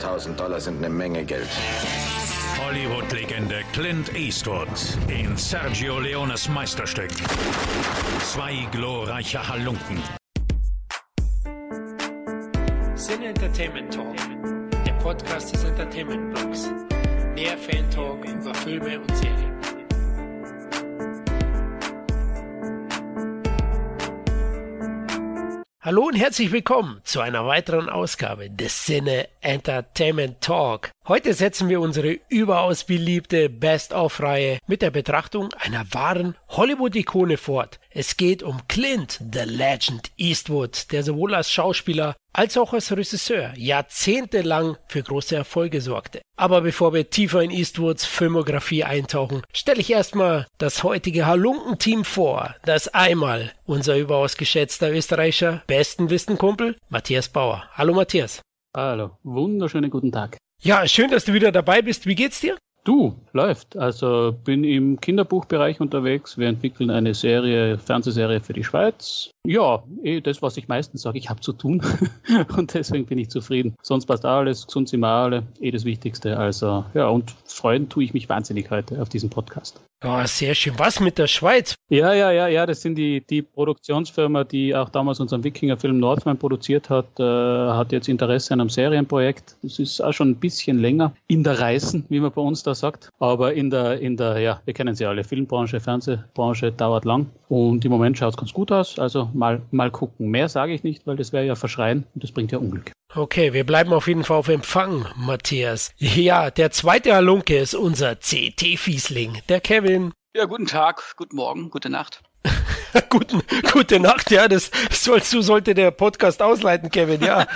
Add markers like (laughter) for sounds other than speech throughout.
200.000 Dollar sind eine Menge Geld. Hollywood-Legende Clint Eastwood in Sergio Leones Meisterstück. Zwei glorreiche Halunken. Sin Entertainment Talk, der Podcast des Entertainment Blogs. Mehr Fan-Talk über Filme und Serien. Hallo und herzlich willkommen zu einer weiteren Ausgabe des Sinne Entertainment Talk. Heute setzen wir unsere überaus beliebte Best-of-Reihe mit der Betrachtung einer wahren Hollywood-Ikone fort. Es geht um Clint, the Legend Eastwood, der sowohl als Schauspieler als auch als Regisseur jahrzehntelang für große Erfolge sorgte. Aber bevor wir tiefer in Eastwoods Filmografie eintauchen, stelle ich erstmal das heutige Halunken-Team vor, das einmal unser überaus geschätzter Österreicher besten Wistenkumpel Matthias Bauer. Hallo Matthias. Hallo, wunderschönen guten Tag. Ja, schön, dass du wieder dabei bist. Wie geht's dir? Du, läuft. Also bin im Kinderbuchbereich unterwegs. Wir entwickeln eine Serie, Fernsehserie für die Schweiz. Ja, eh das, was ich meistens sage, ich habe zu tun. (laughs) und deswegen bin ich zufrieden. Sonst passt alles, gesund sind wir alle, eh das Wichtigste. Also ja, und freuen tue ich mich wahnsinnig heute auf diesen Podcast. Oh, sehr schön. Was mit der Schweiz? Ja, ja, ja, ja, das sind die, die Produktionsfirma, die auch damals unseren Wikinger-Film Northman produziert hat, äh, hat jetzt Interesse an einem Serienprojekt. Das ist auch schon ein bisschen länger in der Reißen, wie man bei uns da sagt. Aber in der, in der, ja, wir kennen sie alle, Filmbranche, Fernsehbranche dauert lang. Und im Moment schaut es ganz gut aus. Also mal, mal gucken. Mehr sage ich nicht, weil das wäre ja verschreien und das bringt ja Unglück. Okay, wir bleiben auf jeden Fall auf Empfang, Matthias. Ja, der zweite Halunke ist unser CT-Fiesling, der Kevin. Ja, guten Tag, guten Morgen, gute Nacht. (laughs) Guten, gute Nacht, ja, das sollst du, sollte der Podcast ausleiten, Kevin, ja.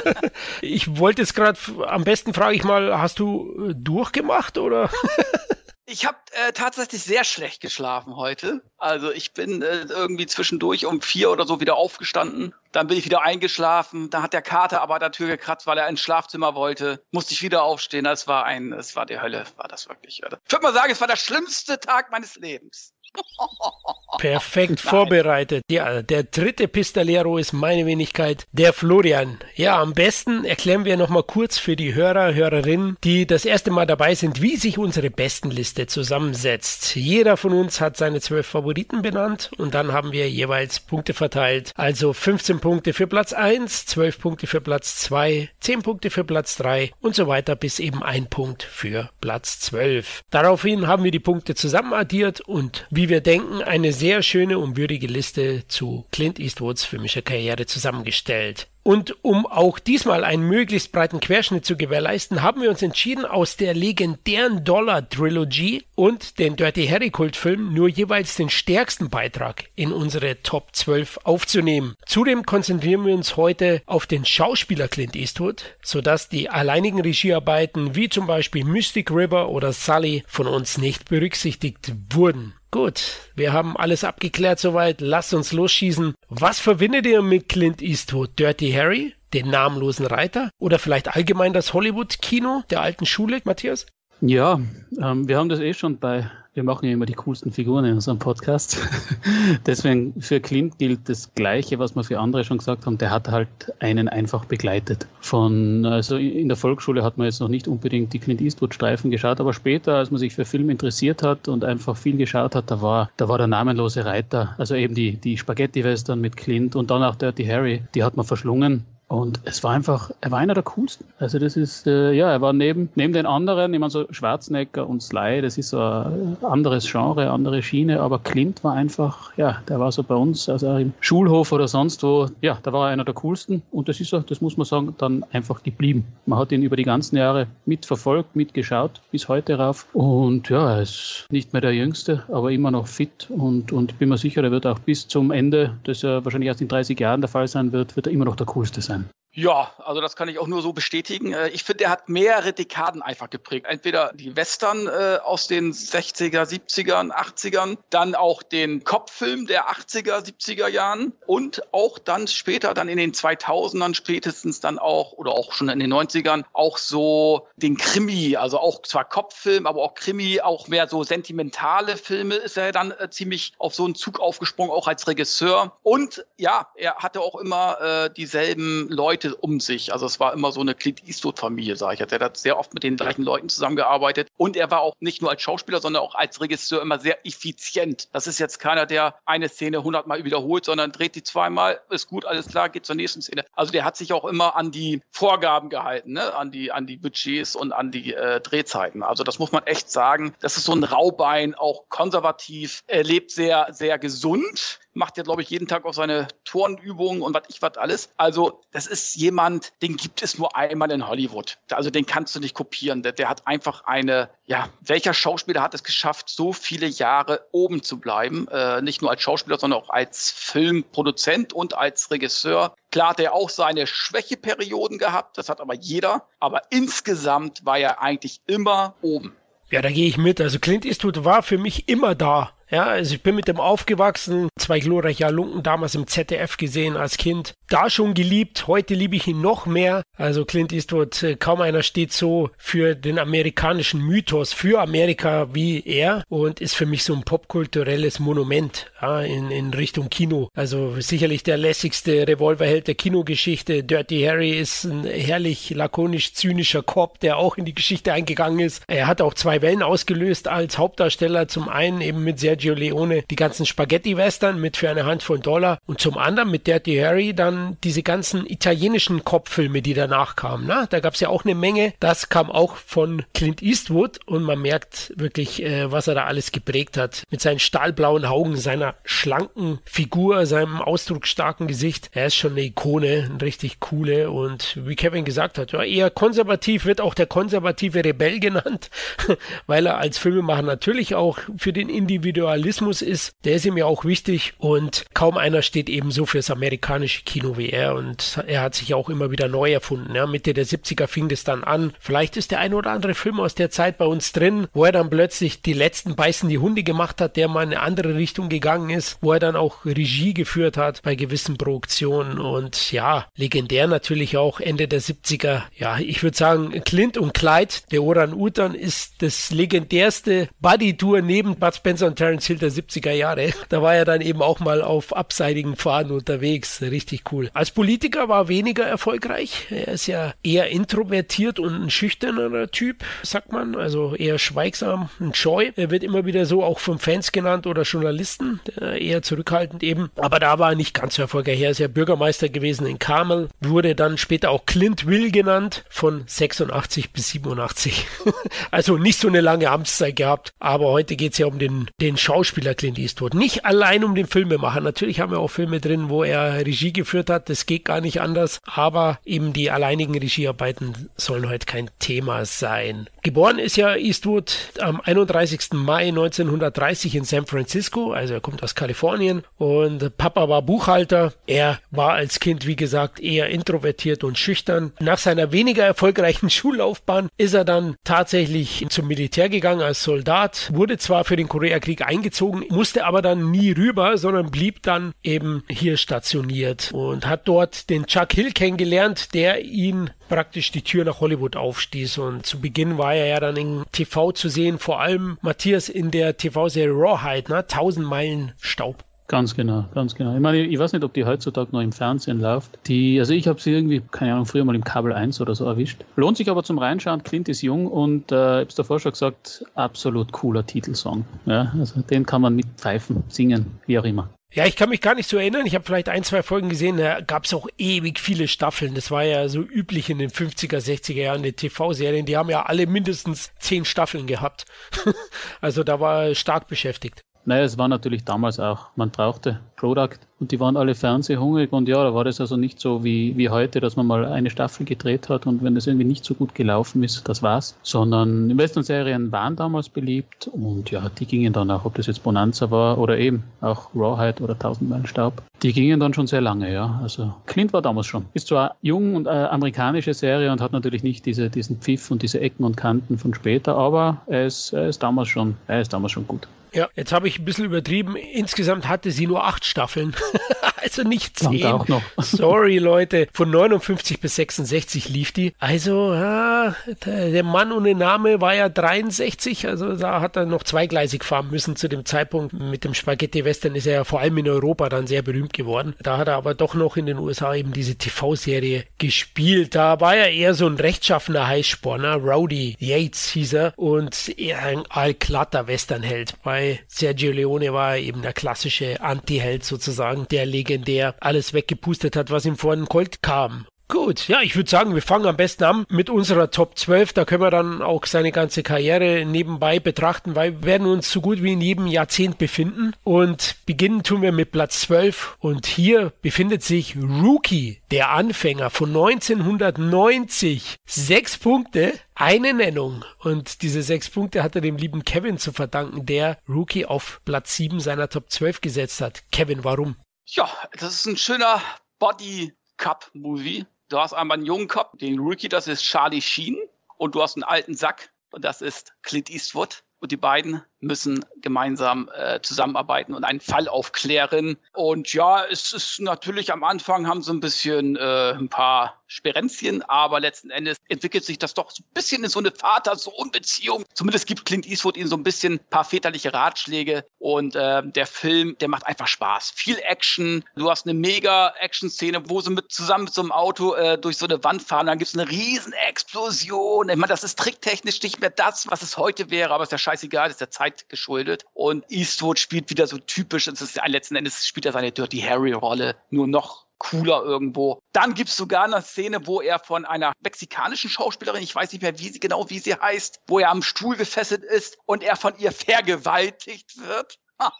(laughs) ich wollte jetzt gerade, am besten frage ich mal, hast du durchgemacht oder? (laughs) Ich habe äh, tatsächlich sehr schlecht geschlafen heute. Also ich bin äh, irgendwie zwischendurch um vier oder so wieder aufgestanden. Dann bin ich wieder eingeschlafen. Da hat der Kater aber an der Tür gekratzt, weil er ins Schlafzimmer wollte. Musste ich wieder aufstehen. Das war ein, es war die Hölle, war das wirklich. Ich würde mal sagen, es war der schlimmste Tag meines Lebens. (laughs) Perfekt vorbereitet. Ja, der dritte Pistolero ist meine Wenigkeit, der Florian. Ja, am besten erklären wir nochmal kurz für die Hörer, Hörerinnen, die das erste Mal dabei sind, wie sich unsere Bestenliste zusammensetzt. Jeder von uns hat seine zwölf Favoriten benannt und dann haben wir jeweils Punkte verteilt. Also 15 Punkte für Platz 1, 12 Punkte für Platz 2, 10 Punkte für Platz 3 und so weiter bis eben ein Punkt für Platz 12. Daraufhin haben wir die Punkte zusammenaddiert und wie wir denken, eine sehr schöne und würdige Liste zu Clint Eastwoods filmischer Karriere zusammengestellt. Und um auch diesmal einen möglichst breiten Querschnitt zu gewährleisten, haben wir uns entschieden, aus der legendären Dollar-Trilogie und den Dirty Harry-Kultfilm nur jeweils den stärksten Beitrag in unsere Top 12 aufzunehmen. Zudem konzentrieren wir uns heute auf den Schauspieler Clint Eastwood, sodass die alleinigen Regiearbeiten wie zum Beispiel Mystic River oder Sully von uns nicht berücksichtigt wurden. Gut, wir haben alles abgeklärt soweit. Lasst uns losschießen. Was verbindet ihr mit Clint Eastwood? Dirty Harry? Den namenlosen Reiter? Oder vielleicht allgemein das Hollywood-Kino der alten Schule, Matthias? Ja, ähm, wir haben das eh schon bei wir machen ja immer die coolsten Figuren in unserem Podcast. (laughs) Deswegen für Clint gilt das Gleiche, was wir für andere schon gesagt haben. Der hat halt einen einfach begleitet. Von, also in der Volksschule hat man jetzt noch nicht unbedingt die Clint Eastwood-Streifen geschaut, aber später, als man sich für Film interessiert hat und einfach viel geschaut hat, da war, da war der namenlose Reiter, also eben die, die Spaghetti-Western mit Clint und dann auch Dirty Harry, die hat man verschlungen. Und es war einfach, er war einer der coolsten. Also das ist, äh, ja, er war neben, neben den anderen, ich meine so Schwarzenegger und Sly, das ist so ein anderes Genre, andere Schiene, aber Clint war einfach, ja, der war so bei uns, also im Schulhof oder sonst wo, ja, da war er einer der coolsten und das ist so, das muss man sagen, dann einfach geblieben. Man hat ihn über die ganzen Jahre mitverfolgt, mitgeschaut, bis heute rauf und ja, er ist nicht mehr der Jüngste, aber immer noch fit und, und bin mir sicher, er wird auch bis zum Ende, das ja wahrscheinlich erst in 30 Jahren der Fall sein wird, wird er immer noch der coolste sein. Ja, also das kann ich auch nur so bestätigen. Äh, ich finde, er hat mehrere Dekaden einfach geprägt. Entweder die Western äh, aus den 60er, 70er, 80ern, dann auch den Kopffilm der 80er, 70er Jahren und auch dann später, dann in den 2000ern spätestens dann auch, oder auch schon in den 90ern, auch so den Krimi, also auch zwar Kopffilm, aber auch Krimi, auch mehr so sentimentale Filme ist er dann äh, ziemlich auf so einen Zug aufgesprungen, auch als Regisseur. Und ja, er hatte auch immer äh, dieselben Leute, Leute um sich. Also es war immer so eine Clint Eastwood-Familie, sage ich jetzt. Er hat sehr oft mit den gleichen Leuten zusammengearbeitet. Und er war auch nicht nur als Schauspieler, sondern auch als Regisseur immer sehr effizient. Das ist jetzt keiner, der eine Szene hundertmal wiederholt, sondern dreht die zweimal, ist gut, alles klar, geht zur nächsten Szene. Also der hat sich auch immer an die Vorgaben gehalten, ne? an, die, an die Budgets und an die äh, Drehzeiten. Also das muss man echt sagen. Das ist so ein Raubein, auch konservativ, er lebt sehr, sehr gesund macht ja, glaube ich, jeden Tag auch seine Turnübungen und was ich was alles. Also, das ist jemand, den gibt es nur einmal in Hollywood. Also, den kannst du nicht kopieren. Der, der hat einfach eine, ja, welcher Schauspieler hat es geschafft, so viele Jahre oben zu bleiben? Äh, nicht nur als Schauspieler, sondern auch als Filmproduzent und als Regisseur. Klar hat er auch seine Schwächeperioden gehabt, das hat aber jeder. Aber insgesamt war er eigentlich immer oben. Ja, da gehe ich mit. Also Clint Eastwood war für mich immer da. Ja, also ich bin mit dem aufgewachsen, zwei glorreiche Lunken damals im ZDF gesehen als Kind. Da schon geliebt, heute liebe ich ihn noch mehr. Also Clint Eastwood, äh, kaum einer steht so für den amerikanischen Mythos, für Amerika wie er und ist für mich so ein popkulturelles Monument ja, in, in Richtung Kino. Also sicherlich der lässigste Revolverheld der Kinogeschichte. Dirty Harry ist ein herrlich lakonisch zynischer Cop, der auch in die Geschichte eingegangen ist. Er hat auch zwei Wellen ausgelöst als Hauptdarsteller. Zum einen eben mit Sergio Sergio Leone die ganzen Spaghetti-Western mit für eine Handvoll Dollar und zum anderen mit Dirty Harry dann diese ganzen italienischen Kopffilme, die danach kamen. Ne? Da gab es ja auch eine Menge. Das kam auch von Clint Eastwood und man merkt wirklich, äh, was er da alles geprägt hat. Mit seinen stahlblauen Augen, seiner schlanken Figur, seinem ausdrucksstarken Gesicht. Er ist schon eine Ikone, eine richtig coole und wie Kevin gesagt hat, ja, eher konservativ wird auch der konservative Rebell genannt, (laughs) weil er als Filmemacher natürlich auch für den Individual Individualismus ist, der ist ihm ja auch wichtig und kaum einer steht eben so fürs amerikanische Kino wie er und er hat sich auch immer wieder neu erfunden. Ja, Mitte der 70er fing das dann an. Vielleicht ist der ein oder andere Film aus der Zeit bei uns drin, wo er dann plötzlich die letzten beißen die Hunde gemacht hat, der mal in eine andere Richtung gegangen ist, wo er dann auch Regie geführt hat bei gewissen Produktionen und ja, legendär natürlich auch Ende der 70er. Ja, ich würde sagen, Clint und Clyde, der Orang-Utan ist das legendärste Buddy-Tour neben Bud Spencer und Terence Hill der 70er Jahre. (laughs) Da war er dann eben auch mal auf abseitigen Pfaden unterwegs. Richtig cool. Als Politiker war er weniger erfolgreich. Er ist ja eher introvertiert und ein schüchterner Typ, sagt man. Also eher schweigsam und scheu. Er wird immer wieder so auch von Fans genannt oder Journalisten. Eher zurückhaltend eben. Aber da war er nicht ganz so erfolgreich. Er ist ja Bürgermeister gewesen in Carmel. Wurde dann später auch Clint Will genannt. Von 86 bis 87. (laughs) also nicht so eine lange Amtszeit gehabt. Aber heute geht es ja um den, den Schauspieler Clint Eastwood. Nicht allein um den Filmemacher. Natürlich haben wir auch Filme drin, wo er Regie geführt hat. Das geht gar nicht anders. Aber eben die alleinigen Regiearbeiten sollen heute kein Thema sein. Geboren ist ja Eastwood am 31. Mai 1930 in San Francisco. Also er kommt aus Kalifornien. Und Papa war Buchhalter. Er war als Kind, wie gesagt, eher introvertiert und schüchtern. Nach seiner weniger erfolgreichen (laughs) Schullaufbahn ist er dann tatsächlich zum Militär gegangen als Soldat. Wurde zwar für den Koreakrieg eingezogen, musste aber dann nie rüber, sondern blieb dann eben hier stationiert und hat dort den Chuck Hill kennengelernt, der ihn praktisch die Tür nach Hollywood aufstieß. Und zu Beginn war er ja dann in TV zu sehen, vor allem Matthias in der TV-Serie Rawhide, ne? 1000 Meilen Staub. Ganz genau, ganz genau. Ich meine, ich weiß nicht, ob die heutzutage noch im Fernsehen läuft. Die, also ich habe sie irgendwie, keine Ahnung, früher mal im Kabel 1 oder so erwischt. Lohnt sich aber zum Reinschauen. Clint ist jung und äh, ich habe es davor schon gesagt, absolut cooler Titelsong. Ja, also den kann man mit pfeifen, singen, wie auch immer. Ja, ich kann mich gar nicht so erinnern. Ich habe vielleicht ein, zwei Folgen gesehen, da gab es auch ewig viele Staffeln. Das war ja so üblich in den 50er, 60er Jahren, die TV-Serien. Die haben ja alle mindestens zehn Staffeln gehabt. (laughs) also da war er stark beschäftigt. Naja, es war natürlich damals auch, man brauchte Product und die waren alle fernsehhungrig und ja, da war das also nicht so wie, wie heute, dass man mal eine Staffel gedreht hat und wenn das irgendwie nicht so gut gelaufen ist, das war's. Sondern Western-Serien waren damals beliebt und ja, die gingen dann auch, ob das jetzt Bonanza war oder eben auch Rawhide oder Tausendmeilen Staub, die gingen dann schon sehr lange, ja. Also Clint war damals schon. Ist zwar jung und äh, amerikanische Serie und hat natürlich nicht diese, diesen Pfiff und diese Ecken und Kanten von später, aber er ist, er ist damals schon, er ist damals schon gut. Ja, jetzt habe ich ein bisschen übertrieben. Insgesamt hatte sie nur acht Staffeln. (laughs) Also nicht 10. Auch noch. (laughs) Sorry, Leute. Von 59 bis 66 lief die. Also, ja, der Mann ohne Name war ja 63. Also da hat er noch zweigleisig fahren müssen zu dem Zeitpunkt. Mit dem Spaghetti-Western ist er ja vor allem in Europa dann sehr berühmt geworden. Da hat er aber doch noch in den USA eben diese TV-Serie gespielt. Da war er eher so ein rechtschaffener Heißsporner. Rowdy Yates hieß er und eher ein allglatter Westernheld. Bei Sergio Leone war er eben der klassische Anti-Held sozusagen, der legendär alles weggepustet hat, was ihm vor den Colt kam. Gut, ja, ich würde sagen, wir fangen am besten an mit unserer Top 12. Da können wir dann auch seine ganze Karriere nebenbei betrachten, weil wir werden uns so gut wie in jedem Jahrzehnt befinden. Und beginnen tun wir mit Platz 12. Und hier befindet sich Rookie, der Anfänger von 1990. Sechs Punkte, eine Nennung. Und diese sechs Punkte hat er dem lieben Kevin zu verdanken, der Rookie auf Platz 7 seiner Top 12 gesetzt hat. Kevin, warum? Ja, das ist ein schöner Body Cup Movie. Du hast einmal einen jungen Cop, den Rookie, das ist Charlie Sheen. Und du hast einen alten Sack, und das ist Clint Eastwood. Und die beiden müssen gemeinsam äh, zusammenarbeiten und einen Fall aufklären. Und ja, es ist natürlich am Anfang haben sie ein bisschen äh, ein paar Sperenzchen, aber letzten Endes entwickelt sich das doch so ein bisschen in so eine Vater-Sohn-Beziehung. Zumindest gibt Clint Eastwood ihnen so ein bisschen ein paar väterliche Ratschläge und äh, der Film, der macht einfach Spaß. Viel Action. Du hast eine mega Action-Szene, wo sie mit zusammen mit so einem Auto äh, durch so eine Wand fahren. Dann gibt es eine riesen Explosion. Ich meine, das ist tricktechnisch nicht mehr das, was es heute wäre, aber ist ja scheißegal, das ist der Zeit geschuldet. Und Eastwood spielt wieder so typisch, es ist letzten Endes spielt er seine Dirty Harry-Rolle nur noch cooler irgendwo. Dann gibt es sogar eine Szene, wo er von einer mexikanischen Schauspielerin, ich weiß nicht mehr wie sie, genau wie sie heißt, wo er am Stuhl gefesselt ist und er von ihr vergewaltigt wird. (laughs)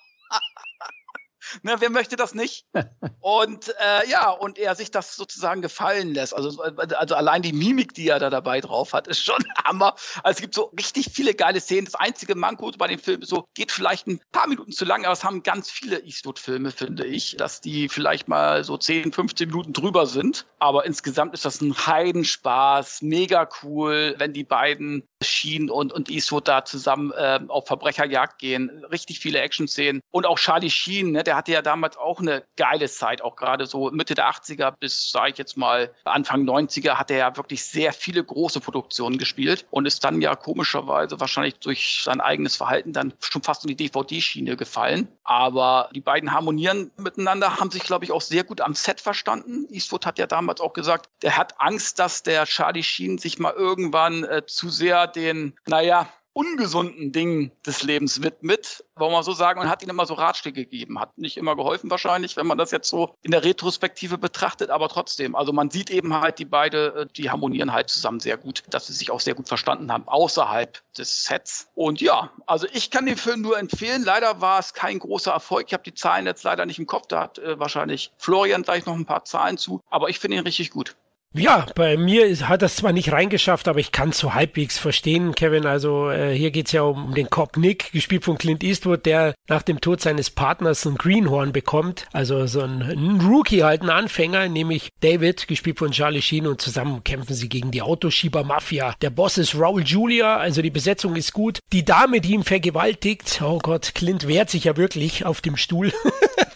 (laughs) Ne, wer möchte das nicht? (laughs) und äh, ja, und er sich das sozusagen gefallen lässt. Also, also allein die Mimik, die er da dabei drauf hat, ist schon (laughs) Hammer. Also es gibt so richtig viele geile Szenen. Das einzige Manko bei dem Film ist so, geht vielleicht ein paar Minuten zu lang, aber es haben ganz viele Eastwood-Filme, finde ich, dass die vielleicht mal so 10, 15 Minuten drüber sind. Aber insgesamt ist das ein Heidenspaß, mega cool, wenn die beiden Sheen und, und Eastwood da zusammen äh, auf Verbrecherjagd gehen. Richtig viele Action-Szenen. Und auch Charlie Sheen, ne, der hatte ja damals auch eine geile Zeit, auch gerade so Mitte der 80er bis, sage ich jetzt mal, Anfang 90er hat er ja wirklich sehr viele große Produktionen gespielt und ist dann ja komischerweise wahrscheinlich durch sein eigenes Verhalten dann schon fast in die DVD-Schiene gefallen. Aber die beiden harmonieren miteinander, haben sich, glaube ich, auch sehr gut am Set verstanden. Eastwood hat ja damals auch gesagt, der hat Angst, dass der Charlie Sheen sich mal irgendwann äh, zu sehr den, naja, ungesunden Dingen des Lebens widmet, wollen wir so sagen, und hat ihnen immer so Ratschläge gegeben. Hat nicht immer geholfen wahrscheinlich, wenn man das jetzt so in der Retrospektive betrachtet, aber trotzdem. Also man sieht eben halt, die beide, äh, die harmonieren halt zusammen sehr gut, dass sie sich auch sehr gut verstanden haben, außerhalb des Sets. Und ja, also ich kann den Film nur empfehlen. Leider war es kein großer Erfolg. Ich habe die Zahlen jetzt leider nicht im Kopf. Da hat äh, wahrscheinlich Florian gleich noch ein paar Zahlen zu. Aber ich finde ihn richtig gut. Ja, bei mir ist, hat das zwar nicht reingeschafft, aber ich kann es so halbwegs verstehen, Kevin. Also äh, hier geht's ja um den Cop Nick, gespielt von Clint Eastwood, der nach dem Tod seines Partners ein Greenhorn bekommt. Also so ein, ein Rookie, halt ein Anfänger, nämlich David, gespielt von Charlie Sheen und zusammen kämpfen sie gegen die Autoschieber-Mafia. Der Boss ist Raul Julia, also die Besetzung ist gut. Die Dame, die ihn vergewaltigt, oh Gott, Clint wehrt sich ja wirklich auf dem Stuhl. (laughs)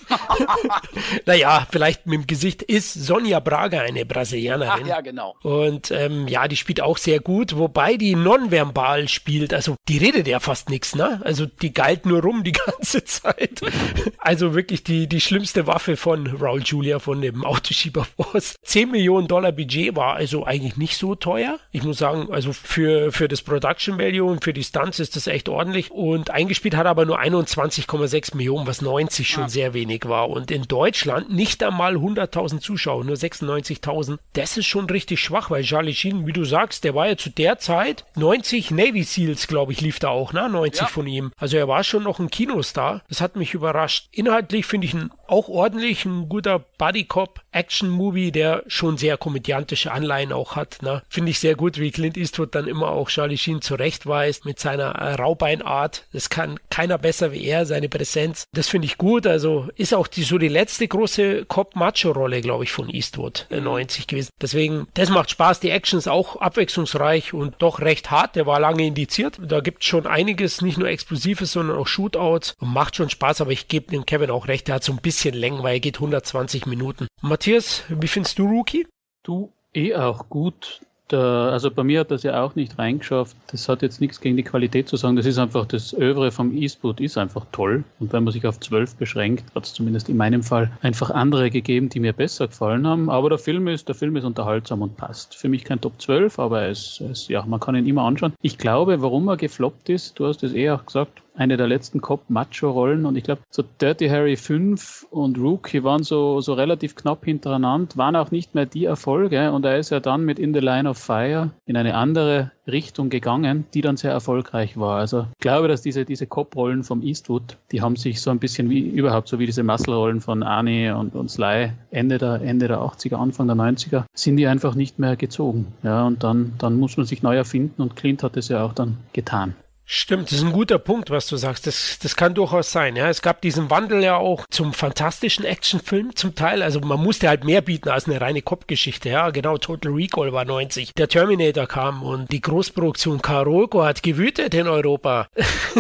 naja, vielleicht mit dem Gesicht ist Sonja Braga eine Brasilianerin. Ach ja, genau. Und ähm, ja, die spielt auch sehr gut, wobei die nonverbal spielt. Also die redet ja fast nichts, ne? Also die galt nur rum die (laughs) ganze Zeit. also wirklich die, die schlimmste Waffe von Raul Julia, von dem Autoschieberboss. 10 Millionen Dollar Budget war also eigentlich nicht so teuer. Ich muss sagen, also für, für das Production Value und für die Stunts ist das echt ordentlich. Und eingespielt hat aber nur 21,6 Millionen, was 90 schon ja. sehr wenig war. Und in Deutschland nicht einmal 100.000 Zuschauer, nur 96.000. Das ist schon richtig schwach, weil Charlie Sheen, wie du sagst, der war ja zu der Zeit 90 Navy Seals, glaube ich, lief da auch, ne? 90 ja. von ihm. Also er war schon noch ein Kinostar. Das hat mich überrascht. Inhaltlich finde ich ihn auch ordentlich, ein guter Buddy Cop Action Movie, der schon sehr komödiantische Anleihen auch hat. Ne? Finde ich sehr gut, wie Clint Eastwood dann immer auch Charlie Sheen zurechtweist mit seiner äh, Raubeinart. Das kann keiner besser wie er, seine Präsenz. Das finde ich gut. Also ist auch die, so die letzte große Cop-Macho-Rolle, glaube ich, von Eastwood, äh, 90 gewesen. Deswegen, das macht Spaß. Die Action ist auch abwechslungsreich und doch recht hart. Der war lange indiziert. Da gibt es schon einiges, nicht nur Explosives, sondern auch Shootouts und macht schon Spaß. Aber ich gebe dem Kevin auch recht, der hat so ein bisschen Längen, weil er geht 120 Minuten. Matthias, wie findest du Rookie? Du eh auch gut. Da, also bei mir hat das ja auch nicht reingeschafft. Das hat jetzt nichts gegen die Qualität zu sagen. Das ist einfach, das Övre vom Eastwood ist einfach toll. Und wenn man sich auf zwölf beschränkt, hat es zumindest in meinem Fall einfach andere gegeben, die mir besser gefallen haben. Aber der Film ist, der Film ist unterhaltsam und passt. Für mich kein Top 12, aber es, es, ja, man kann ihn immer anschauen. Ich glaube, warum er gefloppt ist, du hast es eh auch gesagt, eine der letzten Cop-Macho-Rollen und ich glaube, so Dirty Harry 5 und Rookie waren so, so relativ knapp hintereinander, waren auch nicht mehr die Erfolge und er ist ja dann mit In the Line of Fire in eine andere Richtung gegangen, die dann sehr erfolgreich war. Also ich glaube, dass diese, diese Cop-Rollen vom Eastwood, die haben sich so ein bisschen wie überhaupt so wie diese Muscle-Rollen von Arnie und, und Sly Ende der, Ende der 80er, Anfang der 90er, sind die einfach nicht mehr gezogen. Ja, und dann, dann muss man sich neu erfinden und Clint hat es ja auch dann getan. Stimmt, das ist ein guter Punkt, was du sagst. Das, das kann durchaus sein. Ja, es gab diesen Wandel ja auch zum fantastischen Actionfilm zum Teil. Also man musste halt mehr bieten als eine reine Kopfgeschichte. Ja, genau. Total Recall war 90. Der Terminator kam und die Großproduktion Karolko hat gewütet in Europa.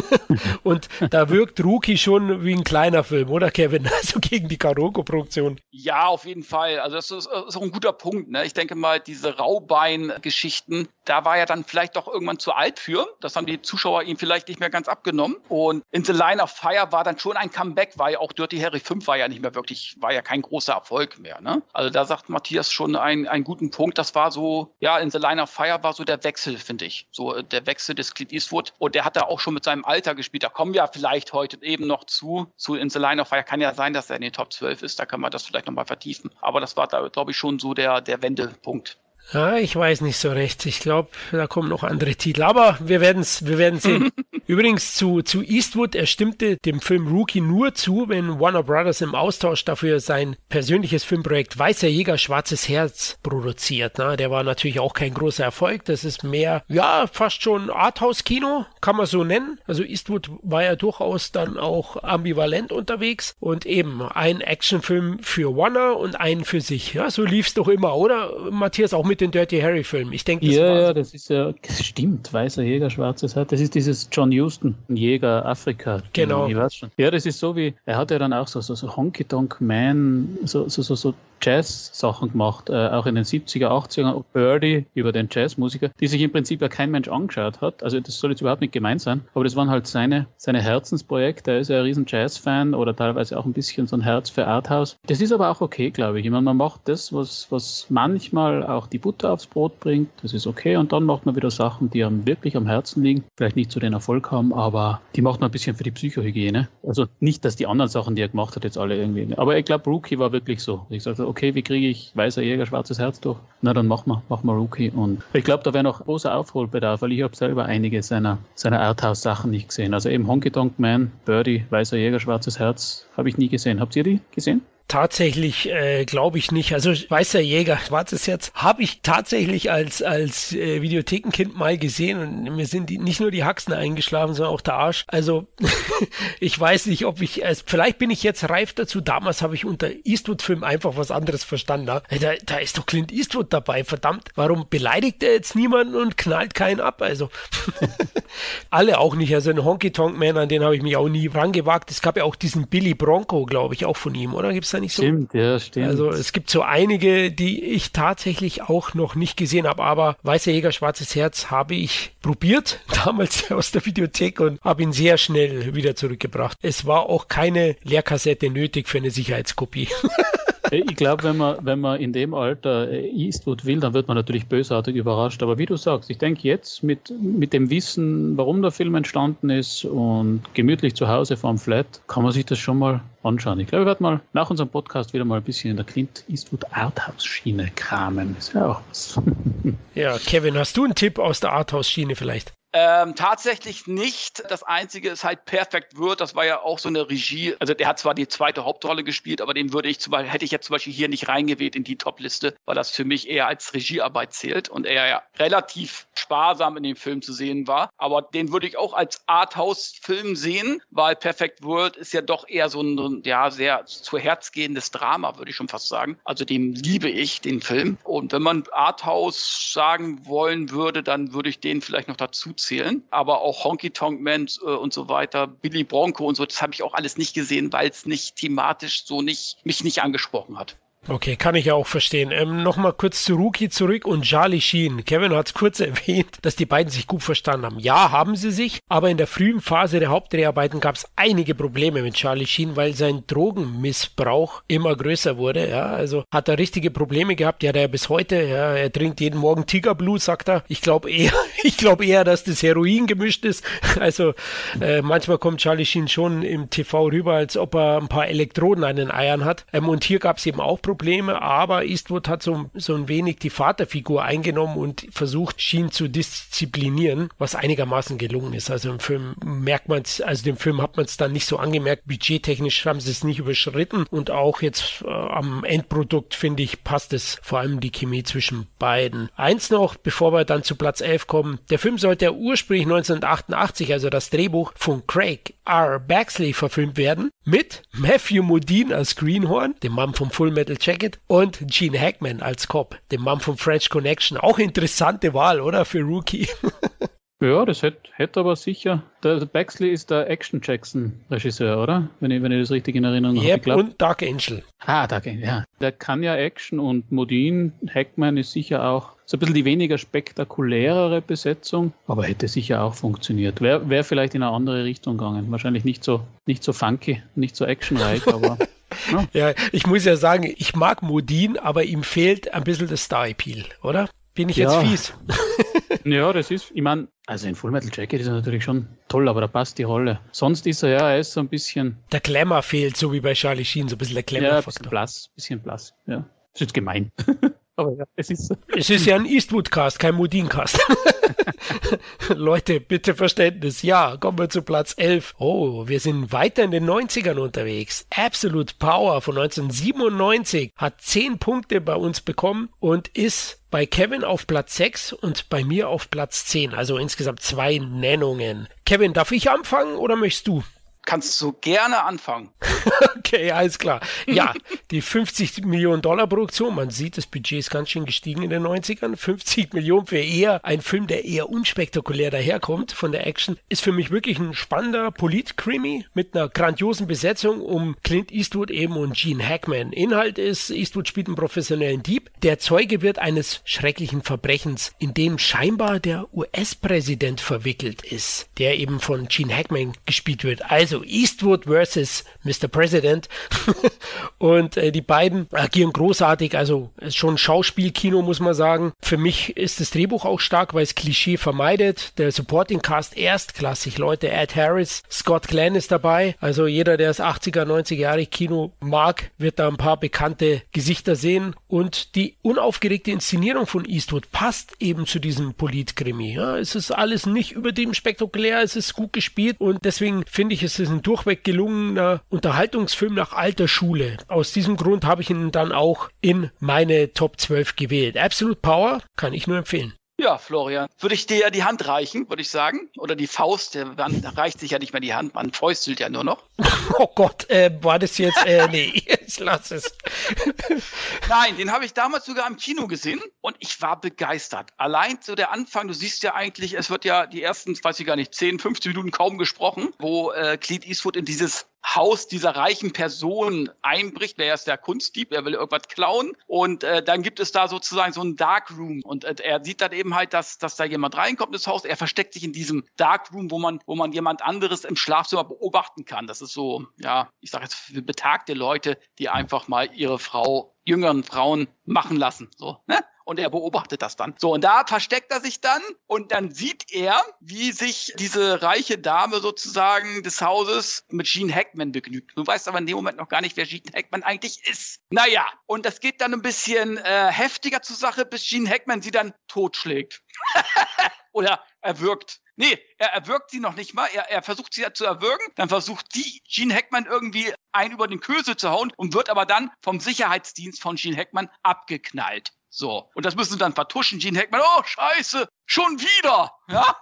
(laughs) und da wirkt Rookie schon wie ein kleiner Film, oder Kevin? (laughs) Also gegen die Karolko-Produktion. Ja, auf jeden Fall. Also das ist, das ist auch ein guter Punkt. Ne? Ich denke mal, diese Raubein-Geschichten, da war er dann vielleicht doch irgendwann zu alt für. Das haben die Zuschauer ihm vielleicht nicht mehr ganz abgenommen. Und In the Line of Fire war dann schon ein Comeback, weil auch Dirty Harry 5 war ja nicht mehr wirklich, war ja kein großer Erfolg mehr. Ne? Also da sagt Matthias schon einen, einen guten Punkt. Das war so, ja, In the Line of Fire war so der Wechsel, finde ich. So äh, der Wechsel des Clint Eastwood. Und der hat da auch schon mit seinem Alter gespielt. Da kommen wir vielleicht heute eben noch zu. Zu In the Line of Fire kann ja sein, dass er in den Top 12 ist. Da kann man das vielleicht nochmal vertiefen. Aber das war da, glaube ich, schon so der, der Wendepunkt. Ja, ich weiß nicht so recht. Ich glaube, da kommen noch andere Titel. Aber wir werden es wir werden sehen. (laughs) Übrigens zu, zu Eastwood, er stimmte dem Film Rookie nur zu, wenn Warner Brothers im Austausch dafür sein persönliches Filmprojekt Weißer Jäger, Schwarzes Herz produziert. Na, der war natürlich auch kein großer Erfolg. Das ist mehr, ja, fast schon Arthouse-Kino, kann man so nennen. Also Eastwood war ja durchaus dann auch ambivalent unterwegs und eben ein Actionfilm für Warner und einen für sich. Ja, so lief es doch immer, oder? Matthias, auch mit den Dirty Harry-Filmen. Ich denke, das Ja, ja, das ist ja, stimmt, Weißer Jäger, Schwarzes Herz. Das ist dieses John Houston, ein Jäger Afrika. Genau. Ich weiß schon. Ja, das ist so wie, er hat ja dann auch so, so, so Honky Tonk Man, so, so, so, so Jazz-Sachen gemacht, äh, auch in den 70er, 80er, Birdie über den Jazzmusiker, die sich im Prinzip ja kein Mensch angeschaut hat. Also das soll jetzt überhaupt nicht gemeint sein, aber das waren halt seine, seine Herzensprojekte. Er ist ja ein riesen Jazz-Fan oder teilweise auch ein bisschen so ein Herz für Arthouse. Das ist aber auch okay, glaube ich. Ich meine, man macht das, was, was manchmal auch die Butter aufs Brot bringt, das ist okay. Und dann macht man wieder Sachen, die einem wirklich am Herzen liegen, vielleicht nicht so den Erfolg haben, aber die macht man ein bisschen für die Psychohygiene. Also nicht, dass die anderen Sachen, die er gemacht hat, jetzt alle irgendwie. Aber ich glaube, Rookie war wirklich so. Ich sage, okay, wie kriege ich weißer Jäger, schwarzes Herz durch? Na, dann machen wir, machen wir Rookie. Und ich glaube, da wäre noch großer Aufholbedarf, weil ich habe selber einige seiner, seiner Arthouse-Sachen nicht gesehen. Also eben Honky Tonk Man, Birdie, weißer Jäger, schwarzes Herz, habe ich nie gesehen. Habt ihr die gesehen? Tatsächlich äh, glaube ich nicht. Also Weißer Jäger, (laughs) schwarzes Herz, habe ich tatsächlich als, als äh, Videothekenkind mal gesehen und mir sind die, nicht nur die Haxen eingeschlafen, sondern auch der Arsch. Also (laughs) ich weiß nicht, ob ich, also, vielleicht bin ich jetzt reif dazu. Damals habe ich unter Eastwood-Film einfach was anderes verstanden. Da, da ist doch Clint Eastwood dabei. Verdammt, warum beleidigt er jetzt niemanden und knallt keinen ab? Also (laughs) alle auch nicht. Also ein Honky Tonk Man, an den habe ich mich auch nie rangewagt. Es gab ja auch diesen Billy Bronco, glaube ich, auch von ihm, oder? Gibt's da nicht so? Stimmt, ja, stimmt. Also es gibt so einige, die ich tatsächlich auch noch nicht gesehen habe, aber Weißer Jäger, Schwarzes Herz habe ich probiert, (laughs) damals aus der Videothek und habe ihn sehr schnell wieder zurückgebracht. Es war auch keine Leerkassette nötig für eine Sicherheitskopie. (laughs) ich glaube, wenn man, wenn man in dem Alter äh, Eastwood will, dann wird man natürlich bösartig überrascht. Aber wie du sagst, ich denke jetzt mit, mit dem Wissen, warum der Film entstanden ist und gemütlich zu Hause vorm Flat, kann man sich das schon mal anschauen. Ich glaube, ich werde mal nach unserem Podcast wieder mal ein bisschen in der Clint Eastwood Arthouse-Schiene kramen. Ist ja auch was. ja, Kevin, hast du einen Tipp aus der Arthouse-Schiene vielleicht? Ähm, tatsächlich nicht. Das Einzige ist halt Perfect Word. Das war ja auch so eine Regie. Also der hat zwar die zweite Hauptrolle gespielt, aber den würde ich zum Beispiel, hätte ich jetzt zum Beispiel hier nicht reingewählt in die Top-Liste, weil das für mich eher als Regiearbeit zählt und er ja relativ sparsam in dem Film zu sehen war. Aber den würde ich auch als Arthouse-Film sehen, weil Perfect World ist ja doch eher so ein, ja, sehr zu Herz gehendes Drama, würde ich schon fast sagen. Also dem liebe ich, den Film. Und wenn man Arthouse sagen wollen würde, dann würde ich den vielleicht noch dazu zählen. Aber auch Honky Tonk Man äh, und so weiter, Billy Bronco und so, das habe ich auch alles nicht gesehen, weil es nicht thematisch so nicht, mich nicht angesprochen hat. Okay, kann ich ja auch verstehen. Ähm, Nochmal kurz zu Rookie zurück und Charlie Sheen. Kevin hat es kurz (laughs) erwähnt, dass die beiden sich gut verstanden haben. Ja, haben sie sich, aber in der frühen Phase der Hauptdreharbeiten gab es einige Probleme mit Charlie Sheen, weil sein Drogenmissbrauch immer größer wurde. Ja, also hat er richtige Probleme gehabt. Ja, der bis heute. Ja, er trinkt jeden Morgen Tigerblut, sagt er. Ich glaube eher, (laughs) ich glaube eher, dass das Heroin gemischt ist. (laughs) Also äh, manchmal kommt Charlie Sheen schon im TV rüber, als ob er ein paar Elektroden an den Eiern hat. Ähm, und hier gab es eben auch Probleme. Probleme, aber Eastwood hat so, so ein wenig die Vaterfigur eingenommen und versucht, Sheen zu disziplinieren, was einigermaßen gelungen ist. Also im Film merkt man es, also dem Film hat man es dann nicht so angemerkt. Budgettechnisch haben sie es nicht überschritten und auch jetzt äh, am Endprodukt, finde ich, passt es vor allem die Chemie zwischen beiden. Eins noch, bevor wir dann zu Platz 11 kommen. Der Film sollte ja ursprünglich 1988, also das Drehbuch von Craig R. Baxley verfilmt werden, mit Matthew Modine als Greenhorn, dem Mann vom Full Metal Jacket, und Gene Hackman als Cop, dem Mann vom French Connection. Auch interessante Wahl, oder? Für Rookie. (laughs) ja, das hätte, hätte aber sicher. Der Baxley ist der Action Jackson-Regisseur, oder? Wenn ich, wenn ich das richtig in Erinnerung yep, habe. Und Dark Angel. Ah, Dark Angel, ja. Der kann ja Action und Modin. Hackman ist sicher auch so ein bisschen die weniger spektakulärere Besetzung, aber hätte sicher auch funktioniert. Wäre wär vielleicht in eine andere Richtung gegangen. Wahrscheinlich nicht so, nicht so funky, nicht so actionreich, (laughs) aber. Ja. ja, ich muss ja sagen, ich mag Modin, aber ihm fehlt ein bisschen das Star-Appeal, oder? Bin ich ja. jetzt fies? (laughs) ja, das ist, ich meine, also in Full Metal Jacket ist er natürlich schon toll, aber da passt die Rolle. Sonst ist er ja, er ist so ein bisschen. Der Glamour fehlt, so wie bei Charlie Sheen, so ein bisschen der Glamour. Ja, ein bisschen blass, bisschen blass, ja. Das ist jetzt gemein. (laughs) Aber ja, es ist so. Es ist ja ein Eastwood-Cast, kein Modin-Cast. (laughs) Leute, bitte Verständnis. Ja, kommen wir zu Platz 11. Oh, wir sind weiter in den 90ern unterwegs. Absolute Power von 1997 hat 10 Punkte bei uns bekommen und ist bei Kevin auf Platz 6 und bei mir auf Platz 10. Also insgesamt zwei Nennungen. Kevin, darf ich anfangen oder möchtest du? Kannst du gerne anfangen. (laughs) okay, alles klar. Ja, die 50 Millionen Dollar Produktion, man sieht, das Budget ist ganz schön gestiegen in den 90ern. 50 Millionen für eher ein Film, der eher unspektakulär daherkommt von der Action, ist für mich wirklich ein spannender Polit-Krimi mit einer grandiosen Besetzung um Clint Eastwood eben und Gene Hackman. Inhalt ist, Eastwood spielt einen professionellen Dieb, der Zeuge wird eines schrecklichen Verbrechens, in dem scheinbar der US-Präsident verwickelt ist, der eben von Gene Hackman gespielt wird. Also also Eastwood versus Mr. President. (laughs) und äh, die beiden agieren großartig, also ist schon Schauspielkino, muss man sagen. Für mich ist das Drehbuch auch stark, weil es Klischee vermeidet. Der Supporting Cast erstklassig, Leute. Ed Harris, Scott Glenn ist dabei. Also jeder, der das 80er, 90er Jahre Kino mag, wird da ein paar bekannte Gesichter sehen. Und die unaufgeregte Inszenierung von Eastwood passt eben zu diesem Politkrimi. Ja, es ist alles nicht über dem spektakulär, es ist gut gespielt und deswegen finde ich, es ist ein durchweg gelungener Unterhaltungsfilm nach alter Schule. Aus diesem Grund habe ich ihn dann auch in meine Top 12 gewählt. Absolute Power kann ich nur empfehlen. Ja, Florian, würde ich dir ja die Hand reichen, würde ich sagen. Oder die Faust, man reicht sich ja nicht mehr die Hand, man fäustelt ja nur noch. (laughs) Oh Gott, äh, war das jetzt, äh, nee, (laughs) jetzt lass es. Nein, den habe ich damals sogar im Kino gesehen und ich war begeistert. Allein so der Anfang, du siehst ja eigentlich, es wird ja die ersten, weiß ich gar nicht, 10, 15 Minuten kaum gesprochen, wo äh, Clint Eastwood in dieses Haus dieser reichen Person einbricht. Der ist der Kunstdieb, er will irgendwas klauen. Und äh, dann gibt es da sozusagen so ein Darkroom. Und äh, er sieht dann eben halt, dass, dass da jemand reinkommt ins Haus. Er versteckt sich in diesem Darkroom, wo man, wo man jemand anderes im Schlafzimmer beobachten kann. Das ist so, ja, ich sage jetzt für betagte Leute, die einfach mal ihre Frau, jüngeren Frauen machen lassen. So, ne? Und er beobachtet das dann. So, und da versteckt er sich dann und dann sieht er, wie sich diese reiche Dame sozusagen des Hauses mit Gene Hackman begnügt. Du weißt aber in dem Moment noch gar nicht, wer Gene Hackman eigentlich ist. Naja, und das geht dann ein bisschen äh, heftiger zur Sache, bis Gene Hackman sie dann totschlägt. (laughs) Oder erwürgt. Nee, er erwürgt sie noch nicht mal. Er, er versucht sie ja zu erwürgen. Dann versucht die Gene Hackman irgendwie einen über den Kösel zu hauen und wird aber dann vom Sicherheitsdienst von Gene Hackman abgeknallt. So. Und das müssen sie dann vertuschen. Gene Hackman, oh, scheiße, schon wieder. Ja?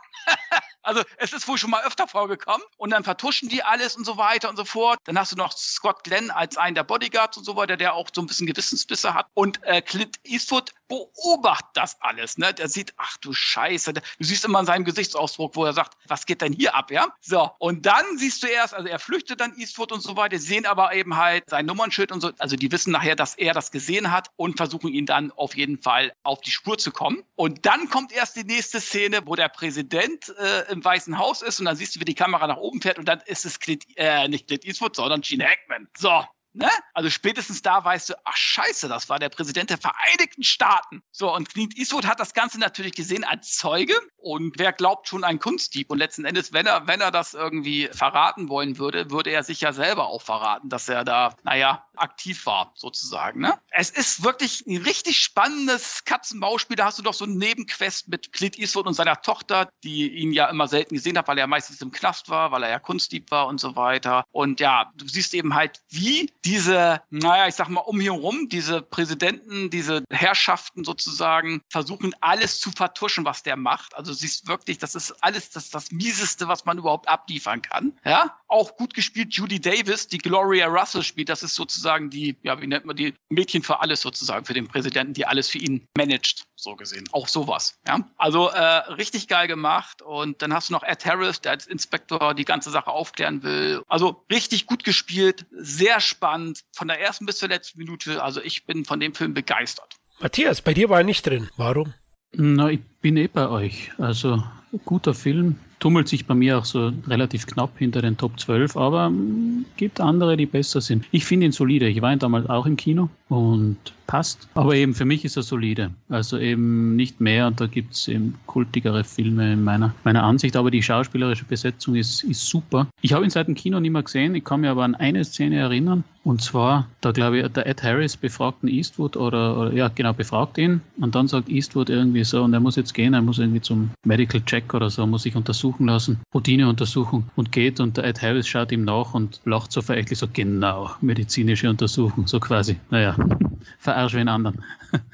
Also es ist wohl schon mal öfter vorgekommen und dann vertuschen die alles und so weiter und so fort. Dann hast du noch Scott Glenn als einen der Bodyguards und so weiter, der auch so ein bisschen Gewissensbisse hat. Und äh, Clint Eastwood beobachtet das alles. Ne? Der sieht, ach du Scheiße. Du siehst immer in seinem Gesichtsausdruck, wo er sagt, was geht denn hier ab, ja? So, und dann siehst du erst, also er flüchtet dann Eastwood und so weiter, sehen aber eben halt sein Nummernschild und so. Also die wissen nachher, dass er das gesehen hat und versuchen ihn dann auf jeden Fall auf die Spur zu kommen. Und dann kommt erst die nächste Szene, wo der Präsident äh, im Weißen Haus ist und dann siehst du, wie die Kamera nach oben fährt und dann ist es Clint, äh, nicht Clint Eastwood, sondern Gene Hackman. So, Ne? Also spätestens da weißt du, ach scheiße, das war der Präsident der Vereinigten Staaten. So, und Clint Eastwood hat das Ganze natürlich gesehen als Zeuge und wer glaubt schon ein Kunstdieb. Und letzten Endes, wenn er, wenn er das irgendwie verraten wollen würde, würde er sich ja selber auch verraten, dass er da, naja, aktiv war, sozusagen. Ne? Es ist wirklich ein richtig spannendes Katzenbauspiel. Da hast du doch so einen Nebenquest mit Clint Eastwood und seiner Tochter, die ihn ja immer selten gesehen hat, weil er meistens im Knast war, weil er ja Kunstdieb war und so weiter. Und ja, du siehst eben halt, wie diese, naja, ich sag mal, um hier rum, diese Präsidenten, diese Herrschaften sozusagen versuchen, alles zu vertuschen, was der macht. Also siehst wirklich, das ist alles das, das Mieseste, was man überhaupt abliefern kann. Ja, auch gut gespielt Judy Davis, die Gloria Russell spielt. Das ist sozusagen die, ja, wie nennt man die Mädchen für alles sozusagen, für den Präsidenten, die alles für ihn managt, so gesehen. Auch sowas. Ja, also äh, richtig geil gemacht. Und dann hast du noch Ed Harris, der als Inspektor die ganze Sache aufklären will. Also richtig gut gespielt, sehr spannend spannend, von der ersten bis zur letzten Minute. Also ich bin von dem Film begeistert. Matthias, bei dir war er nicht drin. Warum? Na, ich bin eh bei euch. Also guter Film, tummelt sich bei mir auch so relativ knapp hinter den Top 12, aber ähm, gibt andere, die besser sind. Ich finde ihn solide. Ich war ihn damals auch im Kino und passt. Aber eben für mich ist er solide. Also eben nicht mehr und da gibt es eben kultigere Filme in meiner, meiner Ansicht. Aber die schauspielerische Besetzung ist, ist super. Ich habe ihn seit dem Kino nicht mehr gesehen. Ich kann mich aber an eine Szene erinnern. Und zwar, da glaube ich, der Ed Harris befragt einen Eastwood oder, oder, ja, genau, befragt ihn. Und dann sagt Eastwood irgendwie so, und er muss jetzt gehen, er muss irgendwie zum Medical Check oder so, muss sich untersuchen lassen, Routineuntersuchung und geht. Und der Ed Harris schaut ihm nach und lacht so verächtlich so, genau, medizinische Untersuchung, so quasi. Naja, (laughs) verarsche einen anderen. (laughs)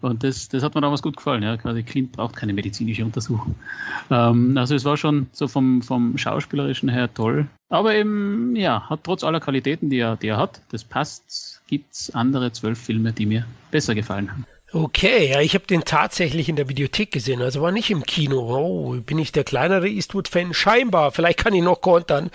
Und das, das hat mir damals gut gefallen. Ja. Quasi Clint braucht keine medizinische Untersuchung. Ähm, also es war schon so vom, vom Schauspielerischen her toll. Aber eben, ja, hat trotz aller Qualitäten, die er, die er hat, das passt, gibt es andere zwölf Filme, die mir besser gefallen haben. Okay, ja, ich habe den tatsächlich in der Videothek gesehen, also war nicht im Kino. Oh, bin ich der kleinere Eastwood-Fan? Scheinbar, vielleicht kann ich noch kontern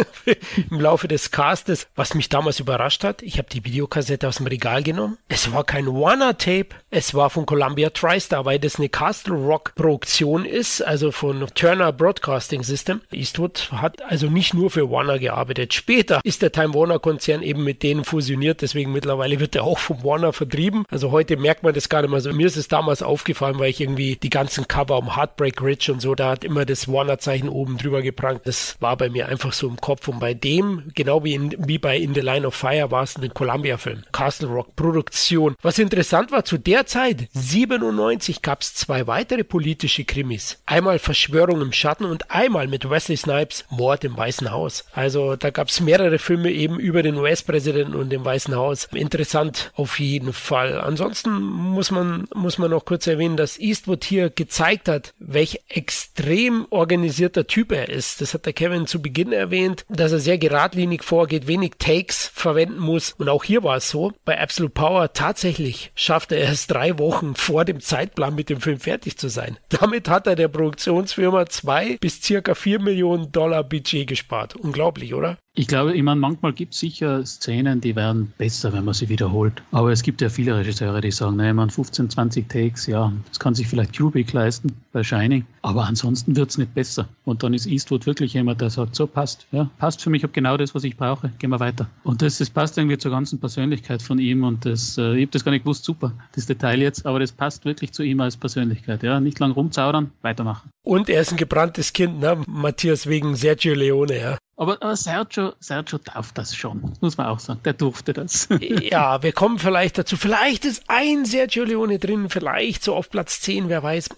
(laughs) im Laufe des Castes. Was mich damals überrascht hat, ich habe die Videokassette aus dem Regal genommen. Es war kein Warner-Tape, es war von Columbia TriStar, weil das eine Castle Rock-Produktion ist, also von Turner Broadcasting System. Eastwood hat also nicht nur für Warner gearbeitet. Später ist der Time Warner-Konzern eben mit denen fusioniert, deswegen mittlerweile wird er auch vom Warner vertrieben. Also heute merkt man das gar nicht mehr so. Mir ist es damals aufgefallen, weil ich irgendwie die ganzen Cover um Heartbreak Ridge und so, da hat immer das Warner-Zeichen oben drüber geprangt. Das war bei mir einfach so im Kopf. Und bei dem, genau wie, in, wie bei In the Line of Fire, war es ein Columbia-Film. Castle Rock Produktion. Was interessant war, zu der Zeit, 97, gab es zwei weitere politische Krimis. Einmal Verschwörung im Schatten und einmal mit Wesley Snipes Mord im Weißen Haus. Also da gab es mehrere Filme eben über den US-Präsidenten und dem Weißen Haus. Interessant auf jeden Fall. Ansonsten muss man, muss man noch kurz erwähnen, dass Eastwood hier gezeigt hat, welch extrem organisierter Typ er ist. Das hat der Kevin zu Beginn erwähnt, dass er sehr geradlinig vorgeht, wenig Takes verwenden muss. Und auch hier war es so. Bei Absolute Power tatsächlich schaffte er es drei Wochen vor dem Zeitplan mit dem Film fertig zu sein. Damit hat er der Produktionsfirma zwei bis circa vier Millionen Dollar Budget gespart. Unglaublich, oder? Ich glaube, ich meine, manchmal gibt es sicher Szenen, die werden besser, wenn man sie wiederholt. Aber es gibt ja viele Regisseure, die sagen, naja, man 15, 20 Takes, ja, das kann sich vielleicht Kubrick leisten bei Shining, aber ansonsten wird es nicht besser. Und dann ist Eastwood wirklich jemand, der sagt, so passt, ja, passt für mich, ich habe genau das, was ich brauche, gehen wir weiter. Und das, das passt irgendwie zur ganzen Persönlichkeit von ihm und das, äh, ich habe das gar nicht gewusst, super, das Detail jetzt, aber das passt wirklich zu ihm als Persönlichkeit, ja, nicht lang rumzaudern, weitermachen. Und er ist ein gebranntes Kind, ne, Matthias, wegen Sergio Leone, ja. Aber, aber Sergio, Sergio darf das schon, muss man auch sagen. Der durfte das. (laughs) ja, wir kommen vielleicht dazu. Vielleicht ist ein Sergio Leone drin, vielleicht so auf Platz 10, wer weiß.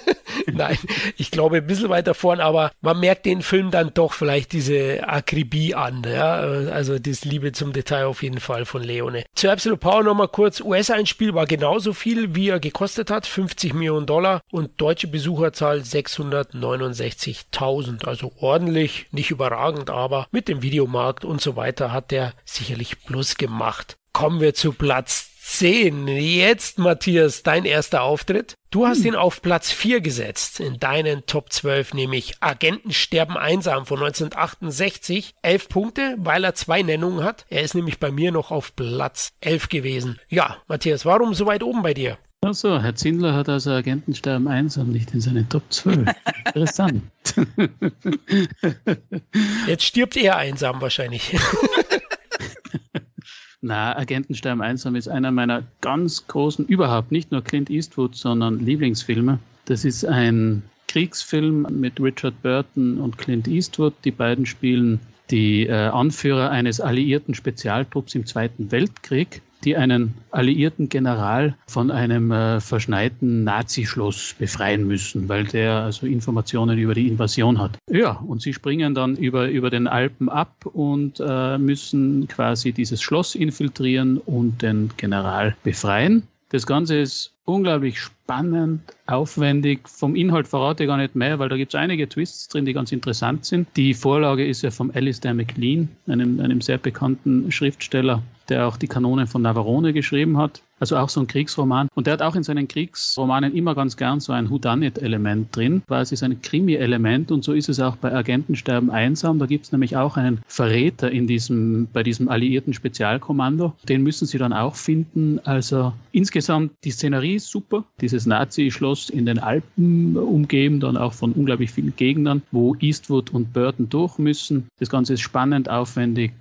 (laughs) Nein, ich glaube ein bisschen weiter vorn, aber man merkt den Film dann doch vielleicht diese Akribie an. Ja? Also das Liebe zum Detail auf jeden Fall von Leone. Zu Absolute Power nochmal kurz. US-Einspiel war genauso viel, wie er gekostet hat, 50 Millionen Dollar und deutsche Besucherzahl 669.000. Also ordentlich, nicht überragend, aber mit dem Videomarkt und so weiter hat der sicherlich Plus gemacht. Kommen wir zu Platz 10. Jetzt, Matthias, dein erster Auftritt. Du hast hm. ihn auf Platz 4 gesetzt in deinen Top 12, nämlich Agenten sterben einsam von 1968. 11 Punkte, weil er zwei Nennungen hat. Er ist nämlich bei mir noch auf Platz 11 gewesen. Ja, Matthias, warum so weit oben bei dir? Achso, Herr Zindler hat also Agentensterben einsam nicht in seinen Top 12. Interessant. (laughs) Jetzt stirbt er einsam wahrscheinlich. (laughs) Na, Agentensterben einsam ist einer meiner ganz großen, überhaupt nicht nur Clint Eastwood, sondern Lieblingsfilme. Das ist ein Kriegsfilm mit Richard Burton und Clint Eastwood. Die beiden spielen die äh, Anführer eines alliierten Spezialtrupps im Zweiten Weltkrieg die einen alliierten General von einem äh, verschneiten Nazischloss befreien müssen, weil der also Informationen über die Invasion hat. Ja, und sie springen dann über, über den Alpen ab und äh, müssen quasi dieses Schloss infiltrieren und den General befreien. Das Ganze ist unglaublich spannend, aufwendig. Vom Inhalt verrate ich gar nicht mehr, weil da gibt es einige Twists drin, die ganz interessant sind. Die Vorlage ist ja vom Alistair MacLean, einem, einem sehr bekannten Schriftsteller, der auch die Kanonen von Navarone geschrieben hat. Also auch so ein Kriegsroman. Und der hat auch in seinen Kriegsromanen immer ganz gern so ein Whodunit-Element drin, weil es ist ein Krimi-Element und so ist es auch bei Agentensterben einsam. Da gibt es nämlich auch einen Verräter in diesem, bei diesem alliierten Spezialkommando. Den müssen sie dann auch finden. Also insgesamt die Szenerie ist super. Dieses Nazi-Schloss in den Alpen umgeben, dann auch von unglaublich vielen Gegnern, wo Eastwood und Burton durch müssen. Das Ganze ist spannend, aufwendig,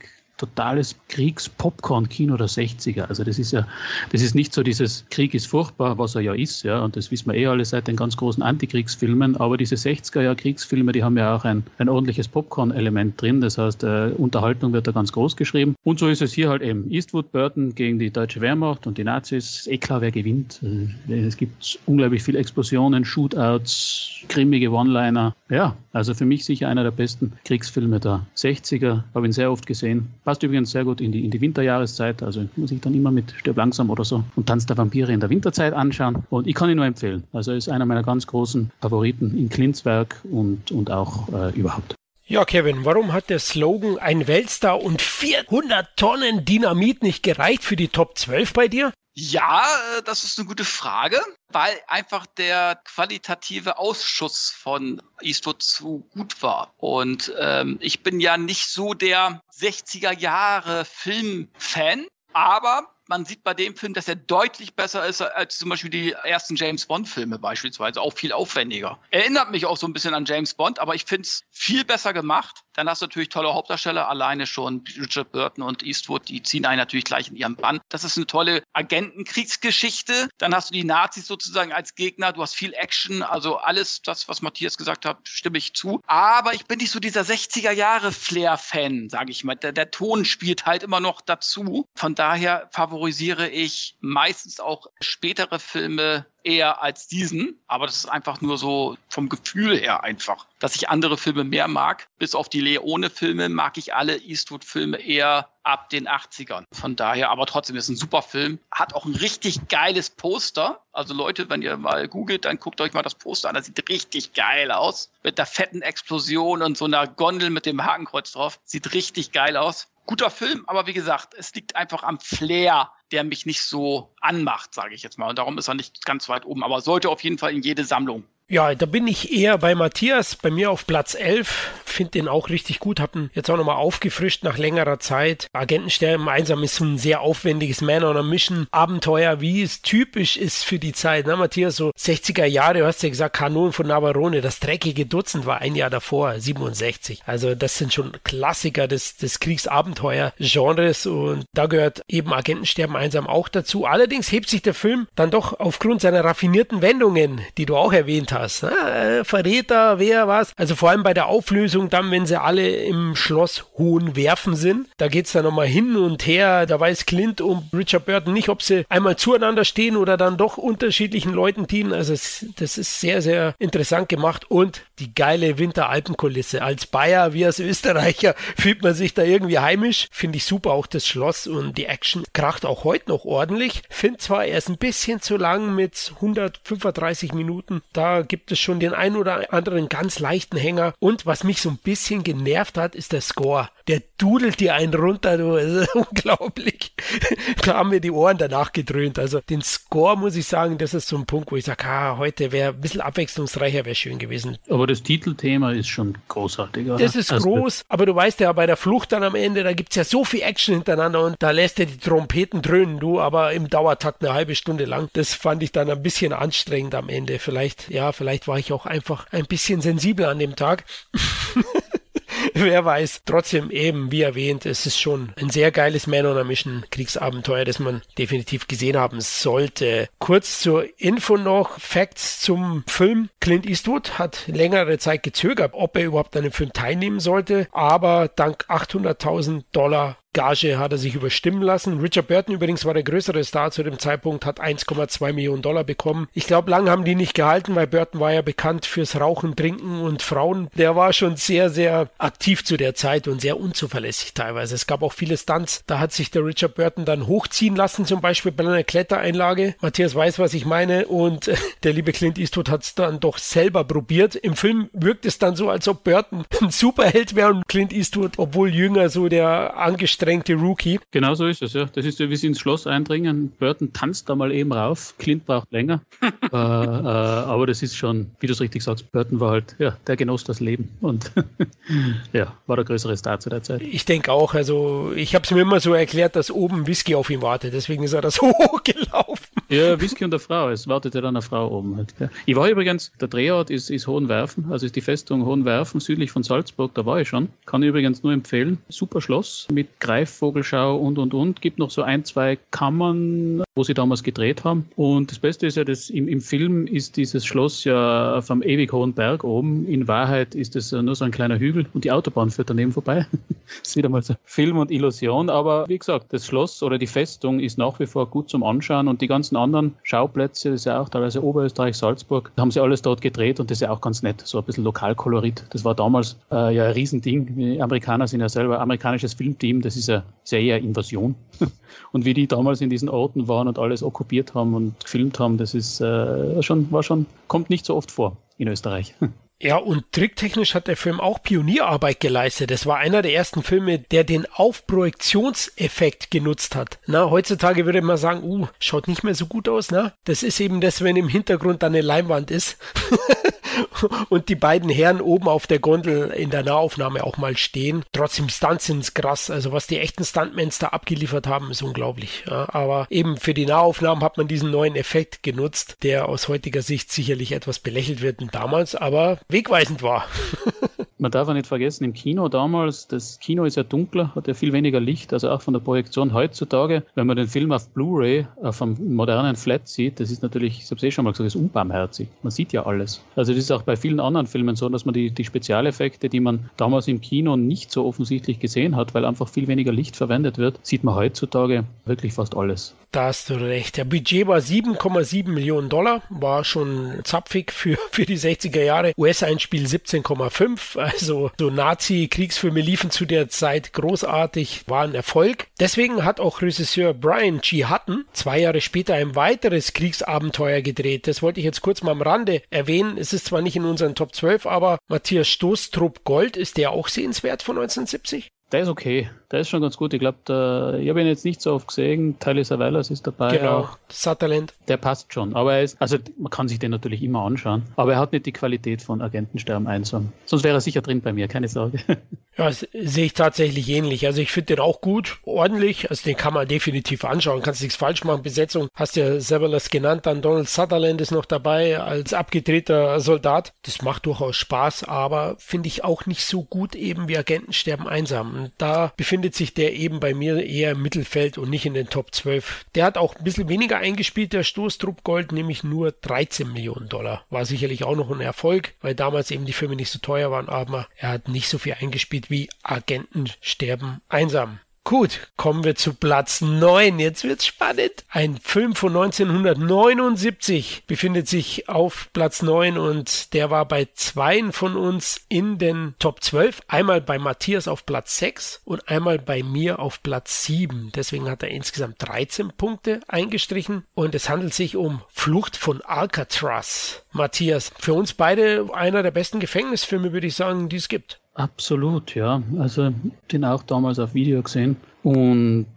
totales Kriegs-Popcorn-Kino der 60er. Also das ist ja, das ist nicht so dieses Krieg ist furchtbar, was er ja ist, ja, und das wissen wir eh alle seit den ganz großen Antikriegsfilmen, aber diese 60er-Jahr-Kriegsfilme, die haben ja auch ein, ein ordentliches Popcorn-Element drin, das heißt, äh, Unterhaltung wird da ganz groß geschrieben. Und so ist es hier halt eben Eastwood, Burton gegen die deutsche Wehrmacht und die Nazis. Eh klar, wer gewinnt. Äh, es gibt unglaublich viele Explosionen, Shootouts, grimmige One-Liner. Ja, also für mich sicher einer der besten Kriegsfilme der 60er. Habe ihn sehr oft gesehen. Passt übrigens sehr gut in die, in die Winterjahreszeit. Also muss ich dann immer mit Stirb langsam oder so und Tanz der Vampire in der Winterzeit anschauen. Und ich kann ihn nur empfehlen. Also ist einer meiner ganz großen Favoriten in Klinzwerk und, und auch äh, überhaupt. Ja, Kevin, warum hat der Slogan ein Weltstar und 400 Tonnen Dynamit nicht gereicht für die Top 12 bei dir? Ja, äh, das ist eine gute Frage, weil einfach der qualitative Ausschuss von Eastwood zu gut war. Und ähm, ich bin ja nicht so der 60er Jahre Filmfan, aber man sieht bei dem Film, dass er deutlich besser ist als zum Beispiel die ersten James Bond-Filme beispielsweise, auch viel aufwendiger. Erinnert mich auch so ein bisschen an James Bond, aber ich finde es viel besser gemacht. Dann hast du natürlich tolle Hauptdarsteller, alleine schon Richard Burton und Eastwood, die ziehen einen natürlich gleich in ihren Bann. Das ist eine tolle Agentenkriegsgeschichte. Dann hast du die Nazis sozusagen als Gegner, du hast viel Action, also alles das, was Matthias gesagt hat, stimme ich zu. Aber ich bin nicht so dieser 60er Jahre Flair-Fan, sage ich mal. Der, der Ton spielt halt immer noch dazu. Von daher favorisiere ich meistens auch spätere Filme eher als diesen. Aber das ist einfach nur so vom Gefühl her einfach, dass ich andere Filme mehr mag. Bis auf die Leone-Filme mag ich alle Eastwood-Filme eher ab den 80ern. Von daher, aber trotzdem ist ein super Film. Hat auch ein richtig geiles Poster. Also Leute, wenn ihr mal googelt, dann guckt euch mal das Poster an. Das sieht richtig geil aus. Mit der fetten Explosion und so einer Gondel mit dem Hakenkreuz drauf. Sieht richtig geil aus guter Film, aber wie gesagt, es liegt einfach am Flair, der mich nicht so anmacht, sage ich jetzt mal. Und darum ist er nicht ganz weit oben, aber sollte auf jeden Fall in jede Sammlung. Ja, da bin ich eher bei Matthias, bei mir auf Platz 11. Finde den auch richtig gut, hab ihn jetzt auch nochmal aufgefrischt nach längerer Zeit. Agentensterben einsam ist ein sehr aufwendiges Man on a Mission Abenteuer, wie es typisch ist für die Zeit. Na, Matthias, so 60er Jahre, du hast ja gesagt, Kanon von Navarone, das dreckige Dutzend war ein Jahr davor, 67. Also das sind schon Klassiker des, des Kriegsabenteuer-Genres und da gehört eben Agentensterben einsam auch dazu. Allerdings hebt sich der Film dann doch aufgrund seiner raffinierten Wendungen, die du auch erwähnt hast, das? Äh, Verräter, wer was? Also vor allem bei der Auflösung dann, wenn sie alle im Schloss Hohen Werfen sind, da geht's dann nochmal hin und her. Da weiß Clint und Richard Burton nicht, ob sie einmal zueinander stehen oder dann doch unterschiedlichen Leuten dienen. Also es, das ist sehr, sehr interessant gemacht und die geile Winteralpenkulisse. Als Bayer wie als Österreicher (laughs) fühlt man sich da irgendwie heimisch. Finde ich super, auch das Schloss und die Action kracht auch heute noch ordentlich. Finde zwar, er ist ein bisschen zu lang mit 135 Minuten. Da gibt es schon den ein oder anderen ganz leichten Hänger. Und was mich so ein bisschen genervt hat, ist der Score. Der dudelt dir einen runter, du, das ist (laughs) unglaublich. da haben mir die Ohren danach gedröhnt. Also den Score muss ich sagen, das ist so ein Punkt, wo ich sage, ah, heute wäre ein bisschen abwechslungsreicher, wäre schön gewesen. Aber das Titelthema ist schon großartig. Oder? Das ist also, groß, aber du weißt ja, bei der Flucht dann am Ende, da gibt es ja so viel Action hintereinander und da lässt er die Trompeten dröhnen, du, aber im Dauertakt eine halbe Stunde lang. Das fand ich dann ein bisschen anstrengend am Ende. Vielleicht, ja, vielleicht war ich auch einfach ein bisschen sensibel an dem Tag. (laughs) Wer weiß. Trotzdem eben, wie erwähnt, es ist schon ein sehr geiles Man on a Mission Kriegsabenteuer, das man definitiv gesehen haben sollte. Kurz zur Info noch, Facts zum Film. Clint Eastwood hat längere Zeit gezögert, ob er überhaupt an dem Film teilnehmen sollte, aber dank 800.000 Dollar Gage hat er sich überstimmen lassen. Richard Burton übrigens war der größere Star zu dem Zeitpunkt, hat 1,2 Millionen Dollar bekommen. Ich glaube, lang haben die nicht gehalten, weil Burton war ja bekannt fürs Rauchen, Trinken und Frauen. Der war schon sehr, sehr aktiv zu der Zeit und sehr unzuverlässig teilweise. Es gab auch viele Stunts, da hat sich der Richard Burton dann hochziehen lassen, zum Beispiel bei einer Klettereinlage. Matthias weiß, was ich meine und (laughs) der liebe Clint Eastwood hat es dann doch selber probiert. Im Film wirkt es dann so, als ob Burton (laughs) ein Superheld wäre und Clint Eastwood, obwohl jünger, so der angestellte angestrengte Rookie. Genau so ist es, ja. Das ist ja, wie sie ins Schloss eindringen. Burton tanzt da mal eben rauf. Clint braucht länger. (laughs) äh, äh, aber das ist schon, wie du es richtig sagst, Burton war halt, ja, der genoss das Leben und (laughs) ja, war der größere Star zu der Zeit. Ich denke auch, also ich habe es mir immer so erklärt, dass oben Whisky auf ihn wartet, deswegen ist er da (laughs) so hochgelaufen. Ja, Whisky und eine Frau, es wartet ja dann eine Frau oben. Halt. Ich war übrigens, der Drehort ist, ist Hohenwerfen, also ist die Festung Hohenwerfen, südlich von Salzburg, da war ich schon. Kann ich übrigens nur empfehlen. Super Schloss mit Greifvogelschau und und und. Gibt noch so ein, zwei Kammern, wo sie damals gedreht haben. Und das Beste ist ja, dass im, im Film ist dieses Schloss ja auf einem ewig hohen Berg oben. In Wahrheit ist es nur so ein kleiner Hügel und die Autobahn führt daneben vorbei. ist wieder mal so Film und Illusion. Aber wie gesagt, das Schloss oder die Festung ist nach wie vor gut zum Anschauen und die ganzen anderen Schauplätze, das ist ja auch teilweise Oberösterreich, Salzburg, haben sie alles dort gedreht und das ist ja auch ganz nett. So ein bisschen Lokalkolorit. Das war damals äh, ja ein Riesending. Die Amerikaner sind ja selber amerikanisches Filmteam, das ist ja, ja eher Invasion. (laughs) und wie die damals in diesen Orten waren und alles okkupiert haben und gefilmt haben, das ist äh, schon, war schon, kommt nicht so oft vor in Österreich. (laughs) Ja, und tricktechnisch hat der Film auch Pionierarbeit geleistet. Es war einer der ersten Filme, der den Aufprojektionseffekt genutzt hat. Na, heutzutage würde man sagen, uh, schaut nicht mehr so gut aus, na? Das ist eben das, wenn im Hintergrund dann eine Leinwand ist. (laughs) und die beiden Herren oben auf der Gondel in der Nahaufnahme auch mal stehen. Trotzdem Stunts sind krass. Also was die echten Stuntmans da abgeliefert haben, ist unglaublich. Ja, aber eben für die Nahaufnahmen hat man diesen neuen Effekt genutzt, der aus heutiger Sicht sicherlich etwas belächelt wird und damals aber wegweisend war. (laughs) Man darf auch nicht vergessen, im Kino damals, das Kino ist ja dunkler, hat ja viel weniger Licht, also auch von der Projektion heutzutage. Wenn man den Film auf Blu-ray, auf einem modernen Flat sieht, das ist natürlich, ich habe es eh schon mal gesagt, ist unbarmherzig. Man sieht ja alles. Also das ist auch bei vielen anderen Filmen so, dass man die, die Spezialeffekte, die man damals im Kino nicht so offensichtlich gesehen hat, weil einfach viel weniger Licht verwendet wird, sieht man heutzutage wirklich fast alles. Da hast du recht. Der Budget war 7,7 Millionen Dollar, war schon zapfig für, (laughs) für die 60er Jahre. US-Einspiel 17,5. Also so Nazi-Kriegsfilme liefen zu der Zeit großartig, war ein Erfolg. Deswegen hat auch Regisseur Brian G. Hutton zwei Jahre später ein weiteres Kriegsabenteuer gedreht. Das wollte ich jetzt kurz mal am Rande erwähnen. Es ist zwar nicht in unseren Top 12, aber Matthias Stoßtrupp Gold, ist der auch sehenswert von 1970? Der ist okay. Der ist schon ganz gut. Ich glaube, ich habe ihn jetzt nicht so oft gesehen. Tyler Savalas ist dabei. Genau, Sutherland. Der passt schon. Aber er ist, also man kann sich den natürlich immer anschauen. Aber er hat nicht die Qualität von Agentensterben 1. Sonst wäre er sicher drin bei mir, keine Sorge. (laughs) Ja, sehe ich tatsächlich ähnlich. Also ich finde den auch gut, ordentlich. Also den kann man definitiv anschauen. Kannst nichts falsch machen. Besetzung hast ja Savalas genannt. Dann Donald Sutherland ist noch dabei als abgedrehter Soldat. Das macht durchaus Spaß, aber finde ich auch nicht so gut eben wie Agentensterben einsam. Und da befindet befindet sich der eben bei mir eher im Mittelfeld und nicht in den Top 12. Der hat auch ein bisschen weniger eingespielt, der Stoßtrupp Gold, nämlich nur 13 Millionen Dollar. War sicherlich auch noch ein Erfolg, weil damals eben die Filme nicht so teuer waren, aber er hat nicht so viel eingespielt wie Agenten sterben einsam. Gut, kommen wir zu Platz 9. Jetzt wird's spannend. Ein Film von 1979 befindet sich auf Platz 9 und der war bei zweien von uns in den Top 12. Einmal bei Matthias auf Platz 6 und einmal bei mir auf Platz 7. Deswegen hat er insgesamt 13 Punkte eingestrichen und es handelt sich um Flucht von Alcatraz. Matthias, für uns beide einer der besten Gefängnisfilme, würde ich sagen, die es gibt. Absolut, ja. Also den auch damals auf Video gesehen und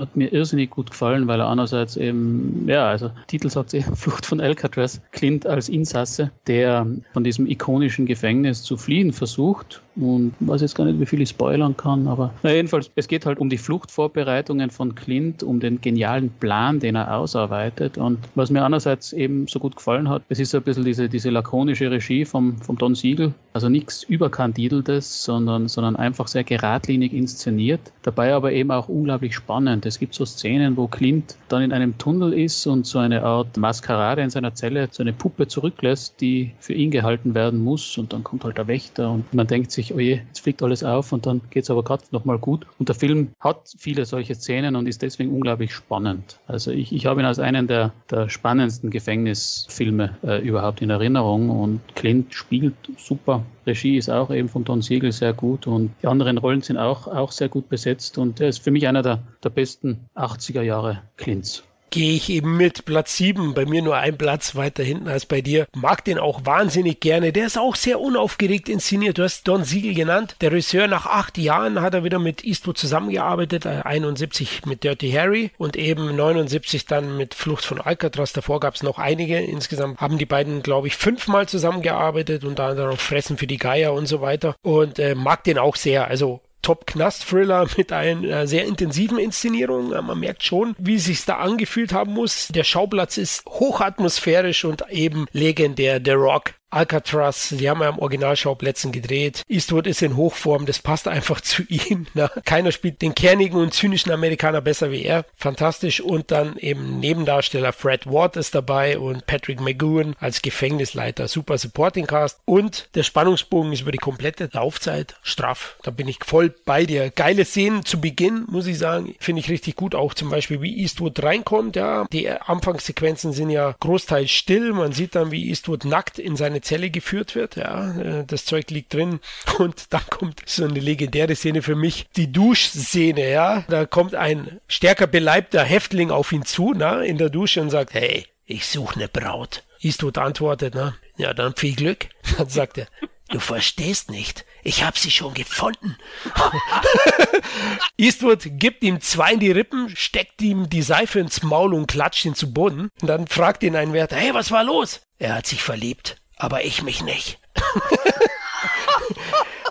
hat mir irrsinnig gut gefallen, weil er einerseits eben, ja, also Titel sagt eh, (laughs) Flucht von Alcatraz, Clint als Insasse, der von diesem ikonischen Gefängnis zu fliehen versucht. Und weiß jetzt gar nicht, wie viel ich spoilern kann, aber na jedenfalls, es geht halt um die Fluchtvorbereitungen von Clint, um den genialen Plan, den er ausarbeitet. Und was mir einerseits eben so gut gefallen hat, es ist ein bisschen diese, diese lakonische Regie vom, vom Don Siegel, also nichts überkandideltes, sondern, sondern einfach sehr geradlinig inszeniert, dabei aber eben auch unglaublich spannend. Es gibt so Szenen, wo Clint dann in einem Tunnel ist und so eine Art Maskerade in seiner Zelle, so eine Puppe zurücklässt, die für ihn gehalten werden muss. Und dann kommt halt der Wächter und man denkt sich, oh je, jetzt fliegt alles auf und dann geht es aber gerade nochmal gut. Und der Film hat viele solche Szenen und ist deswegen unglaublich spannend. Also ich, ich habe ihn als einen der, der spannendsten Gefängnisfilme äh, überhaupt in Erinnerung und Clint spielt super. Regie ist auch eben von Don Siegel sehr gut und die anderen Rollen sind auch, auch sehr gut besetzt und er ist für mich einer der, der besten 80er Jahre Clints gehe ich eben mit Platz 7, bei mir nur ein Platz weiter hinten als bei dir. Mag den auch wahnsinnig gerne. Der ist auch sehr unaufgeregt inszeniert. Du hast Don Siegel genannt. Der Regisseur nach acht Jahren hat er wieder mit Eastwood zusammengearbeitet, 71 äh, mit Dirty Harry und eben 79 dann mit Flucht von Alcatraz. Davor gab es noch einige. Insgesamt haben die beiden, glaube ich, fünfmal zusammengearbeitet und dann darauf Fressen für die Geier und so weiter. Und äh, mag den auch sehr. Also Top-Knast-Thriller mit einer sehr intensiven Inszenierung. Man merkt schon, wie es sich da angefühlt haben muss. Der Schauplatz ist hochatmosphärisch und eben legendär. The Rock Alcatraz, die haben ja im Originalschauplätzen gedreht. Eastwood ist in Hochform, das passt einfach (laughs) zu ihm. Ne? Keiner spielt den kernigen und zynischen Amerikaner besser wie er. Fantastisch. Und dann eben Nebendarsteller Fred Ward ist dabei und Patrick McGowan als Gefängnisleiter. Super Supporting Cast. Und der Spannungsbogen ist über die komplette Laufzeit straff. Da bin ich voll bei dir. Geile Szenen zu Beginn, muss ich sagen. Finde ich richtig gut. Auch zum Beispiel, wie Eastwood reinkommt. Ja, die Anfangssequenzen sind ja großteils still. Man sieht dann, wie Eastwood nackt in seine eine Zelle geführt wird. Ja, äh, das Zeug liegt drin (laughs) und dann kommt so eine legendäre Szene für mich, die Duschszene. Ja, da kommt ein stärker beleibter Häftling auf ihn zu, na, in der Dusche und sagt, hey, ich suche eine Braut. Eastwood antwortet, na, ja, dann viel Glück. (laughs) Dann sagt er, du verstehst nicht. Ich habe sie schon gefunden. (laughs) Eastwood gibt ihm zwei in die Rippen, steckt ihm die Seife ins Maul und klatscht ihn zu Boden. Und dann fragt ihn ein Wärter, hey, was war los? Er hat sich verliebt aber ich mich nicht. (laughs)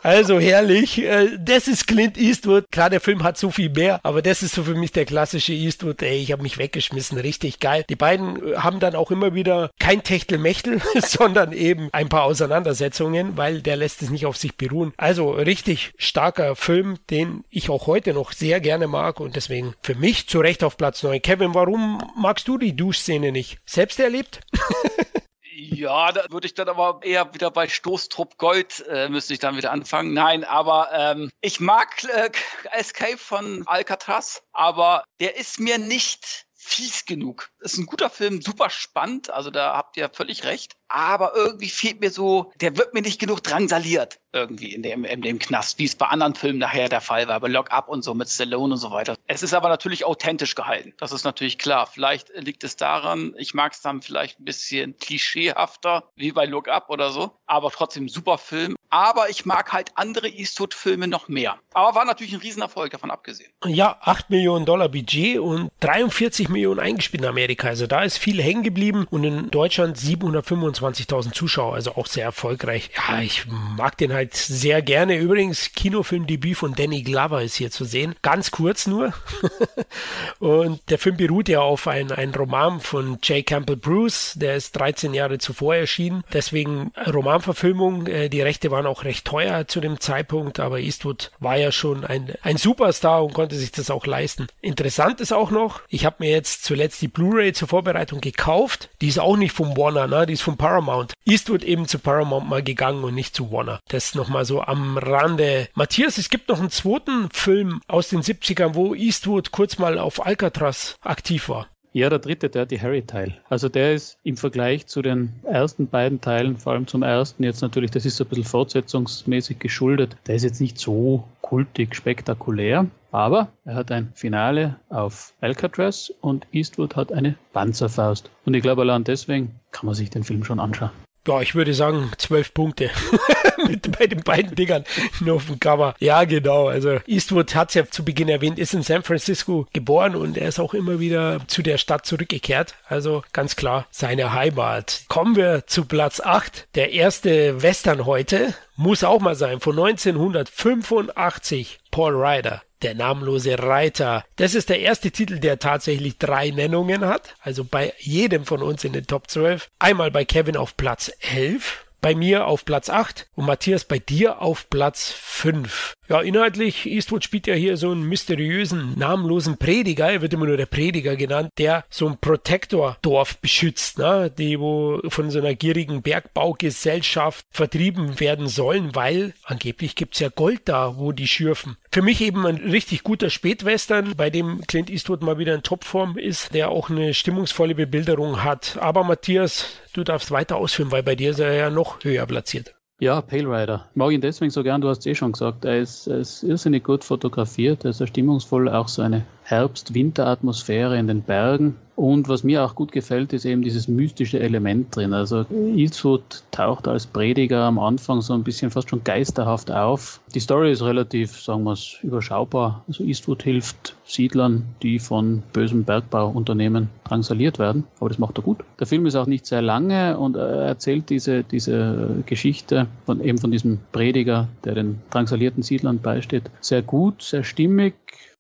Also herrlich. Äh, das ist Clint Eastwood. Klar, der Film hat so viel mehr, aber das ist so für mich der klassische Eastwood. Ey, ich habe mich weggeschmissen. Richtig geil. Die beiden äh, haben dann auch immer wieder kein Techtelmechtel, (laughs) sondern eben ein paar Auseinandersetzungen, weil der lässt es nicht auf sich beruhen. Also richtig starker Film, den ich auch heute noch sehr gerne mag und deswegen für mich zu Recht auf Platz 9. Kevin, warum magst du die Duschszene nicht? Selbst erlebt? (laughs) Ja, da würde ich dann aber eher wieder bei Stoßtrupp Gold äh, müsste ich dann wieder anfangen. Nein, aber ähm, ich mag äh, Escape von Alcatraz, aber der ist mir nicht fies genug. Ist ein guter Film, super spannend, also da habt ihr völlig recht aber irgendwie fehlt mir so, der wird mir nicht genug drangsaliert irgendwie in dem, in dem Knast, wie es bei anderen Filmen nachher der Fall war, bei Lock Up und so mit Stallone und so weiter. Es ist aber natürlich authentisch gehalten. Das ist natürlich klar. Vielleicht liegt es daran, ich mag es dann vielleicht ein bisschen klischeehafter, wie bei Look Up oder so, aber trotzdem super Film. Aber ich mag halt andere Eastwood-Filme noch mehr. Aber war natürlich ein Riesenerfolg, davon abgesehen. Ja, 8 Millionen Dollar Budget und 43 Millionen eingespielt in Amerika. Also da ist viel hängen geblieben und in Deutschland 725 25.000 Zuschauer, also auch sehr erfolgreich. Ja, ich mag den halt sehr gerne. Übrigens, Kinofilmdebüt von Danny Glover ist hier zu sehen. Ganz kurz nur. (laughs) und der Film beruht ja auf ein, ein Roman von J. Campbell Bruce. Der ist 13 Jahre zuvor erschienen. Deswegen Romanverfilmung. Äh, die Rechte waren auch recht teuer zu dem Zeitpunkt, aber Eastwood war ja schon ein, ein Superstar und konnte sich das auch leisten. Interessant ist auch noch, ich habe mir jetzt zuletzt die Blu-ray zur Vorbereitung gekauft. Die ist auch nicht vom Warner, ne? die ist vom Paramount. Eastwood eben zu Paramount mal gegangen und nicht zu Warner. Das nochmal so am Rande. Matthias, es gibt noch einen zweiten Film aus den 70ern, wo Eastwood kurz mal auf Alcatraz aktiv war. Ja, der dritte Dirty Harry-Teil. Also der ist im Vergleich zu den ersten beiden Teilen, vor allem zum ersten jetzt natürlich, das ist so ein bisschen fortsetzungsmäßig geschuldet, der ist jetzt nicht so kultig spektakulär, aber er hat ein Finale auf Alcatraz und Eastwood hat eine Panzerfaust. Und ich glaube, allein deswegen kann man sich den Film schon anschauen. Ja, ich würde sagen, zwölf Punkte (laughs) mit bei den beiden Dingern nur auf dem Cover. Ja, genau. Also Eastwood hat es ja zu Beginn erwähnt, ist in San Francisco geboren und er ist auch immer wieder zu der Stadt zurückgekehrt. Also ganz klar seine Heimat. Kommen wir zu Platz 8. Der erste Western heute muss auch mal sein, von 1985. Paul Ryder. Der namenlose Reiter. Das ist der erste Titel, der tatsächlich drei Nennungen hat. Also bei jedem von uns in den Top 12. Einmal bei Kevin auf Platz 11 bei mir auf Platz 8 und Matthias bei dir auf Platz 5. Ja, inhaltlich, Eastwood spielt ja hier so einen mysteriösen, namenlosen Prediger, er wird immer nur der Prediger genannt, der so ein Protektor-Dorf beschützt, ne? die wo von so einer gierigen Bergbaugesellschaft vertrieben werden sollen, weil angeblich gibt's ja Gold da, wo die schürfen. Für mich eben ein richtig guter Spätwestern, bei dem Clint Eastwood mal wieder in Topform ist, der auch eine stimmungsvolle Bebilderung hat. Aber Matthias, du darfst weiter ausführen, weil bei dir ist er ja noch höher platziert. Ja, Pale Rider. Mag ihn deswegen so gern, du hast es eh schon gesagt. Er ist, er ist irrsinnig gut fotografiert, er ist stimmungsvoll, auch so eine Herbst-Winter-Atmosphäre in den Bergen. Und was mir auch gut gefällt, ist eben dieses mystische Element drin. Also Eastwood taucht als Prediger am Anfang so ein bisschen fast schon geisterhaft auf. Die Story ist relativ, sagen wir es, überschaubar. Also Eastwood hilft Siedlern, die von bösen Bergbauunternehmen drangsaliert werden. Aber das macht er gut. Der Film ist auch nicht sehr lange und er erzählt diese, diese Geschichte von eben von diesem Prediger, der den drangsalierten Siedlern beisteht, sehr gut, sehr stimmig,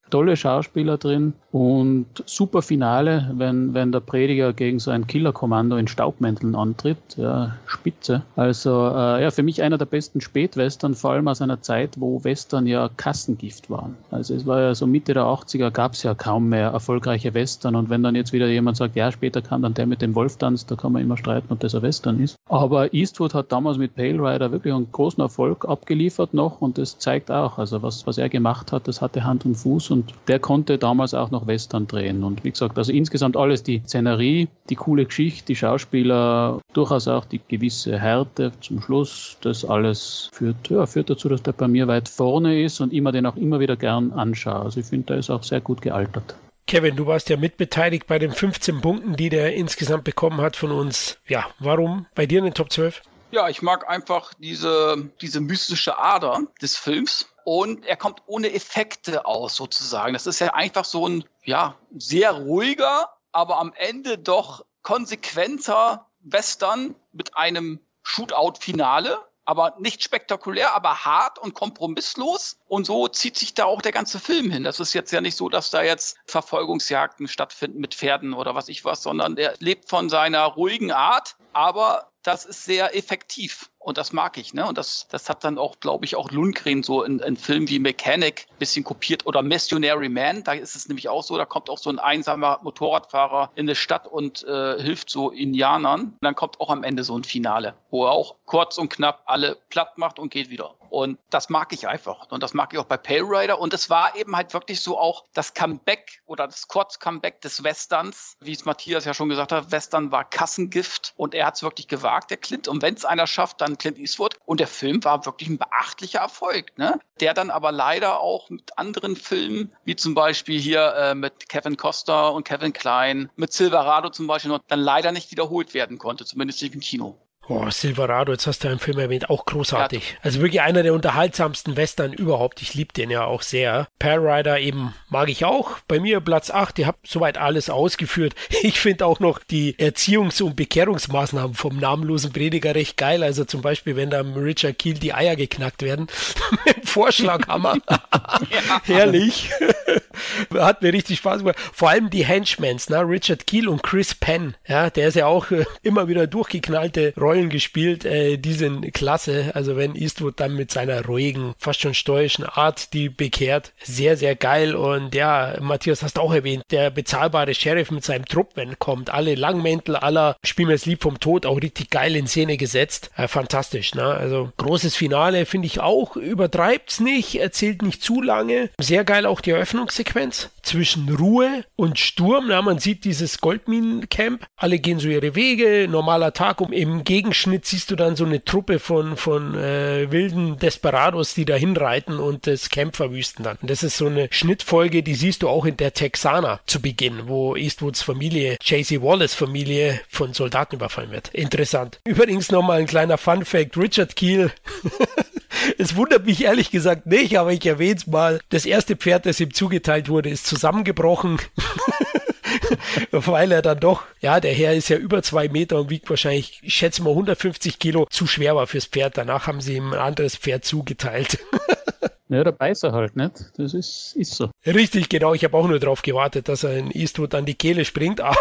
tolle Schauspieler drin und super Finale, wenn, wenn der Prediger gegen so ein Killerkommando in Staubmänteln antritt. Ja, spitze. Also äh, ja, für mich einer der besten Spätwestern, vor allem aus einer Zeit, wo Western ja Kassengift waren. Also es war ja so Mitte der 80er gab es ja kaum mehr erfolgreiche Western und wenn dann jetzt wieder jemand sagt, ja, später kam dann der mit dem Wolftanz, da kann man immer streiten, ob das ein Western ist. Aber Eastwood hat damals mit Pale Rider wirklich einen großen Erfolg abgeliefert noch und das zeigt auch, also was, was er gemacht hat, das hatte Hand und Fuß und der konnte damals auch noch Western drehen. Und wie gesagt, also insgesamt alles die Szenerie, die coole Geschichte, die Schauspieler, durchaus auch die gewisse Härte zum Schluss. Das alles führt, ja, führt dazu, dass der bei mir weit vorne ist und immer den auch immer wieder gern anschaue. Also ich finde, der ist auch sehr gut gealtert. Kevin, du warst ja mitbeteiligt bei den 15 Punkten, die der insgesamt bekommen hat von uns. Ja, warum bei dir in den Top 12? Ja, ich mag einfach diese, diese mystische Ader des Films und er kommt ohne Effekte aus sozusagen. Das ist ja einfach so ein, ja, sehr ruhiger, aber am Ende doch konsequenter Western mit einem Shootout-Finale, aber nicht spektakulär, aber hart und kompromisslos. Und so zieht sich da auch der ganze Film hin. Das ist jetzt ja nicht so, dass da jetzt Verfolgungsjagden stattfinden mit Pferden oder was ich was, sondern er lebt von seiner ruhigen Art, aber das ist sehr effektiv. Und das mag ich, ne? Und das, das hat dann auch, glaube ich, auch Lundgren so in, in Filmen wie Mechanic ein bisschen kopiert oder Missionary Man. Da ist es nämlich auch so, da kommt auch so ein einsamer Motorradfahrer in eine Stadt und äh, hilft so Indianern. Und dann kommt auch am Ende so ein Finale, wo er auch kurz und knapp alle platt macht und geht wieder. Und das mag ich einfach. Und das mag ich auch bei Pale Rider. Und es war eben halt wirklich so auch das Comeback oder das Kurz-Comeback des Westerns. Wie es Matthias ja schon gesagt hat, Western war Kassengift und er hat es wirklich gewagt, der Clint. Und wenn es einer schafft, dann Clint Eastwood. Und der Film war wirklich ein beachtlicher Erfolg, ne? Der dann aber leider auch mit anderen Filmen, wie zum Beispiel hier äh, mit Kevin Costa und Kevin Klein, mit Silverado zum Beispiel dann leider nicht wiederholt werden konnte, zumindest nicht im Kino. Oh, Silverado, jetzt hast du einen Film erwähnt, auch großartig. Ja. Also wirklich einer der unterhaltsamsten Western überhaupt. Ich liebe den ja auch sehr. Pearl Rider eben mag ich auch. Bei mir Platz 8, ihr habt soweit alles ausgeführt. (laughs) Ich finde auch noch die Erziehungs- und Bekehrungsmaßnahmen vom namenlosen Prediger recht geil. Also zum Beispiel, wenn da Richard Keel die Eier geknackt werden. Mit (laughs) dem Vorschlaghammer. (laughs) Herrlich. (laughs) Hat mir richtig Spaß gemacht. Vor allem die Henchmans, ne? Richard Keel und Chris Penn. Ja, der ist ja auch äh, immer wieder durchgeknallte Rollen gespielt. Äh, die sind klasse. Also wenn Eastwood dann mit seiner ruhigen, fast schon stoischen Art die bekehrt. Sehr, sehr geil. Und ja, Matthias hast du auch erwähnt, der bezahlbare Sheriff mit seinem Trupp, wenn kommt. Alle Langmäntel aller Spiel mir das Lied vom Tod auch richtig geil in Szene gesetzt. Äh, fantastisch, ne? Also großes Finale finde ich auch. Übertreibt's nicht, erzählt nicht zu lange. Sehr geil auch die Eröffnungssequenz zwischen Ruhe und Sturm. Na, man sieht dieses Goldminencamp. Alle gehen so ihre Wege. Normaler Tag. Und im Gegenschnitt siehst du dann so eine Truppe von, von äh, wilden Desperados, die da hinreiten und das Camp verwüsten dann. Und das ist so eine Schnittfolge, die siehst du auch in der Texana zu Beginn, wo Eastwoods Familie, J.C. Wallace Familie von Soldaten überfallen wird. Interessant. Übrigens nochmal ein kleiner Fun Fact. Richard Keel (laughs) Es wundert mich ehrlich gesagt nicht, aber ich erwähne es mal. Das erste Pferd, das ihm zugeteilt wurde, ist zusammengebrochen. (laughs) Weil er dann doch, ja, der Herr ist ja über zwei Meter und wiegt wahrscheinlich, ich schätze mal 150 Kilo, zu schwer war fürs Pferd. Danach haben sie ihm ein anderes Pferd zugeteilt. (laughs) Ja, der Beißer halt nicht. Das ist, ist so. Richtig, genau. Ich habe auch nur darauf gewartet, dass er in Eastwood an die Kehle springt, (laughs) aber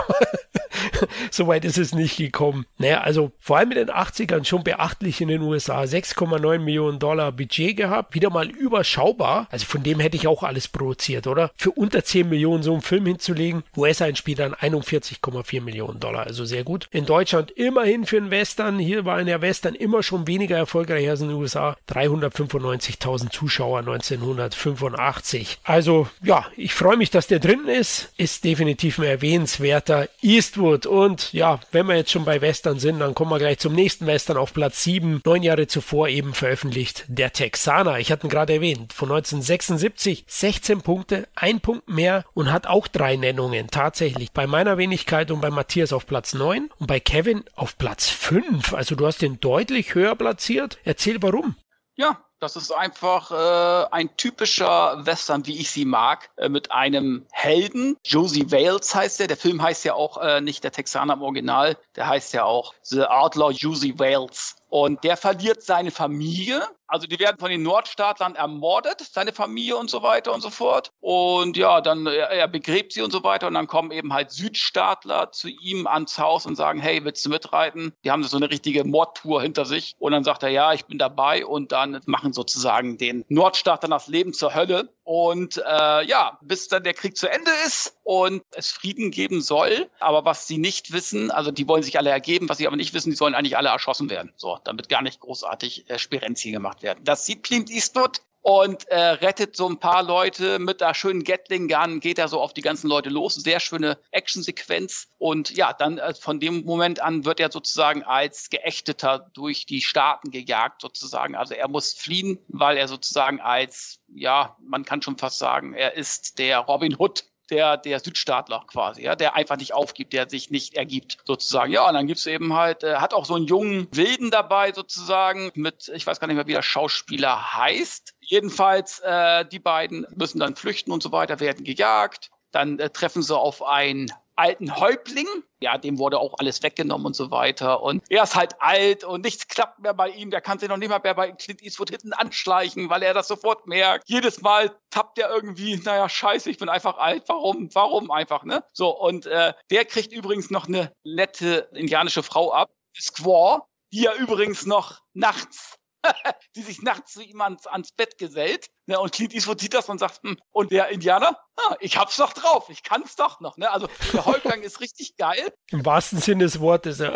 Soweit ist es nicht gekommen. Naja, also vor allem in den 80ern schon beachtlich in den USA. 6,9 Millionen Dollar Budget gehabt. Wieder mal überschaubar. Also von dem hätte ich auch alles produziert, oder? Für unter 10 Millionen so einen Film hinzulegen. US-Einspieler 41,4 Millionen Dollar. Also sehr gut. In Deutschland immerhin für einen Western. Hier waren ja Western immer schon weniger erfolgreich als in den USA. 395.000 Zuschauer 1985. Also ja, ich freue mich, dass der drin ist. Ist definitiv ein erwähnenswerter Eastwood und ja, wenn wir jetzt schon bei Western sind, dann kommen wir gleich zum nächsten Western auf Platz 7. Neun Jahre zuvor eben veröffentlicht Der Texaner. Ich hatte ihn gerade erwähnt. Von 1976 16 Punkte, ein Punkt mehr und hat auch drei Nennungen. Tatsächlich. Bei meiner Wenigkeit und bei Matthias auf Platz 9 und bei Kevin auf Platz 5. Also du hast den deutlich höher platziert. Erzähl warum. Ja, das ist einfach äh, ein typischer Western, wie ich sie mag, äh, mit einem Helden. Josie Wales heißt der. Der Film heißt ja auch äh, nicht der Texaner im Original, der heißt ja auch The Outlaw Josie Wales. Und der verliert seine Familie. Also die werden von den Nordstaatlern ermordet, seine Familie und so weiter und so fort. Und ja, dann er, er begräbt sie und so weiter. Und dann kommen eben halt Südstaatler zu ihm ans Haus und sagen, hey, willst du mitreiten? Die haben so eine richtige Mordtour hinter sich. Und dann sagt er, ja, ich bin dabei. Und dann machen sozusagen den Nordstaatlern das Leben zur Hölle. Und äh, ja, bis dann der Krieg zu Ende ist und es Frieden geben soll. Aber was sie nicht wissen, also die wollen sich alle ergeben, was sie aber nicht wissen, die sollen eigentlich alle erschossen werden. So, damit gar nicht großartig äh, Sperenzien gemacht werden. Das sieht Clint Eastwood und äh, rettet so ein paar Leute mit der schönen Gatling Gun, geht er so auf die ganzen Leute los. Sehr schöne Actionsequenz. Und ja, dann äh, von dem Moment an wird er sozusagen als Geächteter durch die Staaten gejagt, sozusagen. Also er muss fliehen, weil er sozusagen als, ja, man kann schon fast sagen, er ist der Robin Hood der, der Südstaatler quasi, ja, der einfach nicht aufgibt, der sich nicht ergibt, sozusagen. Ja, und dann gibt's eben halt, äh, hat auch so einen jungen Wilden dabei, sozusagen, mit, ich weiß gar nicht mehr, wie der Schauspieler heißt. Jedenfalls, äh, die beiden müssen dann flüchten und so weiter, werden gejagt. Dann äh, treffen sie auf einen alten Häuptling. Ja, dem wurde auch alles weggenommen und so weiter. Und er ist halt alt und nichts klappt mehr bei ihm. Der kann sich noch nicht mal mehr bei Clint Eastwood hinten anschleichen, weil er das sofort merkt. Jedes Mal tappt er irgendwie, naja, scheiße, ich bin einfach alt. Warum? Warum einfach, ne? So, und äh, der kriegt übrigens noch eine nette indianische Frau ab, Squaw, die ja übrigens noch nachts (laughs) die sich nachts zu ihm ans, ans Bett gesellt. Ne, und Clint Eastwood sieht das und sagt, hm, und der Indianer, ah, ich hab's doch drauf, ich kann's doch noch. Ne? Also der (laughs) Häuptling ist richtig geil. Im wahrsten Sinne des Wortes, ja.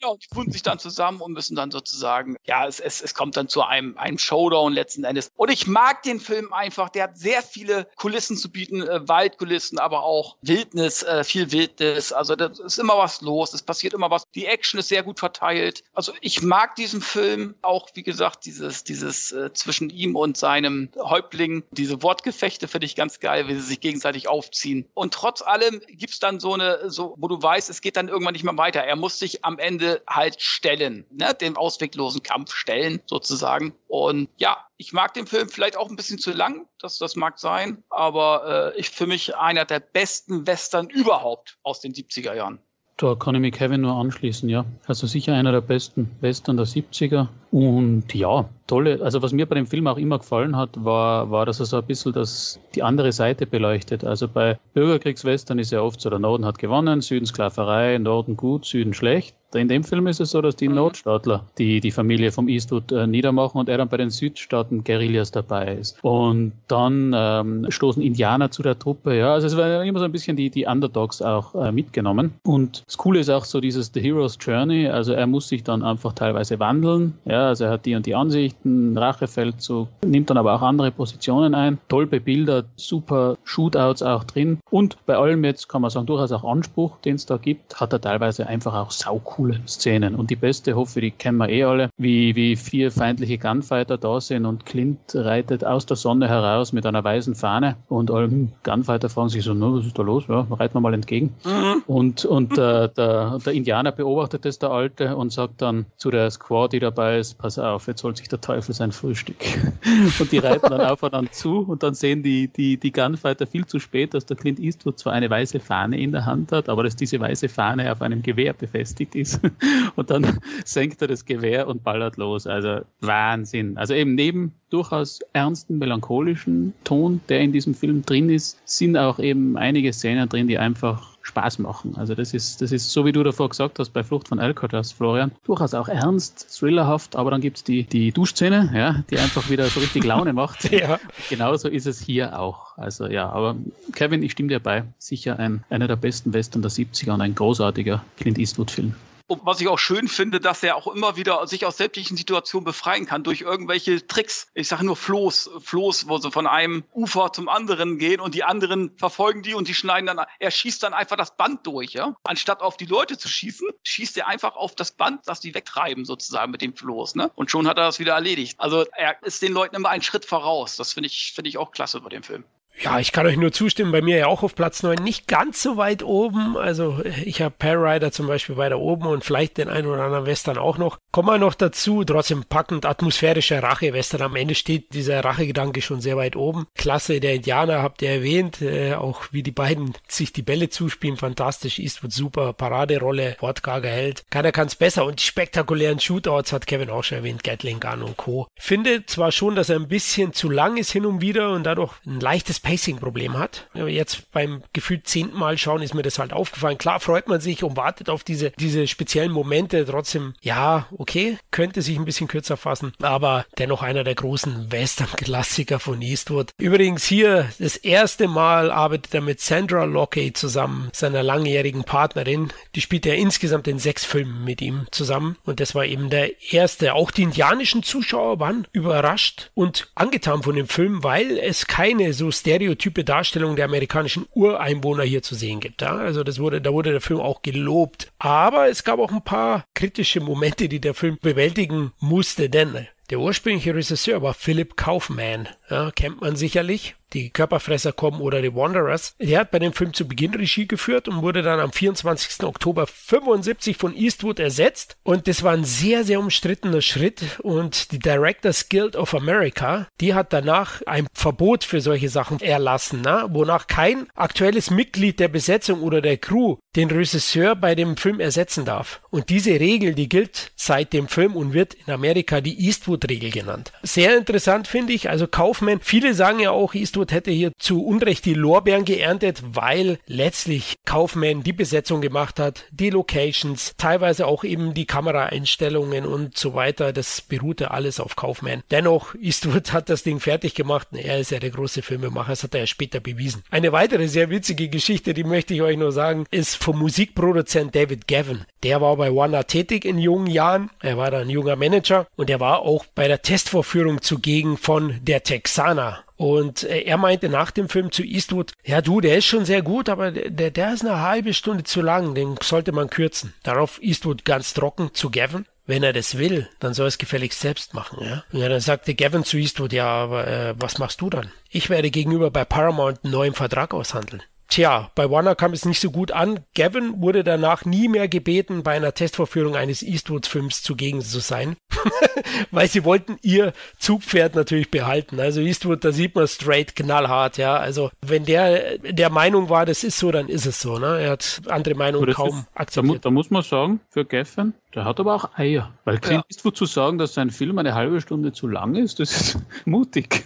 Ja, die tun sich dann zusammen und müssen dann sozusagen, ja, es, es, es kommt dann zu einem, einem Showdown letzten Endes. Und ich mag den Film einfach. Der hat sehr viele Kulissen zu bieten, äh, Waldkulissen, aber auch Wildnis, äh, viel Wildnis. Also da ist immer was los, es passiert immer was. Die Action ist sehr gut verteilt. Also ich mag diesen Film auch, wie gesagt, dieses, dieses äh, zwischen ihm und seinem Häuptling, diese Wortgefechte finde ich ganz geil, wie sie sich gegenseitig aufziehen. Und trotz allem gibt's dann so eine, so, wo du weißt, es geht dann irgendwann nicht mehr weiter. Er muss sich am Ende Ende halt stellen, ne? den ausweglosen Kampf stellen sozusagen. Und ja, ich mag den Film vielleicht auch ein bisschen zu lang, das, das mag sein, aber äh, ich für mich einer der besten Western überhaupt aus den 70er Jahren. Da kann ich mich Kevin nur anschließen, ja. Also sicher einer der besten Western der 70er. Und ja, tolle, also was mir bei dem Film auch immer gefallen hat, war, war, dass er so ein bisschen das, die andere Seite beleuchtet. Also bei Bürgerkriegswestern ist ja oft so, der Norden hat gewonnen, Süden Sklaverei, Norden gut, Süden schlecht. In dem Film ist es so, dass die mhm. Nordstaatler die, die Familie vom Eastwood äh, niedermachen und er dann bei den Südstaaten Guerillas dabei ist. Und dann ähm, stoßen Indianer zu der Truppe. Ja, also es war immer so ein bisschen die, die Underdogs auch äh, mitgenommen. Und das Coole ist auch so dieses The Hero's Journey. Also er muss sich dann einfach teilweise wandeln. Ja, also er hat die und die Ansichten, Rachefeldzug, nimmt dann aber auch andere Positionen ein. Toll bebildert, super Shootouts auch drin. Und bei allem jetzt kann man sagen, durchaus auch Anspruch, den es da gibt, hat er teilweise einfach auch saucool coole Szenen. Und die beste, hoffe ich, die kennen wir eh alle, wie, wie vier feindliche Gunfighter da sind und Clint reitet aus der Sonne heraus mit einer weißen Fahne und alle Gunfighter fragen sich so, no, was ist da los? Ja, reiten wir mal entgegen. Mhm. Und, und äh, der, der Indianer beobachtet das, der Alte, und sagt dann zu der Squad, die dabei ist, pass auf, jetzt holt sich der Teufel sein Frühstück. (laughs) und die reiten dann aufeinander zu und dann sehen die, die, die Gunfighter viel zu spät, dass der Clint Eastwood zwar eine weiße Fahne in der Hand hat, aber dass diese weiße Fahne auf einem Gewehr befestigt ist ist. (laughs) Und dann (laughs) senkt er das Gewehr und ballert los. Also Wahnsinn. Also eben neben durchaus ernsten, melancholischen Ton, der in diesem Film drin ist, sind auch eben einige Szenen drin, die einfach Spaß machen. Also das ist, das ist so, wie du davor gesagt hast, bei Flucht von Alcatraz, Florian, durchaus auch ernst, thrillerhaft, aber dann gibt es die, die Duschszene, ja, die einfach wieder so richtig Laune macht. (laughs) ja. Genauso ist es hier auch. Also ja, aber Kevin, ich stimme dir bei. Sicher ein, einer der besten Western der 70er und ein großartiger Clint Eastwood-Film. Und was ich auch schön finde, dass er auch immer wieder sich aus sämtlichen Situationen befreien kann durch irgendwelche Tricks. Ich sage nur Floß, Floß, wo sie von einem Ufer zum anderen gehen und die anderen verfolgen die und die schneiden dann, er schießt dann einfach das Band durch, ja. Anstatt auf die Leute zu schießen, schießt er einfach auf das Band, dass die wegtreiben sozusagen mit dem Floß, ne? Und schon hat er das wieder erledigt. Also er ist den Leuten immer einen Schritt voraus. Das finde ich, finde ich auch klasse bei dem Film. Ja, ich kann euch nur zustimmen, bei mir ja auch auf Platz 9, nicht ganz so weit oben. Also ich habe Rider zum Beispiel weiter oben und vielleicht den einen oder anderen Western auch noch. Kommen wir noch dazu, trotzdem packend atmosphärischer Rache-Western. Am Ende steht dieser Rachegedanke schon sehr weit oben. Klasse der Indianer habt ihr erwähnt, äh, auch wie die beiden sich die Bälle zuspielen, fantastisch. Eastwood super, Paraderolle, wortkarger Held. Keiner kann's besser und die spektakulären Shootouts hat Kevin auch schon erwähnt, Gatling Gun und Co. Finde zwar schon, dass er ein bisschen zu lang ist hin und wieder und dadurch ein leichtes Pacing-Problem hat. Jetzt beim gefühlt zehnten Mal schauen ist mir das halt aufgefallen. Klar freut man sich und wartet auf diese, diese speziellen Momente. Trotzdem, ja, okay, könnte sich ein bisschen kürzer fassen, aber dennoch einer der großen Western-Klassiker von Eastwood. Übrigens hier das erste Mal arbeitet er mit Sandra Lockey zusammen, seiner langjährigen Partnerin. Die spielt er insgesamt in sechs Filmen mit ihm zusammen und das war eben der erste. Auch die indianischen Zuschauer waren überrascht und angetan von dem Film, weil es keine so stereotype Darstellung der amerikanischen Ureinwohner hier zu sehen gibt. Ja? Also das wurde, da wurde der Film auch gelobt. Aber es gab auch ein paar kritische Momente, die der Film bewältigen musste, denn der ursprüngliche Regisseur war Philip Kaufman. Ja, kennt man sicherlich die Körperfresser kommen oder die Wanderers. Der hat bei dem Film zu Beginn Regie geführt und wurde dann am 24. Oktober 75 von Eastwood ersetzt. Und das war ein sehr, sehr umstrittener Schritt. Und die Directors Guild of America, die hat danach ein Verbot für solche Sachen erlassen, na? wonach kein aktuelles Mitglied der Besetzung oder der Crew den Regisseur bei dem Film ersetzen darf. Und diese Regel, die gilt seit dem Film und wird in Amerika die Eastwood-Regel genannt. Sehr interessant finde ich, also Kaufman, viele sagen ja auch, Eastwood Eastwood hätte hier zu Unrecht die Lorbeeren geerntet, weil letztlich Kaufman die Besetzung gemacht hat, die Locations, teilweise auch eben die Kameraeinstellungen und so weiter. Das beruhte alles auf Kaufman. Dennoch, Eastwood hat das Ding fertig gemacht. Er ist ja der große Filmemacher, das hat er ja später bewiesen. Eine weitere sehr witzige Geschichte, die möchte ich euch nur sagen, ist vom Musikproduzent David Gavin. Der war bei Warner tätig in jungen Jahren. Er war dann junger Manager und er war auch bei der Testvorführung zugegen von Der Texaner. Und äh, er meinte nach dem Film zu Eastwood, ja du, der ist schon sehr gut, aber der, der ist eine halbe Stunde zu lang, den sollte man kürzen. Darauf Eastwood ganz trocken zu Gavin. Wenn er das will, dann soll er es gefälligst selbst machen. Ja? Ja, dann sagte Gavin zu Eastwood, ja, aber äh, was machst du dann? Ich werde gegenüber bei Paramount einen neuen Vertrag aushandeln. Tja, bei Warner kam es nicht so gut an. Gavin wurde danach nie mehr gebeten, bei einer Testvorführung eines Eastwood-Films zugegen zu sein, (laughs) weil sie wollten ihr Zugpferd natürlich behalten. Also Eastwood, da sieht man straight knallhart, ja. Also wenn der der Meinung war, das ist so, dann ist es so. Ne? Er hat andere Meinungen kaum ist, akzeptiert. Da, da, muss man sagen, für Gavin, der hat aber auch Eier. Weil Clint ja. Eastwood zu sagen, dass sein Film eine halbe Stunde zu lang ist, das ist (laughs) mutig.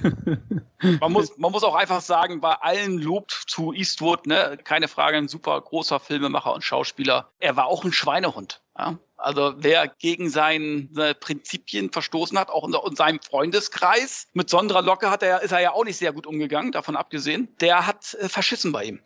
Man muss, man muss auch einfach sagen, bei allen Lob zu Eastwood, ne, keine Frage, ein super großer Filmemacher und Schauspieler. Er war auch ein Schweinehund. Ja? Also wer gegen seine Prinzipien verstoßen hat, auch in seinem Freundeskreis, mit Sondra Locke hat er, ist er ja auch nicht sehr gut umgegangen, davon abgesehen, der hat äh, verschissen bei ihm.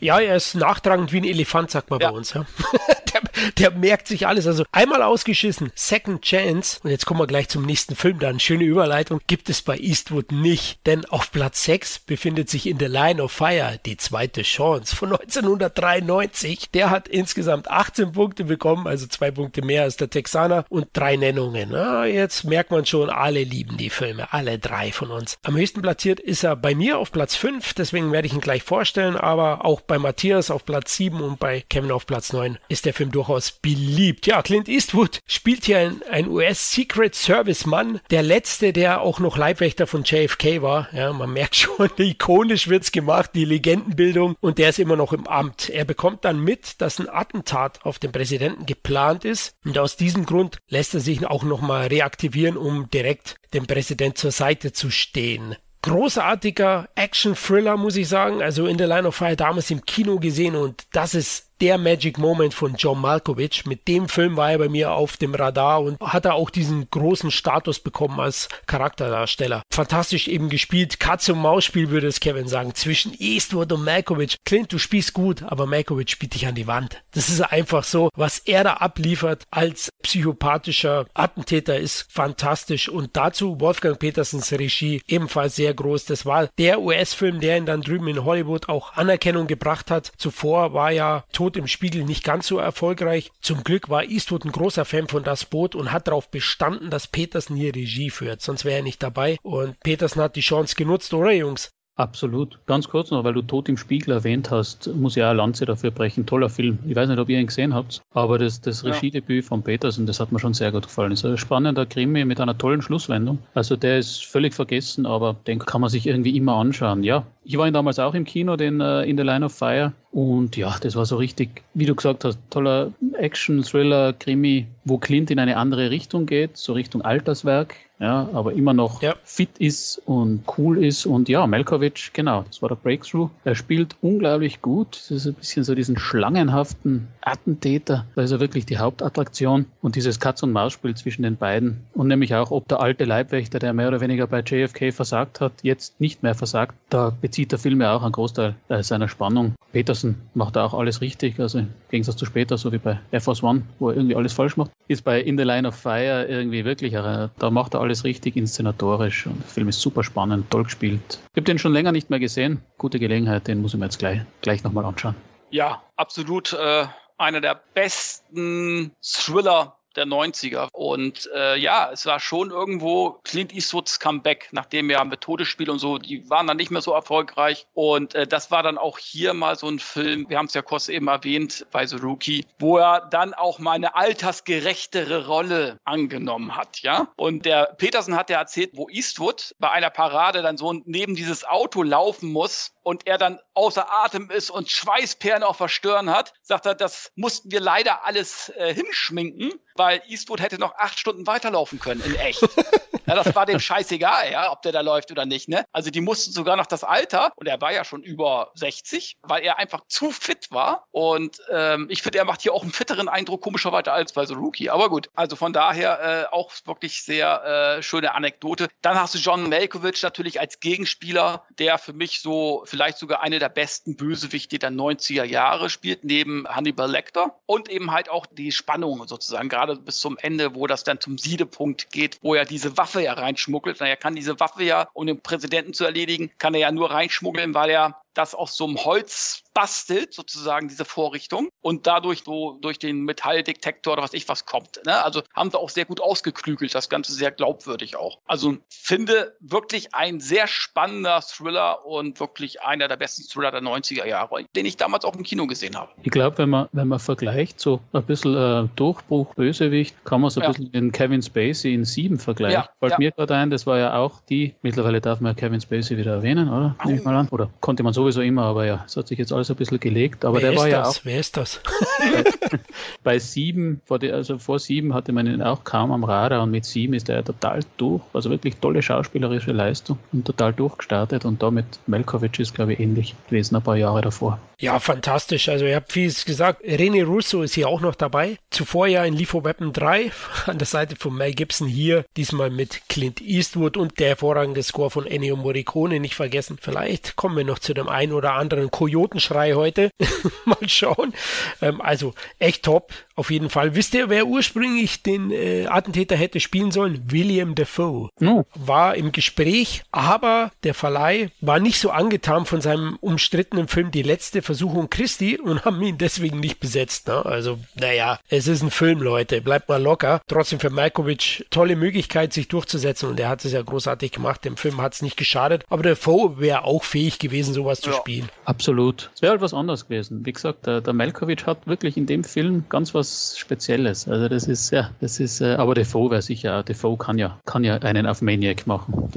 Ja, er ist nachtragend wie ein Elefant, sagt man ja. bei uns. Ja. (laughs) der, der, merkt sich alles. Also einmal ausgeschissen, Second Chance, und jetzt kommen wir gleich zum nächsten Film, dann schöne Überleitung, gibt es bei Eastwood nicht. Denn auf Platz 6 befindet sich in The Line of Fire die zweite Chance von 1993. Der hat insgesamt 18 Punkte bekommen, also zwei Punkte mehr als der Texaner und drei Nennungen. Na, jetzt merkt man schon, alle lieben die Filme, alle drei von uns. Am höchsten platziert ist er bei mir auf Platz 5, deswegen werde ich ihn gleich vorstellen, aber auch bei Matthias auf Platz 7 und bei Kevin auf Platz 9 ist der Film durchaus beliebt. Ja, Clint Eastwood spielt hier ein, ein US-Secret Service-Mann, der letzte, der auch noch Leibwächter von JFK war. Ja, man merkt schon, (laughs) ikonisch wird's gemacht, die Legendenbildung und der ist immer noch im Amt. Er bekommt dann mit, dass ein Attentat auf den Präsidenten geplant ist und aus diesem Grund lässt er sich auch nochmal reaktivieren, um direkt dem Präsident zur Seite zu stehen großartiger Action-Thriller, muss ich sagen. Also in der Line of Fire damals im Kino gesehen und das ist der Magic Moment von John Malkovich. Mit dem Film war er bei mir auf dem Radar und hat er auch diesen großen Status bekommen als Charakterdarsteller. Fantastisch eben gespielt. Katze und Maus Spiel würde es Kevin sagen. Zwischen Eastwood und Malkovich. Clint, du spielst gut, aber Malkovich spielt dich an die Wand. Das ist einfach so. Was er da abliefert als psychopathischer Attentäter ist fantastisch. Und dazu Wolfgang Petersens Regie ebenfalls sehr groß. Das war der US-Film, der ihn dann drüben in Hollywood auch Anerkennung gebracht hat. Zuvor war ja im Spiegel nicht ganz so erfolgreich. Zum Glück war Eastwood ein großer Fan von Das Boot und hat darauf bestanden, dass Petersen hier Regie führt. Sonst wäre er nicht dabei. Und Petersen hat die Chance genutzt, oder Jungs? Absolut. Ganz kurz noch, weil du Tod im Spiegel erwähnt hast, muss ja auch Lanze dafür brechen. Toller Film. Ich weiß nicht, ob ihr ihn gesehen habt, aber das, das ja. Regiedebüt von Petersen, das hat mir schon sehr gut gefallen. Es ist ein spannender Krimi mit einer tollen Schlusswendung. Also der ist völlig vergessen, aber den kann man sich irgendwie immer anschauen. Ja, ich war ihn damals auch im Kino, den uh, In the Line of Fire. Und ja, das war so richtig, wie du gesagt hast, toller Action, Thriller, Krimi, wo Clint in eine andere Richtung geht, so Richtung Alterswerk ja, aber immer noch ja. fit ist und cool ist. Und ja, Melkovic, genau, das war der Breakthrough. Er spielt unglaublich gut. Das ist ein bisschen so diesen schlangenhaften Attentäter. Da ist er wirklich die Hauptattraktion. Und dieses Katz- und Maus-Spiel zwischen den beiden. Und nämlich auch, ob der alte Leibwächter, der mehr oder weniger bei JFK versagt hat, jetzt nicht mehr versagt. Da bezieht der Film ja auch einen Großteil äh, seiner Spannung. Peterson macht da auch alles richtig. Also im Gegensatz zu später, so wie bei Air Force One, wo er irgendwie alles falsch macht, ist bei In the Line of Fire irgendwie wirklich, da macht er alles richtig inszenatorisch und der Film ist super spannend, toll gespielt. Ich habe den schon länger nicht mehr gesehen. Gute Gelegenheit, den muss ich mir jetzt gleich, gleich nochmal anschauen. Ja, absolut äh, einer der besten Thriller der 90er. Und äh, ja, es war schon irgendwo Clint Eastwoods Comeback, nachdem ja mit Todesspiel und so, die waren dann nicht mehr so erfolgreich. Und äh, das war dann auch hier mal so ein Film, wir haben es ja kurz eben erwähnt bei The Rookie, wo er dann auch mal eine altersgerechtere Rolle angenommen hat, ja. Und der Peterson hat ja erzählt, wo Eastwood bei einer Parade dann so neben dieses Auto laufen muss und er dann außer Atem ist und Schweißperlen auf Verstören hat, sagt er, das mussten wir leider alles äh, hinschminken, weil Eastwood hätte noch acht Stunden weiterlaufen können in echt. (laughs) ja, das war dem scheißegal, ja, ob der da läuft oder nicht. Ne? Also die mussten sogar noch das Alter, und er war ja schon über 60, weil er einfach zu fit war. Und ähm, ich finde, er macht hier auch einen fitteren Eindruck, komischerweise als bei The Rookie. Aber gut, also von daher äh, auch wirklich sehr äh, schöne Anekdote. Dann hast du John Malkovich natürlich als Gegenspieler, der für mich so vielleicht sogar eine der besten Bösewichte der 90er Jahre spielt, neben Hannibal Lecter. Und eben halt auch die Spannung sozusagen, gerade bis zum Ende, wo das dann zum Siedepunkt geht, wo er diese Waffe ja reinschmuggelt. Na, er kann diese Waffe ja, um den Präsidenten zu erledigen, kann er ja nur reinschmuggeln, weil er das aus so einem Holz bastelt, sozusagen diese Vorrichtung, und dadurch so durch den Metalldetektor oder was ich was kommt. Ne? Also haben sie auch sehr gut ausgeklügelt, das Ganze sehr glaubwürdig auch. Also finde wirklich ein sehr spannender Thriller und wirklich einer der besten Thriller der 90er Jahre, den ich damals auch im Kino gesehen habe. Ich glaube, wenn man, wenn man vergleicht, so ein bisschen äh, Durchbruch, Bösewicht, kann man so ein ja. bisschen den Kevin Spacey in Sieben vergleichen. Ja, Fällt ja. mir gerade ein, das war ja auch die, mittlerweile darf man ja Kevin Spacey wieder erwähnen, oder? Nehme ich mal an. Oder konnte man sowieso immer, aber ja, es hat sich jetzt alles ein bisschen gelegt. Aber Wer der war das? ja auch. Wer ist das? bei, (laughs) bei Sieben, vor die, also vor Sieben hatte man ihn auch kaum am Radar und mit Sieben ist er ja total durch. Also wirklich tolle schauspielerische Leistung und total durchgestartet und damit Melkovic ist, glaube ich, ähnlich gewesen ein paar Jahre davor. Ja, fantastisch. Also ihr habt vieles gesagt. René Russo ist hier auch noch dabei. Zuvor ja in Lethal Weapon 3 (laughs) an der Seite von Mel Gibson hier, diesmal mit Clint Eastwood und der hervorragende Score von Ennio Morricone nicht vergessen. Vielleicht kommen wir noch zu dem einen oder anderen Kojotenschrei heute. (laughs) Mal schauen. Ähm, also echt top. Auf jeden Fall. Wisst ihr, wer ursprünglich den äh, Attentäter hätte spielen sollen? William Defoe. No. War im Gespräch, aber der Verleih war nicht so angetan von seinem umstrittenen Film Die letzte Versuchung Christi und haben ihn deswegen nicht besetzt. Ne? Also, naja, es ist ein Film, Leute. Bleibt mal locker. Trotzdem für Malkovich tolle Möglichkeit, sich durchzusetzen und er hat es ja großartig gemacht. Dem Film hat es nicht geschadet, aber der Foe wäre auch fähig gewesen, sowas ja. zu spielen. Absolut. Es wäre halt was anderes gewesen. Wie gesagt, der, der Malkovich hat wirklich in dem Film ganz was Spezielles. Also das ist ja, das ist, äh, aber Defoe wäre sicher, Defoe kann ja, kann ja einen auf Maniac machen.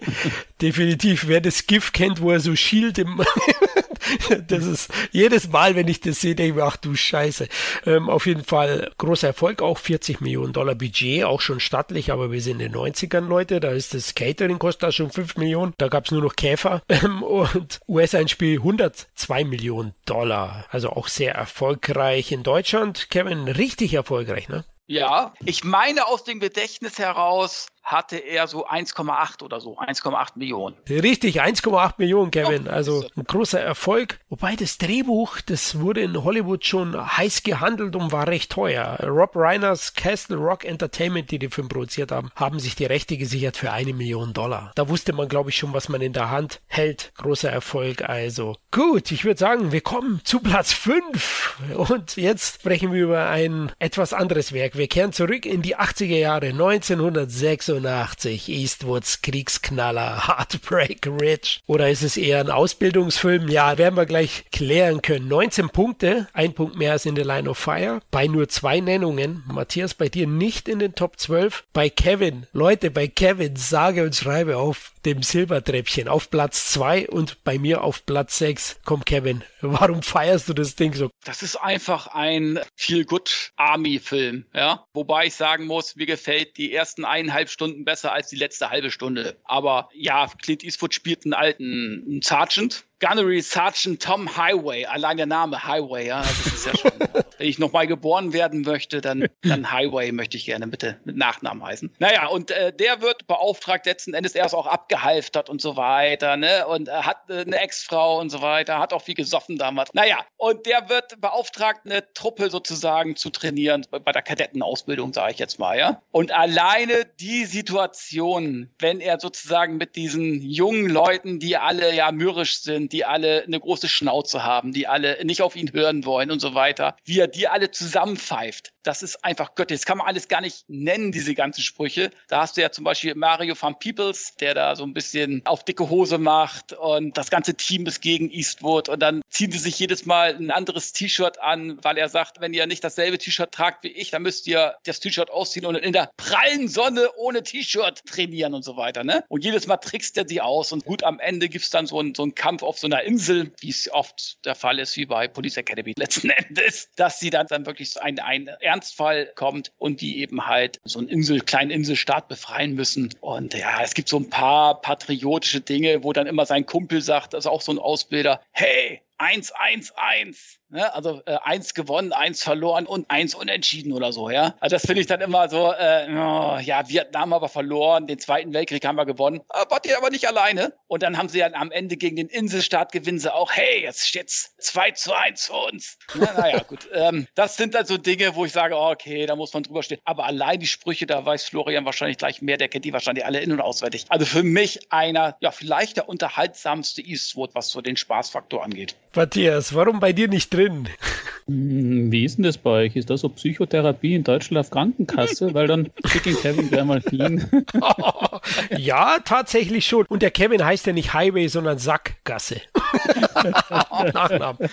(laughs) Definitiv. Wer das GIF kennt, wo er so schielt im (laughs) (laughs) das ist jedes Mal, wenn ich das sehe, denke ich mir, ach du Scheiße. Ähm, auf jeden Fall großer Erfolg, auch 40 Millionen Dollar Budget, auch schon stattlich, aber wir sind in den 90ern, Leute. Da ist das Catering kostet da schon 5 Millionen. Da gab es nur noch Käfer. Ähm, und US-Einspiel 102 Millionen Dollar. Also auch sehr erfolgreich in Deutschland. Kevin, richtig erfolgreich, ne? Ja, ich meine aus dem Gedächtnis heraus, hatte er so 1,8 oder so, 1,8 Millionen. Richtig, 1,8 Millionen, Kevin. Also ein großer Erfolg. Wobei das Drehbuch, das wurde in Hollywood schon heiß gehandelt und war recht teuer. Rob Reiners Castle Rock Entertainment, die den Film produziert haben, haben sich die Rechte gesichert für eine Million Dollar. Da wusste man, glaube ich, schon, was man in der Hand hält. Großer Erfolg also. Gut, ich würde sagen, wir kommen zu Platz 5. Und jetzt sprechen wir über ein etwas anderes Werk. Wir kehren zurück in die 80er Jahre, 1986. 1986, Eastwoods Kriegsknaller, Heartbreak Ridge. Oder ist es eher ein Ausbildungsfilm? Ja, werden wir gleich klären können. 19 Punkte, ein Punkt mehr als in The Line of Fire. Bei nur zwei Nennungen. Matthias, bei dir nicht in den Top 12. Bei Kevin, Leute, bei Kevin, sage und schreibe auf dem Silbertreppchen auf Platz 2 und bei mir auf Platz 6. Komm, Kevin, warum feierst du das Ding so? Das ist einfach ein Feel-Good-Army-Film, ja. Wobei ich sagen muss, mir gefällt die ersten eineinhalb Stunden besser als die letzte halbe Stunde. Aber ja, Clint Eastwood spielt einen alten Sergeant, Gunnery Sergeant Tom Highway, allein der Name Highway, ja, das ist ja schon. (laughs) wenn ich nochmal geboren werden möchte, dann, (laughs) dann Highway möchte ich gerne bitte mit Nachnamen heißen. Naja, und äh, der wird beauftragt, letzten Endes erst auch abgehalftert und so weiter, ne? Und er hat äh, eine Ex-Frau und so weiter, hat auch viel gesoffen damals. Naja, und der wird beauftragt, eine Truppe sozusagen zu trainieren, bei der Kadettenausbildung, sage ich jetzt mal, ja. Und alleine die Situation, wenn er sozusagen mit diesen jungen Leuten, die alle ja mürrisch sind, die alle eine große Schnauze haben, die alle nicht auf ihn hören wollen und so weiter, wie er die alle zusammenpfeift. Das ist einfach göttlich. Das kann man alles gar nicht nennen, diese ganzen Sprüche. Da hast du ja zum Beispiel Mario van Peebles, der da so ein bisschen auf dicke Hose macht und das ganze Team ist gegen Eastwood und dann ziehen sie sich jedes Mal ein anderes T-Shirt an, weil er sagt, wenn ihr nicht dasselbe T-Shirt tragt wie ich, dann müsst ihr das T-Shirt ausziehen und in der prallen Sonne ohne T-Shirt trainieren und so weiter. Ne? Und jedes Mal trickst er sie aus und gut am Ende gibt es dann so einen, so einen Kampf auf so einer Insel, wie es oft der Fall ist, wie bei Police Academy letzten (laughs) Endes, dass sie dann, dann wirklich so ein, ein Ernstfall kommt und die eben halt so einen Insel, kleinen Inselstaat befreien müssen. Und ja, es gibt so ein paar patriotische Dinge, wo dann immer sein Kumpel sagt, also auch so ein Ausbilder, hey, 111, Ne? Also äh, eins gewonnen, eins verloren und eins unentschieden oder so, ja. Also das finde ich dann immer so, äh, oh, ja, Vietnam aber verloren, den Zweiten Weltkrieg haben wir gewonnen, aber die aber nicht alleine. Und dann haben sie ja am Ende gegen den Inselstaat gewinnen sie auch, hey, jetzt steht's 2 zu 1 für uns. Na, naja, gut. (laughs) Ähm, das sind dann so Dinge, wo ich sage, oh, okay, da muss man drüber stehen. Aber allein die Sprüche, da weiß Florian wahrscheinlich gleich mehr, der kennt die wahrscheinlich alle in- und auswendig. Also für mich einer, ja, vielleicht der unterhaltsamste Eastwood, was so den Spaßfaktor angeht. Matthias, warum bei dir nicht drin? Hm, Wie ist denn das bei euch? Ist das so Psychotherapie in Deutschland auf Krankenkasse? Weil dann schicken Kevin gleich mal hin. (laughs) (laughs) ja, tatsächlich schon. Und der Kevin heißt ja nicht Highway, sondern Sackgasse. (laughs) Nachnamen.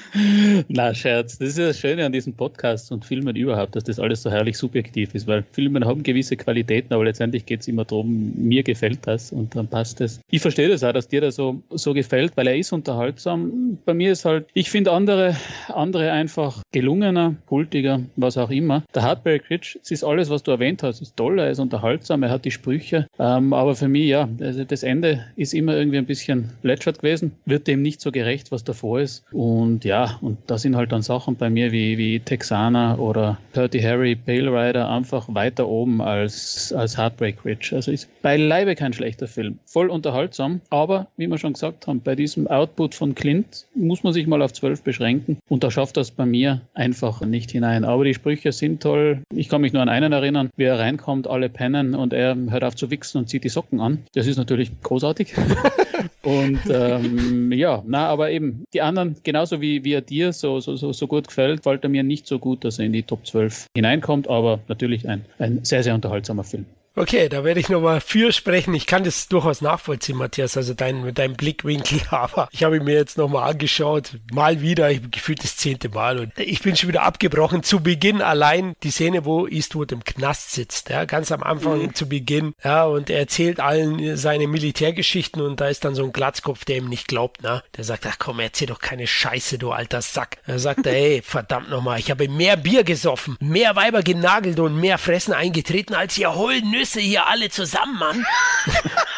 Na, Scherz. Das ist ja das Schöne an diesem Podcast und Filmen überhaupt, dass das alles so herrlich subjektiv ist, weil Filme haben gewisse Qualitäten, aber letztendlich geht es immer darum, mir gefällt das und dann passt es. Ich verstehe das auch, dass dir das so, so gefällt, weil er ist unterhaltsam. Bei mir ist halt, ich finde andere, andere einfach gelungener, kultiger, was auch immer. Der Heartbreak Ridge, es ist alles, was du erwähnt hast, ist toll, er ist unterhaltsam, er hat die Sprüche, ähm, aber für mich, ja, also das Ende ist immer irgendwie ein bisschen plätschert gewesen, wird dem nicht so gerecht, was davor ist und ja, und da sind halt dann Sachen bei mir wie, wie Texana oder Dirty Harry, Pale Rider einfach weiter oben als, als Heartbreak Ridge. Also ist beileibe kein schlechter Film. Voll unterhaltsam, aber wie wir schon gesagt haben, bei diesem Output von Clint muss man sich mal auf zwölf beschränken und da schafft das bei mir einfach nicht hinein. Aber die Sprüche sind toll. Ich kann mich nur an einen erinnern, wie er reinkommt, alle pennen und er hört auf zu wichsen und zieht die Socken an. Das ist natürlich großartig. (laughs) und ähm, ja, na, aber eben die anderen, genauso wie, wie er dir so, so, so, so gut gefällt, fällt er mir nicht so gut, dass er in die Top 12 hineinkommt, aber natürlich ein, ein sehr, sehr unterhaltsamer Film. Okay, da werde ich nochmal für sprechen. Ich kann das durchaus nachvollziehen, Matthias, also dein, mit deinem Blickwinkel, (laughs) aber ich habe mir jetzt nochmal angeschaut, mal wieder, ich gefühlt das zehnte Mal und ich bin schon wieder abgebrochen. Zu Beginn allein die Szene, wo Eastwood im Knast sitzt, ja, ganz am Anfang mhm. zu Beginn, ja, und er erzählt allen seine Militärgeschichten und da ist dann so ein Glatzkopf, der ihm nicht glaubt, ne, der sagt, ach komm, erzähl doch keine Scheiße, du alter Sack. Er sagt er, (laughs) ey, verdammt nochmal, ich habe mehr Bier gesoffen, mehr Weiber genagelt und mehr Fressen eingetreten als ihr holden Nüsse hier alle zusammen, Mann.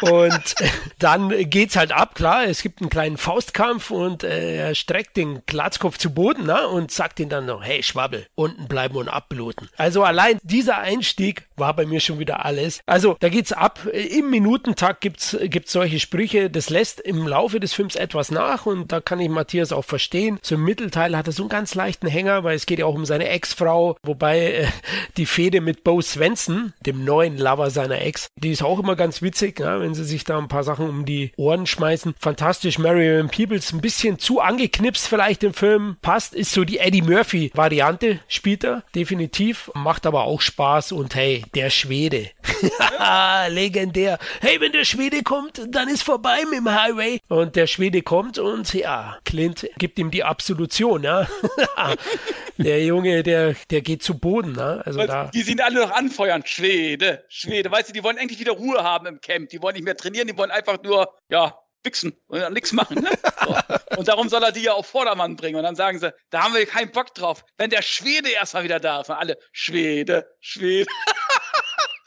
(laughs) und dann geht's halt ab, klar, es gibt einen kleinen Faustkampf und äh, er streckt den Glatzkopf zu Boden ne, und sagt ihm dann noch, hey Schwabbel, unten bleiben und abbluten. Also allein dieser Einstieg war bei mir schon wieder alles. Also da geht's ab. Im Minutentakt gibt's gibt's solche Sprüche. Das lässt im Laufe des Films etwas nach und da kann ich Matthias auch verstehen. Zum Mittelteil hat er so einen ganz leichten Hänger, weil es geht ja auch um seine Ex-Frau, wobei äh, die Fehde mit Bo Svensson, dem neuen Lover seiner Ex, die ist auch immer ganz witzig, ja, wenn sie sich da ein paar Sachen um die Ohren schmeißen. Fantastisch, Marion Peebles ein bisschen zu angeknipst vielleicht im Film, passt, ist so die Eddie Murphy Variante, spielt er definitiv, macht aber auch Spaß und hey, der Schwede. (laughs) Legendär. Hey, wenn der Schwede kommt, dann ist vorbei mit dem Highway. Und der Schwede kommt und ja, Clint gibt ihm die Absolution, ja. (laughs) der Junge, der, der geht zu Boden, ne? Also da. Die sind alle noch anfeuern. Schwede, Schwede. Weißt du, die wollen endlich wieder Ruhe haben im Camp. Die wollen nicht mehr trainieren, die wollen einfach nur, ja, wichsen und nichts machen. Ne? (laughs) So. Und darum soll er die ja auf Vordermann bringen. Und dann sagen sie, da haben wir keinen Bock drauf. Wenn der Schwede erstmal wieder da ist, und alle Schwede, Schwede. (laughs)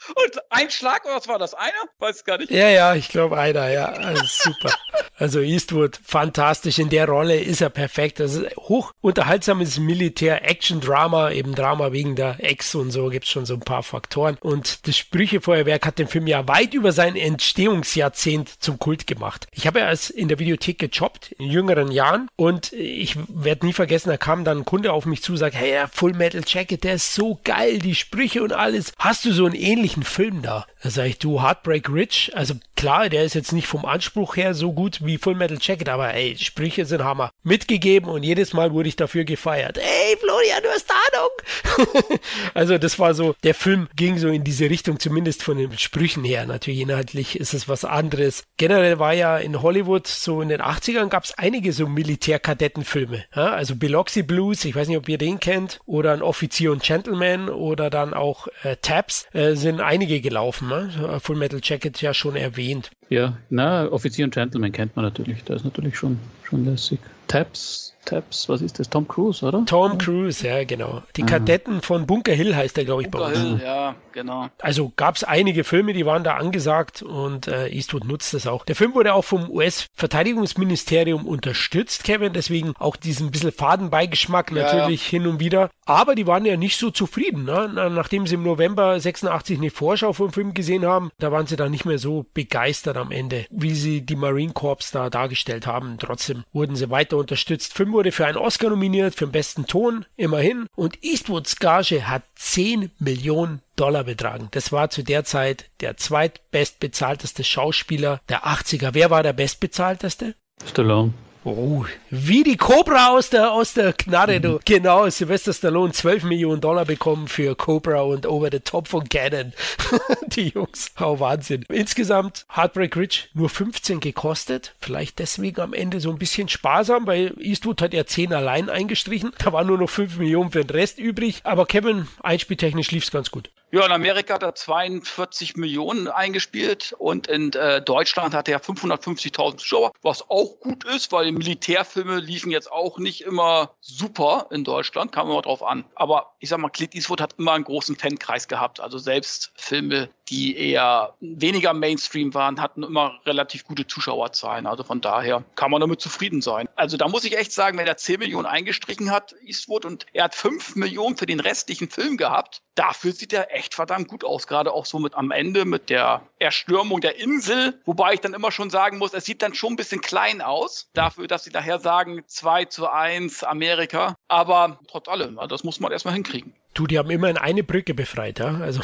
Und ein Schlag, was war das? Einer? Weiß gar nicht. Ja, ja, ich glaube einer, ja. Also super. Also Eastwood, fantastisch. In der Rolle ist er perfekt. Das ist hoch unterhaltsames Militär-Action-Drama, eben Drama wegen der Ex und so, gibt es schon so ein paar Faktoren. Und das Sprüchefeuerwerk hat den Film ja weit über sein Entstehungsjahrzehnt zum Kult gemacht. Ich habe ja als in der Videothek gejobbt in jüngeren Jahren und ich werde nie vergessen, da kam dann ein Kunde auf mich zu sagt, hey, Full Metal Jacket, der ist so geil, die Sprüche und alles. Hast du so einen ähnlichen Film da? Da sage ich, du, Heartbreak Rich, also klar, der ist jetzt nicht vom Anspruch her so gut wie Full Metal Jacket, aber ey, Sprüche sind Hammer. Mitgegeben und jedes Mal wurde ich dafür gefeiert. Ey, Florian, du hast Ahnung. (laughs) also das war so, der Film ging so in diese Richtung, zumindest von den Sprüchen her. Natürlich inhaltlich ist es was anderes. Generell war ja in Hollywood so in den 80ern gab es einige so Militärkadettenfilme. Ja? Also Biloxi Blues, ich weiß nicht, ob ihr den kennt, oder ein Offizier und Gentleman oder dann auch äh, Tabs, äh, sind einige gelaufen. Ne? Full Metal Jacket ja schon erwähnt. Ja, na, Offizier und Gentleman kennt man natürlich. Da ist natürlich schon, schon lässig. Tabs, Tabs, was ist das? Tom Cruise, oder? Tom Cruise, ja, genau. Die Aha. Kadetten von Bunker Hill heißt der, glaube ich, bei Bunker uns. Hill, ja, genau. Also gab es einige Filme, die waren da angesagt und äh, Eastwood nutzt das auch. Der Film wurde auch vom US-Verteidigungsministerium unterstützt, Kevin, deswegen auch diesen bisschen Fadenbeigeschmack Ja, natürlich hin und wieder. Aber die waren ja nicht so zufrieden, ne? Na, Nachdem sie im November 86 eine Vorschau vom Film gesehen haben, da waren sie dann nicht mehr so begeistert am Ende, wie sie die Marine Corps da dargestellt haben. Trotzdem wurden sie weiter unterstützt. Film wurde für einen Oscar nominiert, für den besten Ton, immerhin. Und Eastwoods Gage hat 10 Millionen Dollar betragen. Das war zu der Zeit der zweitbestbezahlteste Schauspieler der 80er. Wer war der bestbezahlteste? Stallone. Oh, wie die Cobra aus der, aus der Knarre, du. Genau, Sylvester Stallone 12 Millionen Dollar bekommen für Cobra und Over the Top von Cannon. (laughs) die Jungs, oh Wahnsinn. Insgesamt Heartbreak Ridge nur 15 gekostet. Vielleicht deswegen am Ende so ein bisschen sparsam, weil Eastwood hat ja 10 allein eingestrichen. Da waren nur noch 5 Millionen für den Rest übrig. Aber Kevin, einspieltechnisch lief's ganz gut. Ja, in Amerika hat er 42 Millionen eingespielt und in äh, Deutschland hat er 550.000 Zuschauer, was auch gut ist, weil Militärfilme liefen jetzt auch nicht immer super in Deutschland, kam immer drauf an. Aber ich sag mal, Clint Eastwood hat immer einen großen Fankreis gehabt. Also selbst Filme, die eher weniger Mainstream waren, hatten immer relativ gute Zuschauerzahlen. Also von daher kann man damit zufrieden sein. Also da muss ich echt sagen, wenn er 10 Millionen eingestrichen hat, Eastwood, und er hat 5 Millionen für den restlichen Film gehabt, dafür sieht er echt verdammt gut aus. Gerade auch so mit am Ende mit der Erstürmung der Insel. Wobei ich dann immer schon sagen muss, es sieht dann schon ein bisschen klein aus. Dafür, dass sie nachher sagen 2 zu 1 Amerika. Aber trotz allem, das muss man erstmal hinkriegen. Du, die haben immerhin eine Brücke befreit, ja. Also,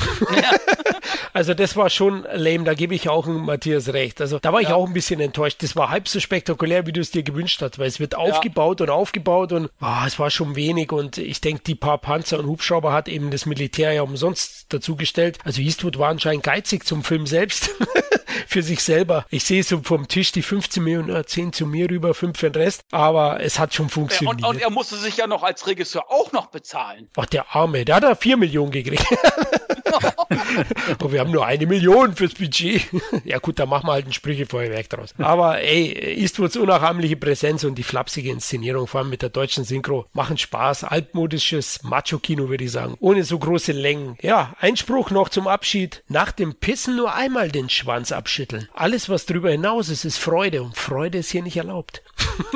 (laughs) also das war schon lame, da gebe ich auch Matthias recht. Also da war ich Ja. auch ein bisschen enttäuscht. Das war halb so spektakulär, wie du es dir gewünscht hast, weil es wird aufgebaut und aufgebaut und ah, es war schon wenig und ich denke, die paar Panzer und Hubschrauber hat eben das Militär ja umsonst dazugestellt. Also Eastwood war anscheinend geizig zum Film selbst. (laughs) für sich selber. Ich sehe so vom Tisch die 15 Millionen, äh, 10 zu mir rüber, 5 für den Rest, aber es hat schon Ja, funktioniert. und, und er musste sich ja noch als Regisseur auch noch bezahlen. Ach, der Arme, der hat da 4 Millionen gekriegt. (laughs) Aber wir haben nur eine Million fürs Budget. ja gut, da machen wir halt ein Sprüchefeuerwerk draus. Aber ey, Eastwoods unnachahmliche Präsenz und die flapsige Inszenierung, vor allem mit der deutschen Synchro, machen Spaß. Altmodisches Macho-Kino, würde ich sagen. Ohne so große Längen. Ja, Einspruch noch zum Abschied. Nach dem Pissen nur einmal den Schwanz abschütteln. Alles, was drüber hinaus ist, ist Freude. Und Freude ist hier nicht erlaubt.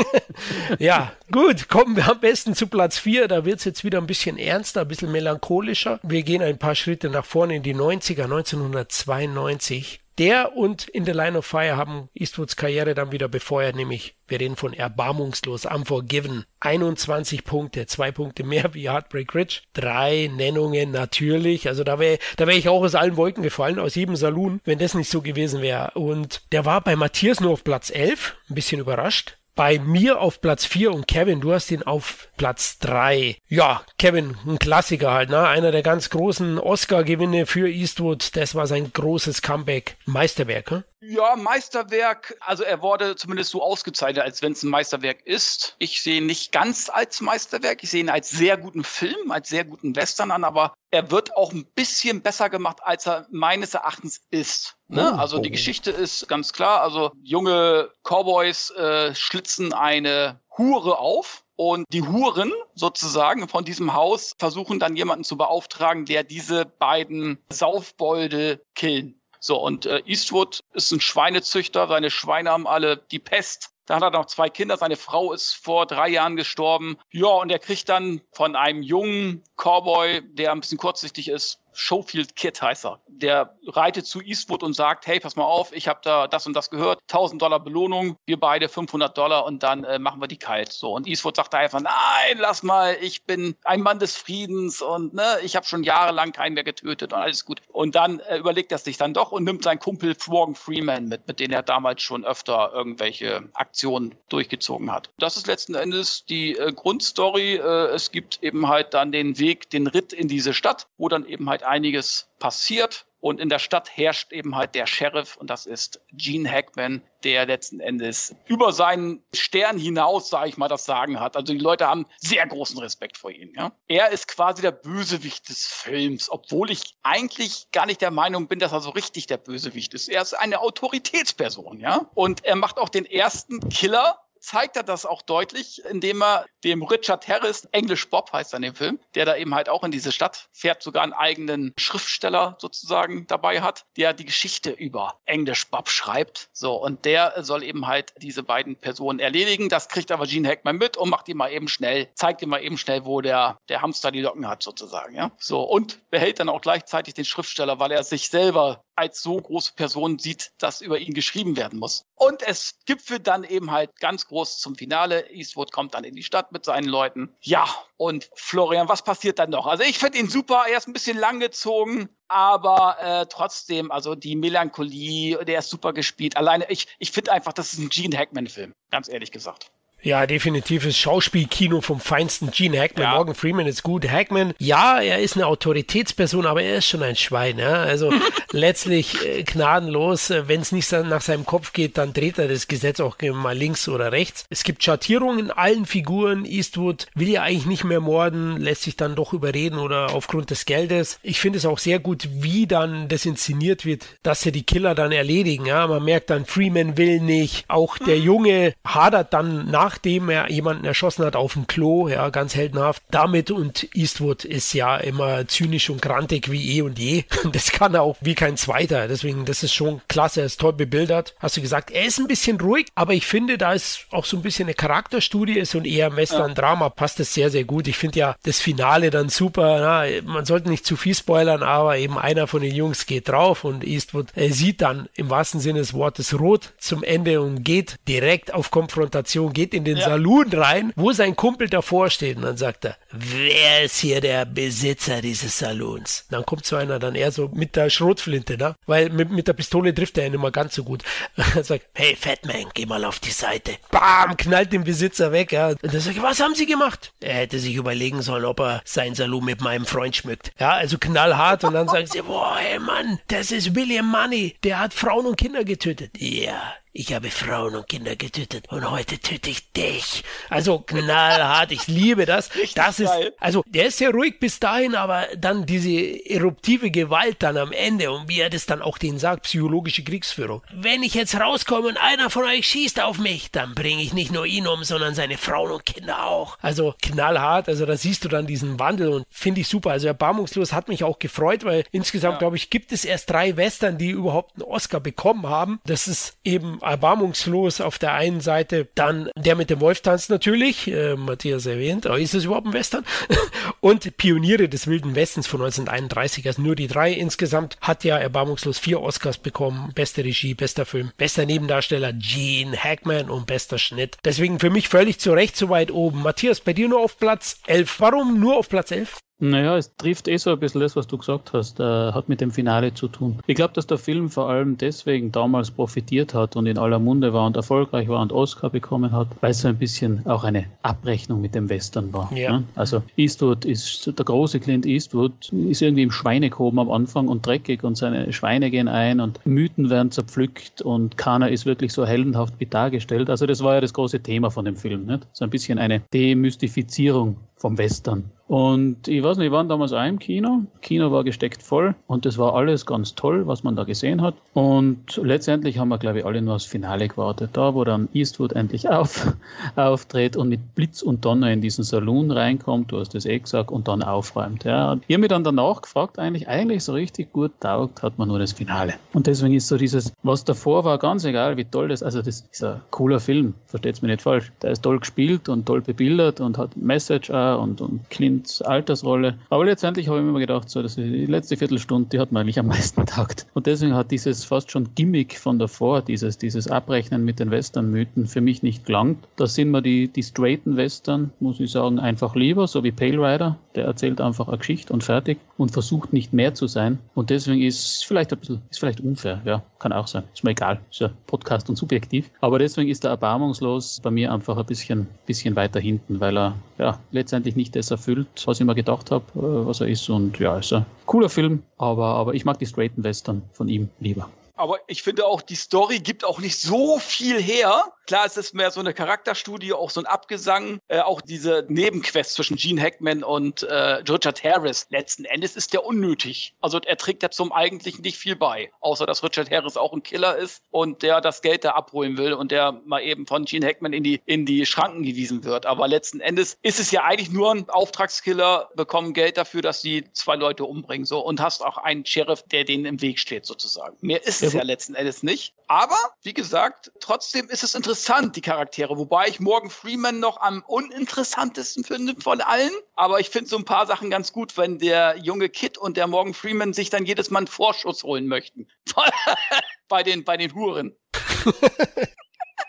(laughs) ja, gut, kommen wir am besten zu Platz 4. Da wird es jetzt wieder ein bisschen ernster, ein bisschen melancholischer. Wir gehen ein paar Schritte nach vorne in die 90er, 1992. Der und In the Line of Fire haben Eastwoods Karriere dann wieder befeuert, nämlich wir reden von Erbarmungslos, Unforgiven. 21 Punkte, zwei Punkte mehr wie Heartbreak Ridge. Drei Nennungen natürlich. Also da wäre da wär ich auch aus allen Wolken gefallen, aus jedem Saloon, wenn das nicht so gewesen wäre. Und der war bei Matthias nur auf Platz 11, ein bisschen überrascht bei mir auf Platz 4 und Kevin, du hast ihn auf Platz 3. Ja, Kevin, ein Klassiker halt, ne? Einer der ganz großen Oscar-Gewinne für Eastwood. Das war sein großes Comeback. Meisterwerk, hm? Ja, Meisterwerk. Also er wurde zumindest so ausgezeichnet, als wenn es ein Meisterwerk ist. Ich sehe ihn nicht ganz als Meisterwerk. Ich sehe ihn als sehr guten Film, als sehr guten Western an, aber er wird auch ein bisschen besser gemacht, als er meines Erachtens ist. Ne? Oh. Also die Geschichte ist ganz klar. Also junge Cowboys äh, schlitzen eine Hure auf. Und die Huren sozusagen von diesem Haus versuchen dann jemanden zu beauftragen, der diese beiden Saufbolde killen. So, und äh, Eastwood ist ein Schweinezüchter, seine Schweine haben alle die Pest. Da hat er noch zwei Kinder, seine Frau ist vor drei Jahren gestorben. Ja, und er kriegt dann von einem jungen Cowboy, der ein bisschen kurzsichtig ist, Schofield Kid heißt er. Der reitet zu Eastwood und sagt, hey, pass mal auf, ich habe da das und das gehört, 1000 Dollar Belohnung, wir beide 500 Dollar und dann äh, machen wir die kalt. So, und Eastwood sagt da einfach, nein, lass mal, ich bin ein Mann des Friedens und ne, ich habe schon jahrelang keinen mehr getötet und alles gut. Und dann äh, überlegt er sich dann doch und nimmt seinen Kumpel Morgan Freeman mit, mit dem er damals schon öfter irgendwelche Aktionen durchgezogen hat. Das ist letzten Endes die äh, Grundstory. Äh, es gibt eben halt dann den Weg, den Ritt in diese Stadt, wo dann eben halt einiges passiert. Und in der Stadt herrscht eben halt der Sheriff und das ist Gene Hackman, der letzten Endes über seinen Stern hinaus, sage ich mal, das Sagen hat. Also die Leute haben sehr großen Respekt vor ihm. Ja? Er ist quasi der Bösewicht des Films, obwohl ich eigentlich gar nicht der Meinung bin, dass er so richtig der Bösewicht ist. Er ist eine Autoritätsperson, ja. Und er macht auch den ersten Killer zeigt er das auch deutlich, indem er dem Richard Harris, Englisch Bob heißt er in dem Film, der da eben halt auch in diese Stadt fährt, sogar einen eigenen Schriftsteller sozusagen dabei hat, der die Geschichte über Englisch Bob schreibt. So, und der soll eben halt diese beiden Personen erledigen. Das kriegt aber Gene Hackman mit und macht ihm mal eben schnell, zeigt ihm mal eben schnell, wo der, der Hamster die Locken hat sozusagen, ja. So, und behält dann auch gleichzeitig den Schriftsteller, weil er sich selber als so große Person sieht, dass über ihn geschrieben werden muss. Und es gipfelt dann eben halt ganz groß zum Finale. Eastwood kommt dann in die Stadt mit seinen Leuten. Ja, und Florian, was passiert dann noch? Also ich finde ihn super. Er ist ein bisschen langgezogen, aber äh, trotzdem, also die Melancholie, der ist super gespielt. Alleine, ich, ich finde einfach, das ist ein Gene Hackman-Film, ganz ehrlich gesagt. Ja, definitives Schauspielkino vom feinsten. Gene Hackman, ja. Morgan Freeman ist gut. Hackman, ja, er ist eine Autoritätsperson, aber er ist schon ein Schwein. Ja? Also (laughs) letztlich äh, gnadenlos. Äh, Wenn es nicht nach seinem Kopf geht, dann dreht er das Gesetz auch mal links oder rechts. Es gibt Schattierungen in allen Figuren. Eastwood will ja eigentlich nicht mehr morden, lässt sich dann doch überreden oder aufgrund des Geldes. Ich finde es auch sehr gut, wie dann das inszeniert wird, dass sie die Killer dann erledigen. Ja, man merkt dann, Freeman will nicht. Auch der Junge hadert dann nach nachdem er jemanden erschossen hat auf dem Klo, ja, ganz heldenhaft. Damit und Eastwood ist ja immer zynisch und grantig wie eh und je. (laughs) Das kann er auch wie kein zweiter. Deswegen, das ist schon klasse. Er ist toll bebildert. Hast du gesagt, er ist ein bisschen ruhig, aber ich finde, da ist auch so ein bisschen eine Charakterstudie ist und eher Western-Drama passt das sehr, sehr gut. Ich finde ja das Finale dann super. Na, man sollte nicht zu viel spoilern, aber eben einer von den Jungs geht drauf und Eastwood er sieht dann im wahrsten Sinne des Wortes rot zum Ende und geht direkt auf Konfrontation, geht in in den ja. Saloon rein, wo sein Kumpel davor steht. Und dann sagt er, wer ist hier der Besitzer dieses Salons? Dann kommt so einer dann eher so mit der Schrotflinte, ne? Weil mit, mit der Pistole trifft er ihn immer ganz so gut. (laughs) Er sagt, hey Fatman, geh mal auf die Seite. Bam, knallt den Besitzer weg, ja. Und dann sagt er, was haben Sie gemacht? Er hätte sich überlegen sollen, ob er sein Saloon mit meinem Freund schmückt. Ja, also knallhart. Und dann sagen sie, boah, hey Mann, das ist William Money. Der hat Frauen und Kinder getötet. Ja, ich habe Frauen und Kinder getötet und heute töte ich dich. Also knallhart, ich liebe das. (laughs) Richtig das ist, geil. also der ist sehr ruhig bis dahin, aber dann diese eruptive Gewalt dann am Ende und wie er das dann auch den sagt, psychologische Kriegsführung. Wenn ich jetzt rauskomme und einer von euch schießt auf mich, dann bringe ich nicht nur ihn um, sondern seine Frauen und Kinder auch. Also knallhart, also da siehst du dann diesen Wandel und finde ich super. Also erbarmungslos hat mich auch gefreut, weil insgesamt, ja. glaube ich, gibt es erst drei Western, die überhaupt einen Oscar bekommen haben. Das ist eben erbarmungslos auf der einen Seite. Dann der mit dem Wolftanz natürlich, äh, Matthias erwähnt, aber ist es überhaupt ein Western? (laughs) Und Pioniere des Wilden Westens von 1931, also nur die drei. Insgesamt hat ja erbarmungslos vier Oscars bekommen. Beste Regie, bester Film, bester Nebendarsteller Gene Hackman und bester Schnitt. Deswegen für mich völlig zu Recht so weit oben. Matthias, bei dir nur auf Platz 11. Warum nur auf Platz 11? Naja, es trifft eh so ein bisschen das, was du gesagt hast, äh, hat mit dem Finale zu tun. Ich glaube, dass der Film vor allem deswegen damals profitiert hat und in aller Munde war und erfolgreich war und Oscar bekommen hat, weil es so ein bisschen auch eine Abrechnung mit dem Western war. Ja. Ne? Also Eastwood ist, der große Clint Eastwood ist irgendwie im Schweinekoben am Anfang und dreckig und seine Schweine gehen ein und Mythen werden zerpflückt und keiner ist wirklich so heldenhaft wie dargestellt. Also das war ja das große Thema von dem Film. Nicht? So ein bisschen eine Demystifizierung vom Western. Und ich weiß nicht, wir waren damals auch im Kino. Kino war gesteckt voll und das war alles ganz toll, was man da gesehen hat. Und letztendlich haben wir, glaube ich, alle nur aufs Finale gewartet. Da, wo dann Eastwood endlich auf, (laughs) auftritt und mit Blitz und Donner in diesen Saloon reinkommt, du hast das eh gesagt, und dann aufräumt. Ja. Ich habe mich dann danach gefragt, eigentlich, eigentlich so richtig gut taugt hat man nur das Finale. Und deswegen ist so dieses, was davor war, ganz egal, wie toll das, also das ist ein cooler Film, versteht es mir nicht falsch. Der ist toll gespielt und toll bebildert und hat Message auch und, und Clint's Altersrolle. Aber letztendlich habe ich mir immer gedacht, so, dass die letzte Viertelstunde, die hat mir eigentlich am meisten taugt. Und deswegen hat dieses fast schon Gimmick von davor, dieses, dieses Abrechnen mit den Western-Mythen für mich nicht gelangt. Da sind mir die, die straighten Western, muss ich sagen, einfach lieber, so wie Pale Rider. Der erzählt einfach eine Geschichte und fertig und versucht nicht mehr zu sein. Und deswegen ist vielleicht ein bisschen, ist vielleicht unfair, ja, kann auch sein. Ist mir egal, ist ja Podcast und subjektiv. Aber deswegen ist der erbarmungslos bei mir einfach ein bisschen, bisschen weiter hinten, weil er, ja, letztendlich letztendlich nicht das erfüllt, was ich mir gedacht habe, äh, was er ist. Und ja, ist ein cooler Film, aber, aber ich mag die straighten Western von ihm lieber. Aber ich finde auch, die Story gibt auch nicht so viel her. Klar, es ist mehr so eine Charakterstudie, auch so ein Abgesang, äh, auch diese Nebenquest zwischen Gene Hackman und äh, Richard Harris. Letzten Endes ist der unnötig. Also er trägt ja zum Eigentlichen nicht viel bei, außer dass Richard Harris auch ein Killer ist und der das Geld da abholen will und der mal eben von Gene Hackman in die, in die Schranken gewiesen wird. Aber letzten Endes ist es ja eigentlich nur ein Auftragskiller, bekommen Geld dafür, dass sie zwei Leute umbringen, so, und hast auch einen Sheriff, der denen im Weg steht, sozusagen. Mehr ist es ja letzten Endes nicht. Aber, wie gesagt, trotzdem ist es interessant, die Charaktere. Wobei ich Morgan Freeman noch am uninteressantesten finde von allen. Aber ich finde so ein paar Sachen ganz gut, wenn der junge Kid und der Morgan Freeman sich dann jedes Mal einen Vorschuss holen möchten. (laughs) bei, den, bei den Huren. (laughs)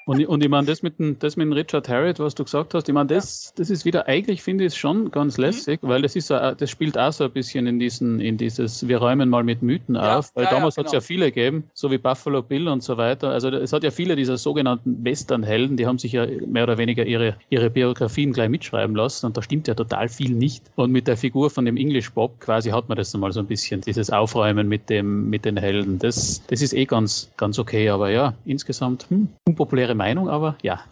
Und, und ich meine, das mit, dem, das mit dem Richard Harriet, was du gesagt hast, ich meine, das, das ist wieder, eigentlich finde ich es schon ganz lässig, mhm. weil das ist das spielt auch so ein bisschen in diesen, in dieses, wir räumen mal mit Mythen ja, auf, weil ja, damals ja, genau. hat es ja viele gegeben, so wie Buffalo Bill und so weiter. Also es hat ja viele dieser sogenannten Western-Helden, die haben sich ja mehr oder weniger ihre, ihre Biografien gleich mitschreiben lassen und da stimmt ja total viel nicht. Und mit der Figur von dem English Bob quasi hat man das mal so ein bisschen, dieses Aufräumen mit dem, mit den Helden. Das, das ist eh ganz, ganz okay, aber ja, insgesamt hm, unpopuläre Meinung, aber ja. (laughs)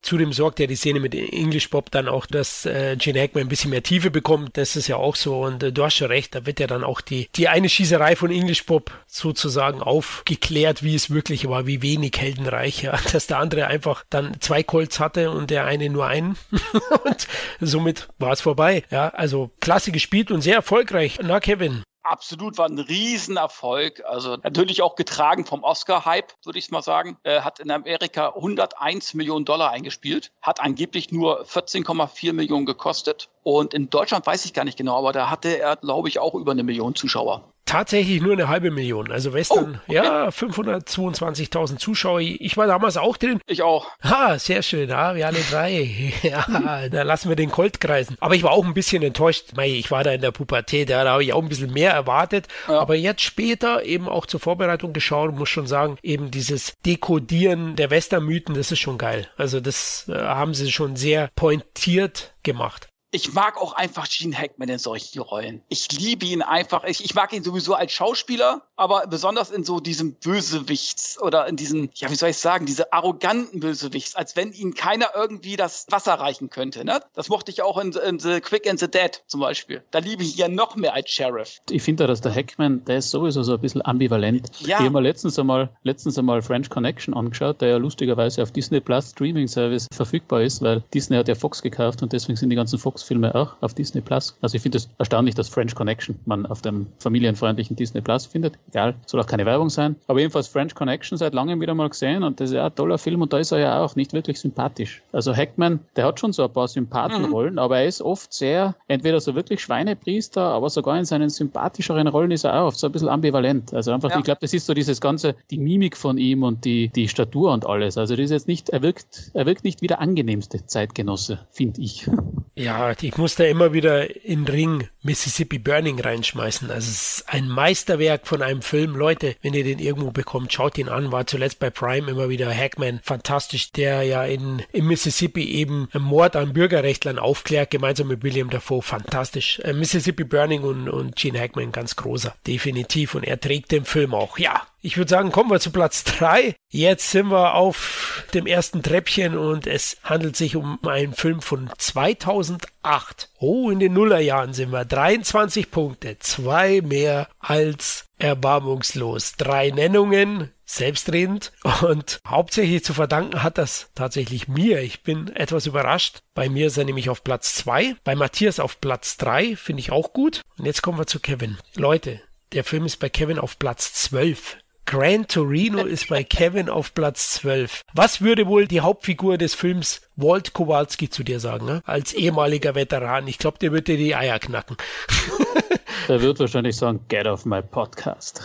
Zudem sorgt ja die Szene mit English Bob dann auch, dass äh, Gene Hackman ein bisschen mehr Tiefe bekommt. Das ist ja auch so. Und äh, du hast schon recht, da wird ja dann auch die, die eine Schießerei von English Bob sozusagen aufgeklärt, wie es wirklich war, wie wenig heldenreich, ja. (laughs) Dass der andere einfach dann zwei Colts hatte und der eine nur einen. (laughs) und somit war es vorbei. Ja, also klasse gespielt und sehr erfolgreich. Na, Kevin, absolut war ein Riesenerfolg. Also natürlich auch getragen vom Oscar-Hype, würde ich mal sagen. Er hat in Amerika 101 Millionen Dollar eingespielt, hat angeblich nur 14,4 Millionen gekostet. Und in Deutschland weiß ich gar nicht genau, aber da hatte er, glaube ich, auch über eine Million Zuschauer tatsächlich nur eine halbe Million. Also Western, oh, okay. ja, 522.000 Zuschauer. Ich war damals auch drin. Ich auch. Ha, sehr schön. Ja, wir alle drei. (laughs) ja, da lassen wir den Colt kreisen. Aber ich war auch ein bisschen enttäuscht. Ich war da in der Pubertät, ja, da habe ich auch ein bisschen mehr erwartet. Ja. Aber jetzt später eben auch zur Vorbereitung geschaut und muss schon sagen, eben dieses Dekodieren der Western-Mythen, das ist schon geil. Also das äh, haben sie schon sehr pointiert gemacht ich mag auch einfach Gene Hackman in solchen Rollen. Ich liebe ihn einfach. Ich, ich mag ihn sowieso als Schauspieler, aber besonders in so diesem Bösewichts oder in diesen, ja, wie soll ich sagen, diese arroganten Bösewichts, als wenn ihnen keiner irgendwie das Wasser reichen könnte. Ne? Das mochte ich auch in, in The Quick and the Dead zum Beispiel. Da liebe ich ihn ja noch mehr als Sheriff. Ich finde ja, dass der Hackman, der ist sowieso so ein bisschen ambivalent. Ja. Ich habe mir letztens einmal, letztens einmal French Connection angeschaut, der ja lustigerweise auf Disney Plus Streaming Service verfügbar ist, weil Disney hat ja Fox gekauft und deswegen sind die ganzen Fox Fox-Filme auch auf Disney Plus. Also ich finde es erstaunlich, dass French Connection man auf dem familienfreundlichen Disney Plus findet. Egal, soll auch keine Werbung sein. Aber jedenfalls French Connection seit langem wieder mal gesehen und das ist ja ein toller Film und da ist er ja auch nicht wirklich sympathisch. Also Hackman, der hat schon so ein paar Sympathenrollen, mhm. aber er ist oft sehr, entweder so wirklich Schweinepriester, aber sogar in seinen sympathischeren Rollen ist er auch oft so ein bisschen ambivalent. Also einfach, ja. ich glaube, das ist so dieses ganze, die Mimik von ihm und die, die Statur und alles. Also das ist jetzt nicht, er wirkt, er wirkt nicht wie der angenehmste Zeitgenosse, finde ich. Ja, ich muss da immer wieder in Ring Mississippi Burning reinschmeißen. Also es ist ein Meisterwerk von einem Film. Leute, wenn ihr den irgendwo bekommt, schaut ihn an. War zuletzt bei Prime immer wieder Hackman. Fantastisch, der ja in, in Mississippi eben Mord an Bürgerrechtlern aufklärt, gemeinsam mit William Dafoe. Fantastisch. Äh, Mississippi Burning und, und Gene Hackman ganz großer. Definitiv. Und er trägt den Film auch. Ja, ich würde sagen, kommen wir zu Platz drei. Jetzt sind wir auf dem ersten Treppchen und es handelt sich um einen Film von 2008. Oh, in den Nullerjahren sind wir. 23 Punkte, zwei mehr als erbarmungslos. Drei Nennungen, selbstredend und hauptsächlich zu verdanken hat das tatsächlich mir. Ich bin etwas überrascht. Bei mir ist er nämlich auf Platz zwei, bei Matthias auf Platz drei, finde ich auch gut. Und jetzt kommen wir zu Kevin. Leute, der Film ist bei Kevin auf Platz 12. Gran Torino ist bei Kevin auf Platz 12. Was würde wohl die Hauptfigur des Films Walt Kowalski zu dir sagen, ne? als ehemaliger Veteran? Ich glaube, der würde dir die Eier knacken. (laughs) Der wird wahrscheinlich sagen, get off my podcast.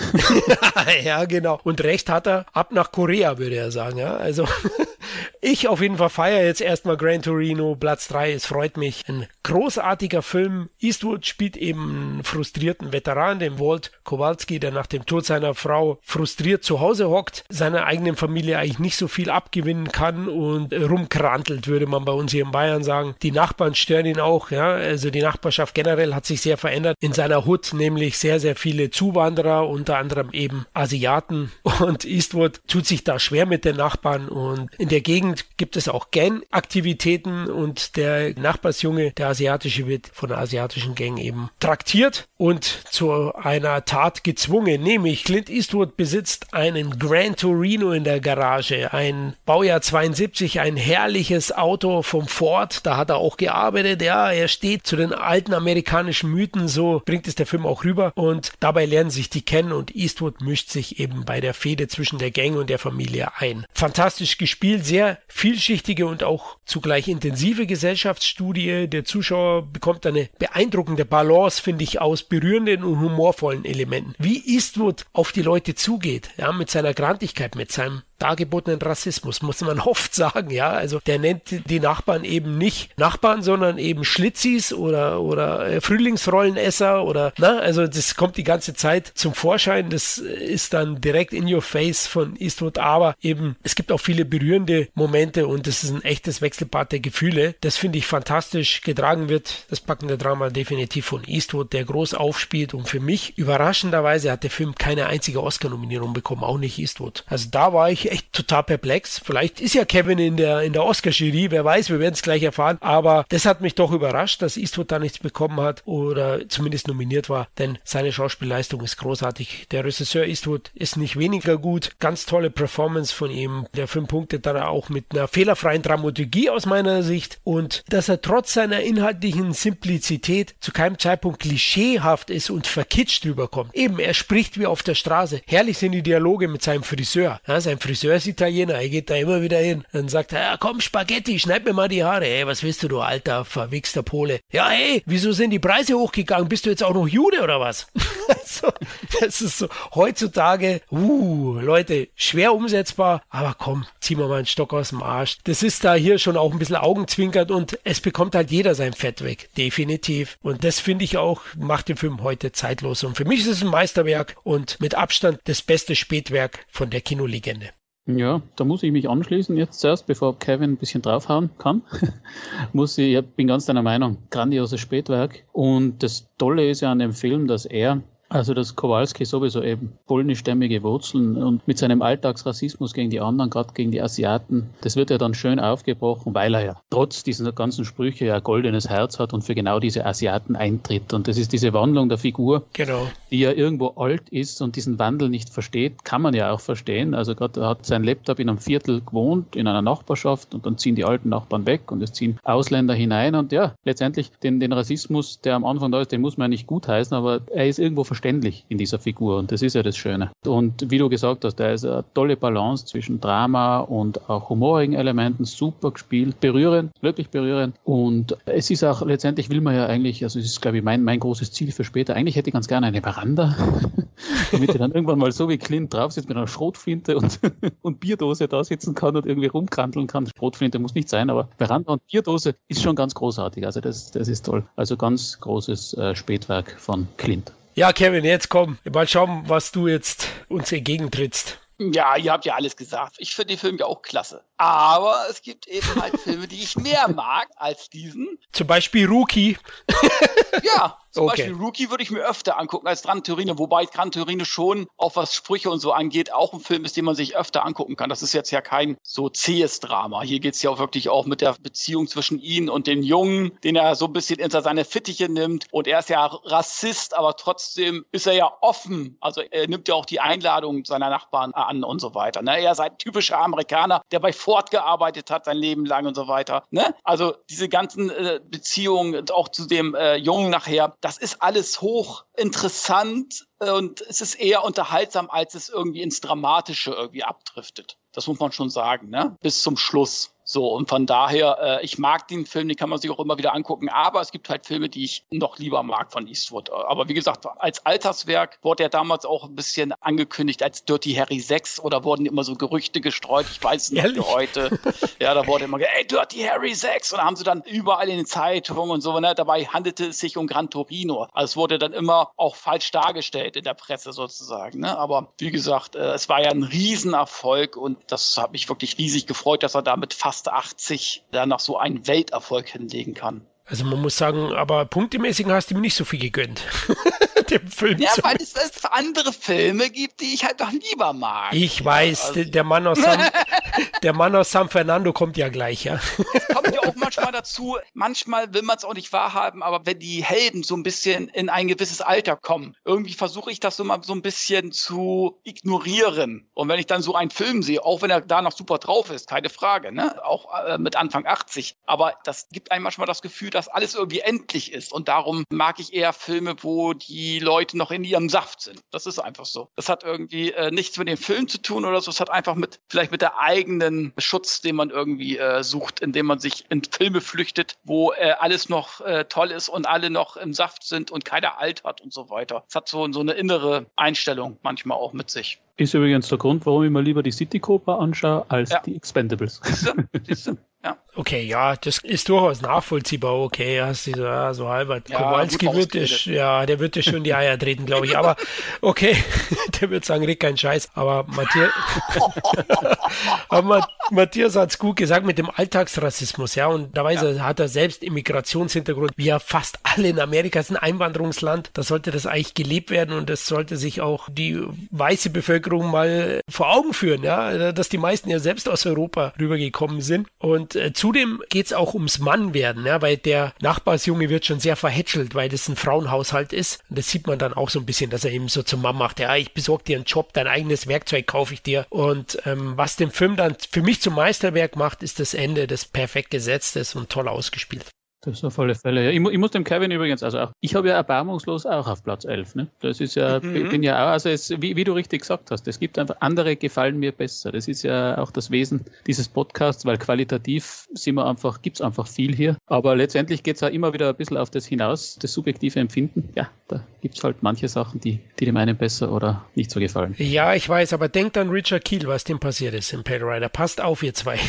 (laughs) ja, genau. Und recht hat er, ab nach Korea, würde er sagen. Ja? Also (laughs) ich auf jeden Fall feiere jetzt erstmal Gran Torino, Platz 3, es freut mich. Ein großartiger Film. Eastwood spielt eben einen frustrierten Veteran, den Walt Kowalski, der nach dem Tod seiner Frau frustriert zu Hause hockt, seiner eigenen Familie eigentlich nicht so viel abgewinnen kann und rumkrantelt, würde man bei uns hier in Bayern sagen. Die Nachbarn stören ihn auch, ja. Also die Nachbarschaft generell hat sich sehr verändert. In seiner Hut nämlich sehr, sehr viele Zuwanderer, unter anderem eben Asiaten. (laughs) Und Eastwood tut sich da schwer mit den Nachbarn und in der Gegend gibt es auch Gang-Aktivitäten und der Nachbarsjunge, der asiatische, wird von der asiatischen Gang eben traktiert und zu einer Tat gezwungen. Nämlich Clint Eastwood besitzt einen Gran Torino in der Garage, ein Baujahr 72, ein herrliches Auto vom Ford. Da hat er auch gearbeitet. Ja, er steht zu den alten amerikanischen Mythen, so bringt es der Film auch rüber. Und dabei lernen sich die kennen und Eastwood mischt sich eben bei der Fehde zwischen der Gang und der Familie ein. Fantastisch gespielt, sehr vielschichtige und auch zugleich intensive Gesellschaftsstudie. Der Zuschauer bekommt eine beeindruckende Balance, finde ich, aus berührenden und humorvollen Elementen. Wie Eastwood auf die Leute zugeht, ja, mit seiner Grantigkeit, mit seinem dargebotenen Rassismus, muss man (laughs) oft sagen, ja. Also der nennt die Nachbarn eben nicht Nachbarn, sondern eben Schlitzis oder, oder äh, Frühlingsrollenesser oder, na, also das kommt die ganze Zeit zum Vorschein. Das ist dann direkt in your face von Eastwood, aber eben, es gibt auch viele berührende Momente und es ist ein echtes Wechselbad der Gefühle. Das finde ich fantastisch getragen wird, das packende Drama definitiv von Eastwood, der groß aufspielt und für mich überraschenderweise hat der Film keine einzige Oscar-Nominierung bekommen, auch nicht Eastwood. Also da war ich echt total perplex. Vielleicht ist ja Kevin in der, in der Oscar-Jury, wer weiß, wir werden es gleich erfahren. Aber das hat mich doch überrascht, dass Eastwood da nichts bekommen hat oder zumindest nominiert war, denn seine Schauspielleistung ist großartig. Der Regisseur Eastwood ist nicht weniger gut. Ganz tolle Performance von ihm. Der fünf Punkte dann auch mit einer fehlerfreien Dramaturgie aus meiner Sicht und dass er trotz seiner inhaltlichen Simplizität zu keinem Zeitpunkt klischeehaft ist und verkitscht rüberkommt. Eben, er spricht wie auf der Straße. Herrlich sind die Dialoge mit seinem Friseur. Ja, sein Friseur Friseur ist Italiener, er geht da immer wieder hin. Dann sagt er, ja komm Spaghetti, schneid mir mal die Haare. Ey, was willst du, du alter, verwichster Pole? Ja, hey, wieso sind die Preise hochgegangen? Bist du jetzt auch noch Jude oder was? (laughs) so, das ist so, heutzutage, uh, Leute, schwer umsetzbar, aber komm, zieh mal mal einen Stock aus dem Arsch. Das ist da hier schon auch ein bisschen augenzwinkert und es bekommt halt jeder sein Fett weg. Definitiv. Und das finde ich auch, macht den Film heute zeitlos. Und für mich ist es ein Meisterwerk und mit Abstand das beste Spätwerk von der Kinolegende. Ja, da muss ich mich anschließen jetzt zuerst, bevor Kevin ein bisschen draufhauen kann. (laughs) muss ich, ich bin ganz deiner Meinung, grandioses Spätwerk. Und das Tolle ist ja an dem Film, dass er also, dass Kowalski sowieso eben polnischstämmige Wurzeln und mit seinem Alltagsrassismus gegen die anderen, gerade gegen die Asiaten, das wird ja dann schön aufgebrochen, weil er ja trotz dieser ganzen Sprüche ja ein goldenes Herz hat und für genau diese Asiaten eintritt. Und das ist diese Wandlung der Figur, genau. die ja irgendwo alt ist und diesen Wandel nicht versteht, kann man ja auch verstehen. Also gerade er hat sein Laptop in einem Viertel gewohnt, in einer Nachbarschaft und dann ziehen die alten Nachbarn weg und es ziehen Ausländer hinein und ja, letztendlich den, den Rassismus, der am Anfang da ist, den muss man ja nicht gutheißen, aber er ist irgendwo verständlich verständlich in dieser Figur und das ist ja das Schöne. Und wie du gesagt hast, da ist eine tolle Balance zwischen Drama und auch humorigen Elementen, super gespielt, berührend, wirklich berührend. Und es ist auch, letztendlich will man ja eigentlich, also es ist glaube ich mein, mein großes Ziel für später, eigentlich hätte ich ganz gerne eine Veranda, (laughs) damit ich dann irgendwann mal so wie Clint drauf sitzt mit einer Schrotflinte und, (laughs) und Bierdose da sitzen kann und irgendwie rumkranteln kann. Schrotflinte muss nicht sein, aber Veranda und Bierdose ist schon ganz großartig. Also das, das ist toll. Also ganz großes äh, Spätwerk von Clint. Ja, Kevin, jetzt komm. Mal schauen, was du jetzt uns entgegentrittst. Ja, ihr habt ja alles gesagt. Ich finde die Filme ja auch klasse. Aber es gibt eben halt Filme, die ich mehr mag als diesen. Zum Beispiel Rookie. ja, (laughs) zum okay. Beispiel Rookie würde ich mir öfter angucken als Gran Torino, wobei Gran Torino schon, auch was Sprüche und so angeht, auch ein Film ist, den man sich öfter angucken kann. Das ist jetzt ja kein so zähes Drama. Hier geht es ja auch wirklich auch mit der Beziehung zwischen ihm und den Jungen, den er so ein bisschen hinter seine Fittiche nimmt. Und er ist ja Rassist, aber trotzdem ist er ja offen. Also er nimmt ja auch die Einladung seiner Nachbarn an und so weiter. Ne? Er ist ein typischer Amerikaner, der bei Ford gearbeitet hat sein Leben lang und so weiter. Ne? Also diese ganzen äh, Beziehungen, auch zu dem äh, Jungen nachher, das ist alles hoch interessant äh, und es ist eher unterhaltsam, als es irgendwie ins Dramatische irgendwie abdriftet. Das muss man schon sagen, ne? Bis zum Schluss. So, und von daher, äh, ich mag den Film, den kann man sich auch immer wieder angucken, aber es gibt halt Filme, die ich noch lieber mag von Eastwood. Aber wie gesagt, als Alterswerk wurde er damals auch ein bisschen angekündigt als Dirty Harry 6 oder wurden immer so Gerüchte gestreut, ich weiß nicht heute. Ja, da wurde immer gesagt, ey, Dirty Harry 6 und da haben sie dann überall in den Zeitungen und so, ne? dabei handelte es sich um Gran Torino. Also es wurde dann immer auch falsch dargestellt in der Presse sozusagen. Ne? Aber wie gesagt, äh, es war ja ein Riesenerfolg und das hat mich wirklich riesig gefreut, dass er damit fast fast 80 da noch so einen Welterfolg hinlegen kann. Also man muss sagen, aber punktemäßig hast du mir nicht so viel gegönnt. (laughs) Dem Film ja, weil es, es andere Filme gibt, die ich halt noch lieber mag. Ich weiß, also. der, Mann aus San, (laughs) der Mann aus San Fernando kommt ja gleich, ja. Kommt ja auch manchmal dazu, manchmal will man es auch nicht wahrhaben, aber wenn die Helden so ein bisschen in ein gewisses Alter kommen, irgendwie versuche ich das so mal so ein bisschen zu ignorieren. Und wenn ich dann so einen Film sehe, auch wenn er da noch super drauf ist, keine Frage, ne? auch äh, mit Anfang 80, aber das gibt einem manchmal das Gefühl, dass alles irgendwie endlich ist. Und darum mag ich eher Filme, wo die Leute noch in ihrem Saft sind. Das ist einfach so. Das hat irgendwie äh, nichts mit dem Film zu tun oder so. Es hat einfach mit, vielleicht mit der eigenen Schutz, den man irgendwie äh, sucht, indem man sich in Filme flüchtet, wo äh, alles noch äh, toll ist und alle noch im Saft sind und keiner alt hat und so weiter. Es hat so, so eine innere Einstellung manchmal auch mit sich. Ist übrigens der Grund, warum ich mir lieber die City Cobra anschaue als ja. die Expendables. Siehste? Siehste? (laughs) Ja. Okay, ja, das ist durchaus nachvollziehbar. Okay, hast du so, ja, so halber. Ja, Kowalski wird dich, ja, der wird dir schon die Eier treten, glaube ich. Aber (laughs) okay, (laughs) der wird sagen, red keinen Scheiß. Aber Matthias, (laughs) aber Matthias hat es gut gesagt mit dem Alltagsrassismus, ja. Und dabei ja. hat er selbst Immigrationshintergrund, wie ja fast alle in Amerika ist ein Einwanderungsland. Da sollte das eigentlich gelebt werden und das sollte sich auch die weiße Bevölkerung mal vor Augen führen, ja, dass die meisten ja selbst aus Europa rübergekommen sind. Und äh, zudem geht es auch ums Mannwerden, ja, weil der Nachbarsjunge wird schon sehr verhätschelt, weil das ein Frauenhaushalt ist. Und das sieht man dann auch so ein bisschen, dass er eben so zum Mann macht, ja, ich besorge dir einen Job, dein eigenes Werkzeug kaufe ich dir. Und ähm, was den Film dann für mich zum Meisterwerk macht, ist das Ende, das perfekt gesetzt ist und toll ausgespielt. Das ist auf alle Fälle. Ja. Ich, ich, muss dem Kevin übrigens, also auch, ich habe ja erbarmungslos auch auf Platz 11. Ne? Das ist ja, mhm. bin ja auch, also es, wie, wie, du richtig gesagt hast, es gibt einfach andere gefallen mir besser. Das ist ja auch das Wesen dieses Podcasts, weil qualitativ sind wir einfach, gibt es einfach viel hier. Aber letztendlich geht es auch immer wieder ein bisschen auf das hinaus, das subjektive Empfinden. Ja, da gibt es halt manche Sachen, die, die dem einen besser oder nicht so gefallen. Ja, ich weiß, aber denkt an Richard Keel, was dem passiert ist im Pale Rider. Passt auf, ihr zwei.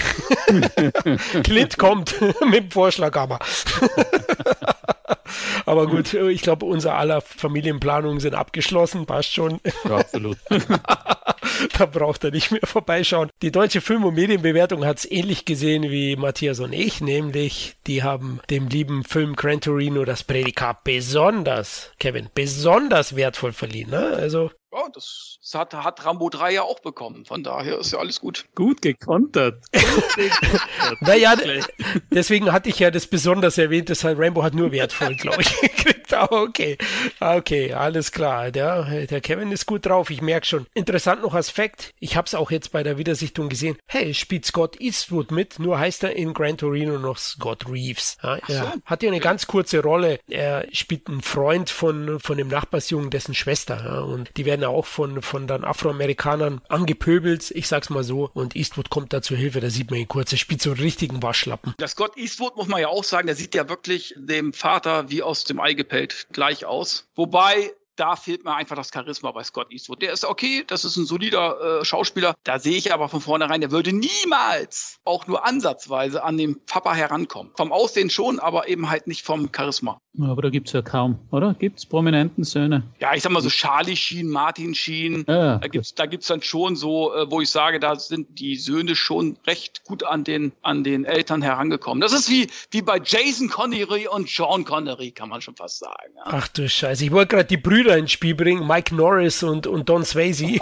(laughs) Clint kommt (laughs) mit dem Vorschlag, (laughs) aber. Gut, ich glaube, unser aller Familienplanungen sind abgeschlossen, passt schon. Ja, absolut. (laughs) da braucht er nicht mehr vorbeischauen. Die deutsche Film- und Medienbewertung hat es ähnlich gesehen wie Matthias und ich, nämlich die haben dem lieben Film Gran Torino das Prädikat besonders, Kevin, besonders wertvoll verliehen. Ne? Also ja, das, hat, hat, Rambo 3 ja auch bekommen. Von daher ist ja alles gut. Gut gekontert. (laughs) (laughs) naja, deswegen hatte ich ja das besonders erwähnt, deshalb Rambo hat nur wertvoll, glaube ich, (laughs) gekriegt. Aber okay, okay, alles klar. Der, der Kevin ist gut drauf, ich merke schon. Interessant noch als Fakt, ich habe es auch jetzt bei der Wiedersichtung gesehen. Hey, spielt Scott Eastwood mit, nur heißt er in Gran Torino noch Scott Reeves. Ja, er so. hat ja eine ganz kurze Rolle. Er spielt einen Freund von, von dem Nachbarsjungen, dessen Schwester. Ja, und die werden auch von, von dann Afroamerikanern angepöbelt, ich sag's mal so. Und Eastwood kommt da zur Hilfe, da sieht man ihn kurz, er spielt so einen richtigen Waschlappen. Das Scott Eastwood muss man ja auch sagen, der sieht ja wirklich dem Vater wie aus dem Ei gepellt gleich aus. Wobei da fehlt mir einfach das Charisma bei Scott Eastwood. Der ist okay, das ist ein solider äh, Schauspieler. Da sehe ich aber von vornherein, der würde niemals auch nur ansatzweise an den Papa herankommen. Vom Aussehen schon, aber eben halt nicht vom Charisma. Aber da gibt es ja kaum, oder? Gibt es prominenten Söhne? Ja, ich sag mal so Charlie Sheen, Martin Sheen. Ja, da gibt es da gibt's dann schon so, äh, wo ich sage, da sind die Söhne schon recht gut an den, an den Eltern herangekommen. Das ist wie, wie bei Jason Connery und Sean Connery, kann man schon fast sagen. Ja. Ach du Scheiße, ich wollte gerade die Brüder Brüder ins Spiel bringen, Mike Norris und, und Don Swayze. (laughs)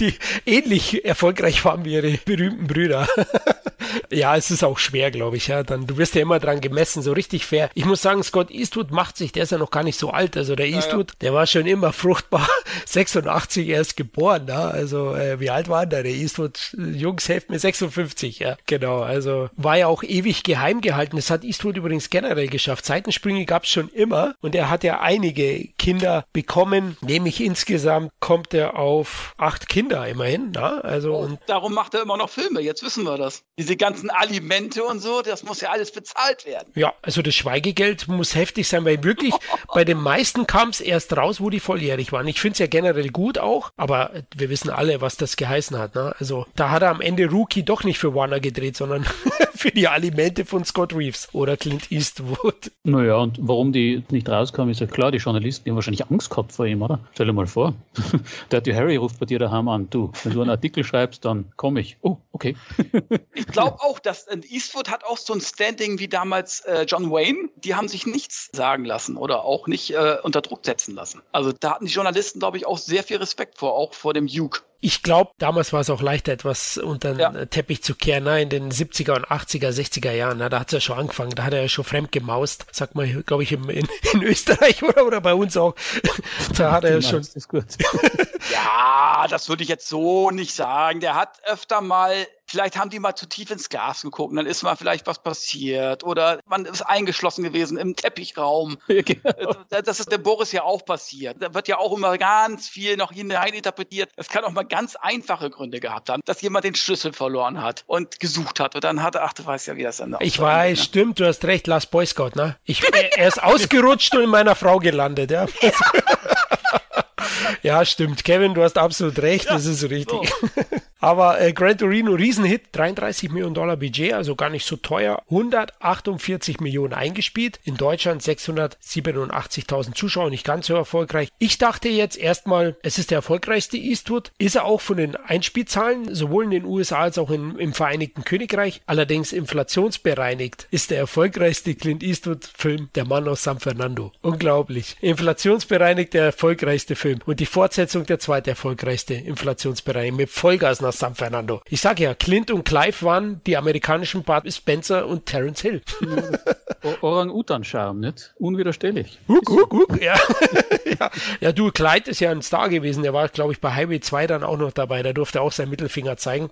die ähnlich erfolgreich waren wie ihre berühmten Brüder. (laughs) ja, es ist auch schwer, glaube ich. Ja, dann du wirst ja immer dran gemessen, so richtig fair. Ich muss sagen, Scott Eastwood macht sich, der ist ja noch gar nicht so alt. Also der Eastwood, ja, ja. der war schon immer fruchtbar. (laughs) 86 erst geboren. Ja? Also äh, wie alt war der? Der Eastwood, Jungs, helft mir 56. Ja, genau. Also war ja auch ewig geheim gehalten. Das hat Eastwood übrigens generell geschafft. Seitensprünge gab es schon immer und er hat ja einige Kinder bekommen. Nämlich insgesamt kommt er auf acht Kinder immerhin. Na? Also oh, und darum macht er immer noch Filme. Jetzt wissen wir das. Diese ganzen Alimente und so, das muss ja alles bezahlt werden. Ja, also das Schweigegeld muss heftig sein, weil wirklich (laughs) bei den meisten kam es erst raus, wo die volljährig waren. Ich finde es ja generell gut auch, aber wir wissen alle, was das geheißen hat. Ne? Also da hat er am Ende Rookie doch nicht für Warner gedreht, sondern (laughs) für die Alimente von Scott Reeves oder Clint Eastwood. Naja, und warum die nicht rauskamen, ist ja klar, die Journalisten die haben wahrscheinlich Angst gehabt vor ihm, oder? Stell dir mal vor, (laughs) der Dirty Harry ruft bei dir daheim an. Du, wenn du einen Artikel schreibst, dann komme ich. Oh, okay. ich glaube auch, dass äh, Eastwood hat auch so ein Standing wie damals äh, John Wayne. Die haben sich nichts sagen lassen oder auch nicht äh, unter Druck setzen lassen. Also da hatten die Journalisten, glaube ich, auch sehr viel Respekt vor, auch vor dem Duke. Ich glaube, damals war es auch leichter, etwas unter den ja. Teppich zu kehren. Na, in den 70er und 80er, 60er Jahren, na, da hat es ja schon angefangen. Da hat er ja schon fremd gemaust. Sagt man, glaube ich, in, (laughs) in, Österreich oder, oder bei uns auch. (laughs) da hat er ja schon. Das (laughs) ja, das würde ich jetzt so nicht sagen. Der hat öfter mal Vielleicht haben die mal zu tief ins Glas geguckt, dann ist mal vielleicht was passiert oder man ist eingeschlossen gewesen im Teppichraum. (laughs) Genau. Das ist der Boris ja auch passiert. Da wird ja auch immer ganz viel noch hineininterpretiert. Es kann auch mal ganz einfache Gründe gehabt haben, dass jemand den Schlüssel verloren hat und gesucht hat und dann hat er, ach, du weißt ja, wie das dann Ich weiß, ne? stimmt, du hast recht, Last Boy Scout, ne? Ich, er ist ausgerutscht und in meiner Frau gelandet, ja. (laughs) ja, stimmt. Kevin, du hast absolut recht, ja, das ist richtig. So. Aber äh, Gran Torino, Riesenhit, 33 Millionen Dollar Budget, also gar nicht so teuer. 148 Millionen eingespielt. In Deutschland 687.000 Zuschauer, nicht ganz so erfolgreich. Ich dachte jetzt erstmal, es ist der erfolgreichste Eastwood. Ist er auch von den Einspielzahlen, sowohl in den USA als auch in, im Vereinigten Königreich. Allerdings inflationsbereinigt ist der erfolgreichste Clint Eastwood-Film Der Mann aus San Fernando. Unglaublich. Inflationsbereinigt der erfolgreichste Film. Und die Fortsetzung der zweite erfolgreichste inflationsbereinigt mit Vollgas San Fernando. Ich sage ja, Clint und Clive waren die amerikanischen Bud Spencer und Terence Hill. Orang-Utan-Charme, nicht? Unwiderstehlich. Huck, huck, huck, ja. (laughs) ja. ja, du, Clyde ist ja ein Star gewesen. Der war, glaube ich, bei Highway 2 dann auch noch dabei. Da durfte er auch seinen Mittelfinger zeigen.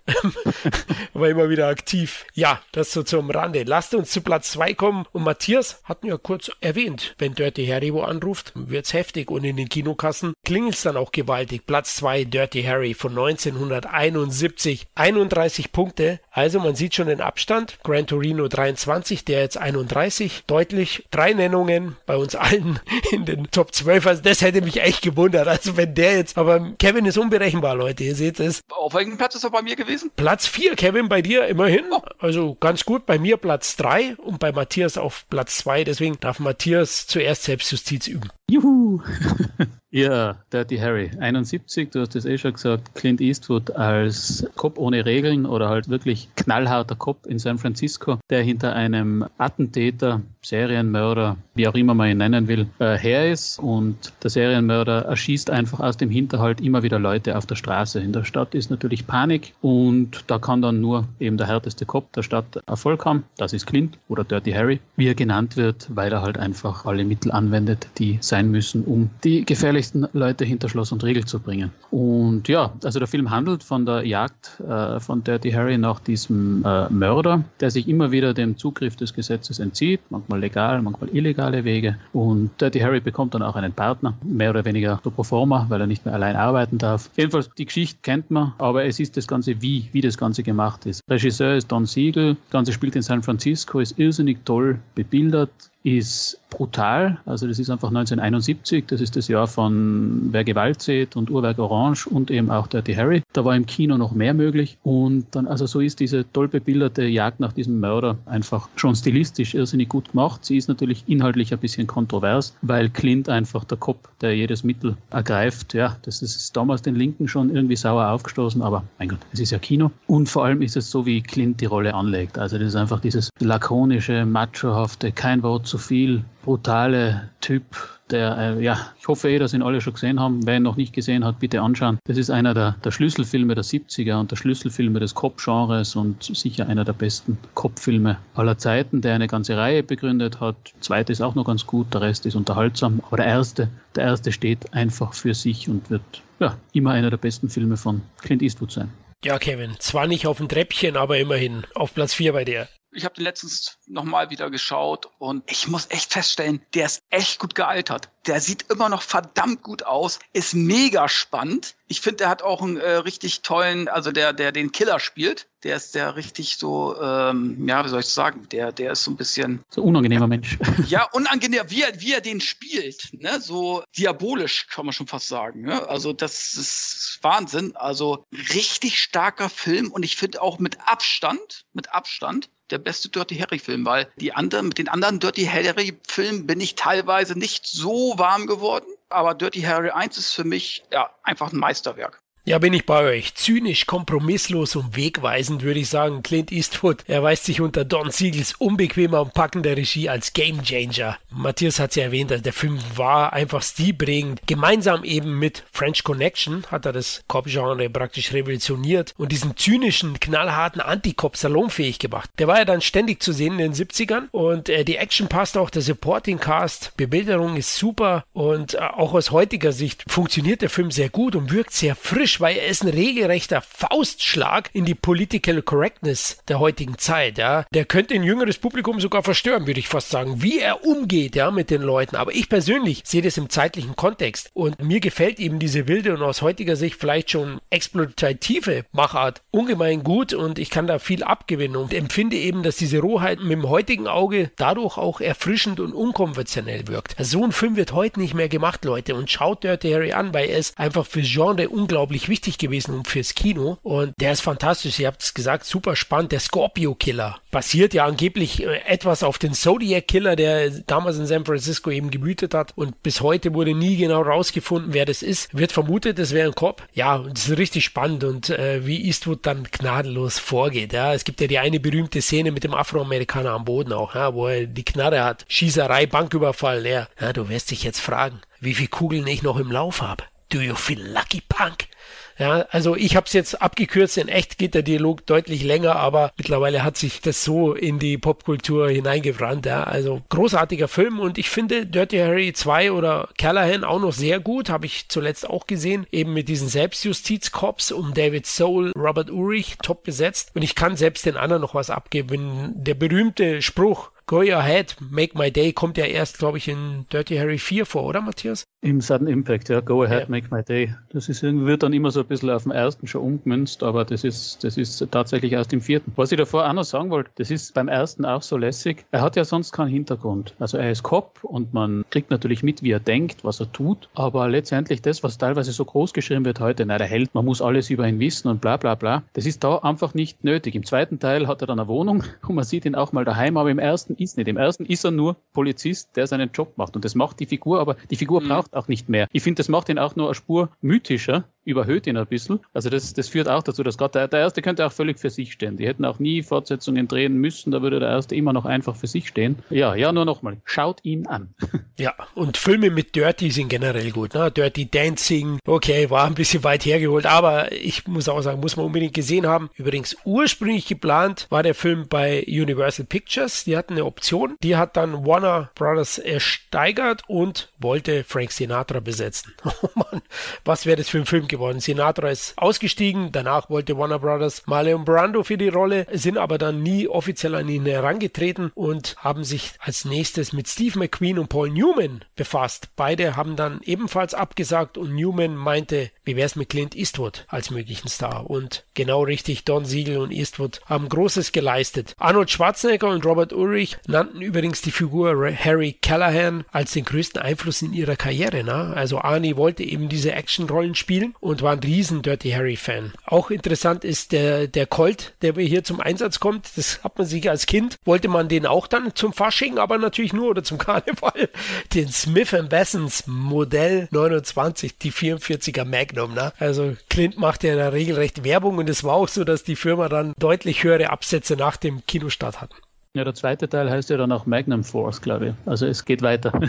(laughs) war immer wieder aktiv. Ja, das so zum Rande. Lasst uns zu Platz 2 kommen. Und Matthias hatten ja kurz erwähnt, wenn Dirty Harry wo anruft, wird's heftig. Und in den Kinokassen klingelt's dann auch gewaltig. Platz 2 Dirty Harry von 1991. 71, 31 Punkte. Also man sieht schon den Abstand. Gran Torino 23, der jetzt 31. Deutlich drei Nennungen bei uns allen (laughs) in den Top 12. Also das hätte mich echt gewundert. Also wenn der jetzt, aber Kevin ist unberechenbar, Leute. Ihr seht es. Auf welchem Platz ist er bei mir gewesen? Platz 4, Kevin, bei dir immerhin. Oh. Also ganz gut. Bei mir Platz 3 und bei Matthias auf Platz 2. Deswegen darf Matthias zuerst Selbstjustiz üben. Juhu! (laughs) ja, Dirty Harry, 71, du hast es eh schon gesagt, Clint Eastwood als Cop ohne Regeln oder halt wirklich knallharter Cop in San Francisco, der hinter einem Attentäter, Serienmörder, wie auch immer man ihn nennen will, äh, her ist und der Serienmörder erschießt einfach aus dem Hinterhalt immer wieder Leute auf der Straße. In der Stadt ist natürlich Panik und da kann dann nur eben der härteste Cop der Stadt Erfolg haben. Das ist Clint oder Dirty Harry, wie er genannt wird, weil er halt einfach alle Mittel anwendet, die sein sein müssen, um die gefährlichsten Leute hinter Schloss und Riegel zu bringen. Und ja, also der Film handelt von der Jagd äh, von Dirty Harry nach diesem äh, Mörder, der sich immer wieder dem Zugriff des Gesetzes entzieht, manchmal legal, manchmal illegale Wege. Und Dirty Harry bekommt dann auch einen Partner, mehr oder weniger pro forma, weil er nicht mehr allein arbeiten darf. Jedenfalls, die Geschichte kennt man, aber es ist das Ganze, wie, wie das Ganze gemacht ist. Regisseur ist Don Siegel, das Ganze spielt in San Francisco, ist irrsinnig toll bebildert, ist brutal. Also das ist einfach 1971, das ist das Jahr von Wer Gewalt sieht und Uhrwerk Orange und eben auch Dirty Harry. Da war im Kino noch mehr möglich und dann, also so ist diese toll bebilderte Jagd nach diesem Mörder einfach schon stilistisch irrsinnig gut gemacht. Sie ist natürlich inhaltlich ein bisschen kontrovers, weil Clint einfach der Kopf, der jedes Mittel ergreift, ja, das ist damals den Linken schon irgendwie sauer aufgestoßen, aber mein Gott, es ist ja Kino. Und vor allem ist es so, wie Clint die Rolle anlegt. Also das ist einfach dieses lakonische, machohafte, kein Wort zu so viel brutale Typ, der, äh, ja, ich hoffe eh, dass ihn alle schon gesehen haben. Wer ihn noch nicht gesehen hat, bitte anschauen. Das ist einer der, der Schlüsselfilme der 70er und der Schlüsselfilme des Cop-Genres und sicher einer der besten Cop-Filme aller Zeiten, der eine ganze Reihe begründet hat. Der zweite ist auch noch ganz gut, der Rest ist unterhaltsam. Aber der erste, der erste steht einfach für sich und wird ja, immer einer der besten Filme von Clint Eastwood sein. Ja, Kevin, zwar nicht auf dem Treppchen, aber immerhin auf Platz 4 bei dir. Ich habe den letztens nochmal wieder geschaut und ich muss echt feststellen, der ist echt gut gealtert. Der sieht immer noch verdammt gut aus, ist mega spannend. Ich finde, der hat auch einen äh, richtig tollen, also der, der den Killer spielt, der ist der richtig so, ähm, ja, wie soll ich sagen, der, der ist so ein bisschen. So unangenehmer Mensch. (laughs) Ja, unangenehm, wie er, wie er den spielt, ne? So diabolisch, kann man schon fast sagen. Ne? Also, das ist Wahnsinn. Also richtig starker Film und ich finde auch mit Abstand, mit Abstand, der beste Dirty Harry Film, weil die anderen, mit den anderen Dirty Harry Filmen bin ich teilweise nicht so warm geworden. Aber Dirty Harry 1 ist für mich ja einfach ein Meisterwerk. Ja, bin ich bei euch. Zynisch, kompromisslos und wegweisend würde ich sagen. Clint Eastwood erweist sich unter Don Siegels unbequemer und packender Regie als Gamechanger. Matthias hat es ja erwähnt, der Film war einfach stilprägend. Gemeinsam eben mit French Connection hat er das Cop-Genre praktisch revolutioniert und diesen zynischen, knallharten Anti-Cop salonfähig gemacht. Der war ja dann ständig zu sehen in den 70ern und äh, die Action passt auch, der Supporting Cast, Bebilderung ist super und äh, auch aus heutiger Sicht funktioniert der Film sehr gut und wirkt sehr frisch weil er ist ein regelrechter Faustschlag in die Political Correctness der heutigen Zeit, ja. Der könnte ein jüngeres Publikum sogar verstören, würde ich fast sagen, wie er umgeht, ja, mit den Leuten. Aber ich persönlich sehe das im zeitlichen Kontext und mir gefällt eben diese wilde und aus heutiger Sicht vielleicht schon exploitative Machart ungemein gut und ich kann da viel abgewinnen und empfinde eben, dass diese Rohheit mit dem heutigen Auge dadurch auch erfrischend und unkonventionell wirkt. So ein Film wird heute nicht mehr gemacht, Leute, und schaut Dirty Harry an, weil er ist einfach für Genre unglaublich wichtig gewesen und fürs Kino. Und der ist fantastisch. Ihr habt es gesagt, super spannend. Der Scorpio Killer basiert ja angeblich äh, etwas auf den Zodiac Killer, der damals in San Francisco eben gebütet hat. Und bis heute wurde nie genau rausgefunden, wer das ist. Wird vermutet, es wäre ein Cop. Ja, das ist richtig spannend und äh, wie Eastwood dann gnadenlos vorgeht. Ja, es gibt ja die eine berühmte Szene mit dem Afroamerikaner am Boden auch, ja, wo er die Knarre hat. Schießerei, Banküberfall. Ja, ja du wirst dich jetzt fragen, wie viele Kugeln ich noch im Lauf habe. Do you feel lucky, Punk? Ja, also ich habe es jetzt abgekürzt. In echt geht der Dialog deutlich länger, aber mittlerweile hat sich das so in die Popkultur hineingebrannt. Ja, also großartiger Film und ich finde Dirty Harry 2 oder Callahan auch noch sehr gut. Habe ich zuletzt auch gesehen, eben mit diesen Selbstjustiz-Cops um David Soul, Robert Urich, top besetzt. Und ich kann selbst den anderen noch was abgeben. Der berühmte Spruch Go Ahead, Make My Day kommt ja erst, glaube ich, in Dirty Harry 4 vor, oder Matthias? Im Sudden Impact, ja. Go Ahead, ja. Make My Day. Das ist, wird dann immer so ein bisschen auf den ersten schon umgemünzt, aber das ist, das ist tatsächlich erst im vierten. Was ich davor auch noch sagen wollte, das ist beim ersten auch so lässig. Er hat ja sonst keinen Hintergrund. Also er ist Cop und man kriegt natürlich mit, wie er denkt, was er tut, aber letztendlich das, was teilweise so groß geschrieben wird heute, na, der Held, man muss alles über ihn wissen und bla bla bla, das ist da einfach nicht nötig. Im zweiten Teil hat er dann eine Wohnung (laughs) und man sieht ihn auch mal daheim, aber im ersten ist nicht. Im ersten ist er nur Polizist, der seinen Job macht. Und das macht die Figur, aber die Figur mhm. braucht auch nicht mehr. Ich finde, das macht ihn auch nur eine Spur mythischer, überhöht ihn ein bisschen. Also das, das führt auch dazu, dass gerade der, der erste könnte auch völlig für sich stehen. Die hätten auch nie Fortsetzungen drehen müssen, da würde der erste immer noch einfach für sich stehen. Ja, ja, nur nochmal, schaut ihn an. (laughs) Ja, und Filme mit Dirty sind generell gut. Ne? Dirty Dancing, okay, war ein bisschen weit hergeholt, aber ich muss auch sagen, muss man unbedingt gesehen haben. Übrigens, ursprünglich geplant war der Film bei Universal Pictures. Die hatten eine Option. Die hat dann Warner Brothers ersteigert und wollte Frank Sinatra besetzen. (laughs) Oh Mann, was wäre das für ein Film gewesen? Geworden. Sinatra ist ausgestiegen, danach wollte Warner Brothers Marlon Brando für die Rolle, sind aber dann nie offiziell an ihn herangetreten und haben sich als nächstes mit Steve McQueen und Paul Newman befasst. Beide haben dann ebenfalls abgesagt und Newman meinte, wie wär's mit Clint Eastwood als möglichen Star? Und genau richtig, Don Siegel und Eastwood haben Großes geleistet. Arnold Schwarzenegger und Robert Ulrich nannten übrigens die Figur Harry Callahan als den größten Einfluss in ihrer Karriere. Ne? Also Arnie wollte eben diese Actionrollen spielen und war ein riesen Dirty Harry-Fan. Auch interessant ist der, der Colt, der hier zum Einsatz kommt. Das hat man sich als Kind, wollte man den auch dann zum Fasching, aber natürlich nur oder zum (laughs) Karneval. Den Smith Wessons Modell 29, die 44er Magnum. Ne? Also Clint macht ja in der Regel recht Werbung und es war auch so, dass die Firma dann deutlich höhere Absätze nach dem Kinostart hatten. Ja, der zweite Teil heißt ja dann auch Magnum Force, glaube ich. Also es geht weiter. (laughs)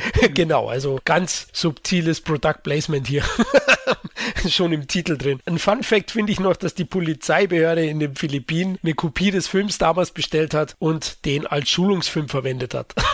(laughs) genau, also ganz subtiles Product Placement hier. (laughs) Schon im Titel drin. Ein Fun Fact finde ich noch, dass die Polizeibehörde in den Philippinen eine Kopie des Films damals bestellt hat und den als Schulungsfilm verwendet hat. (laughs)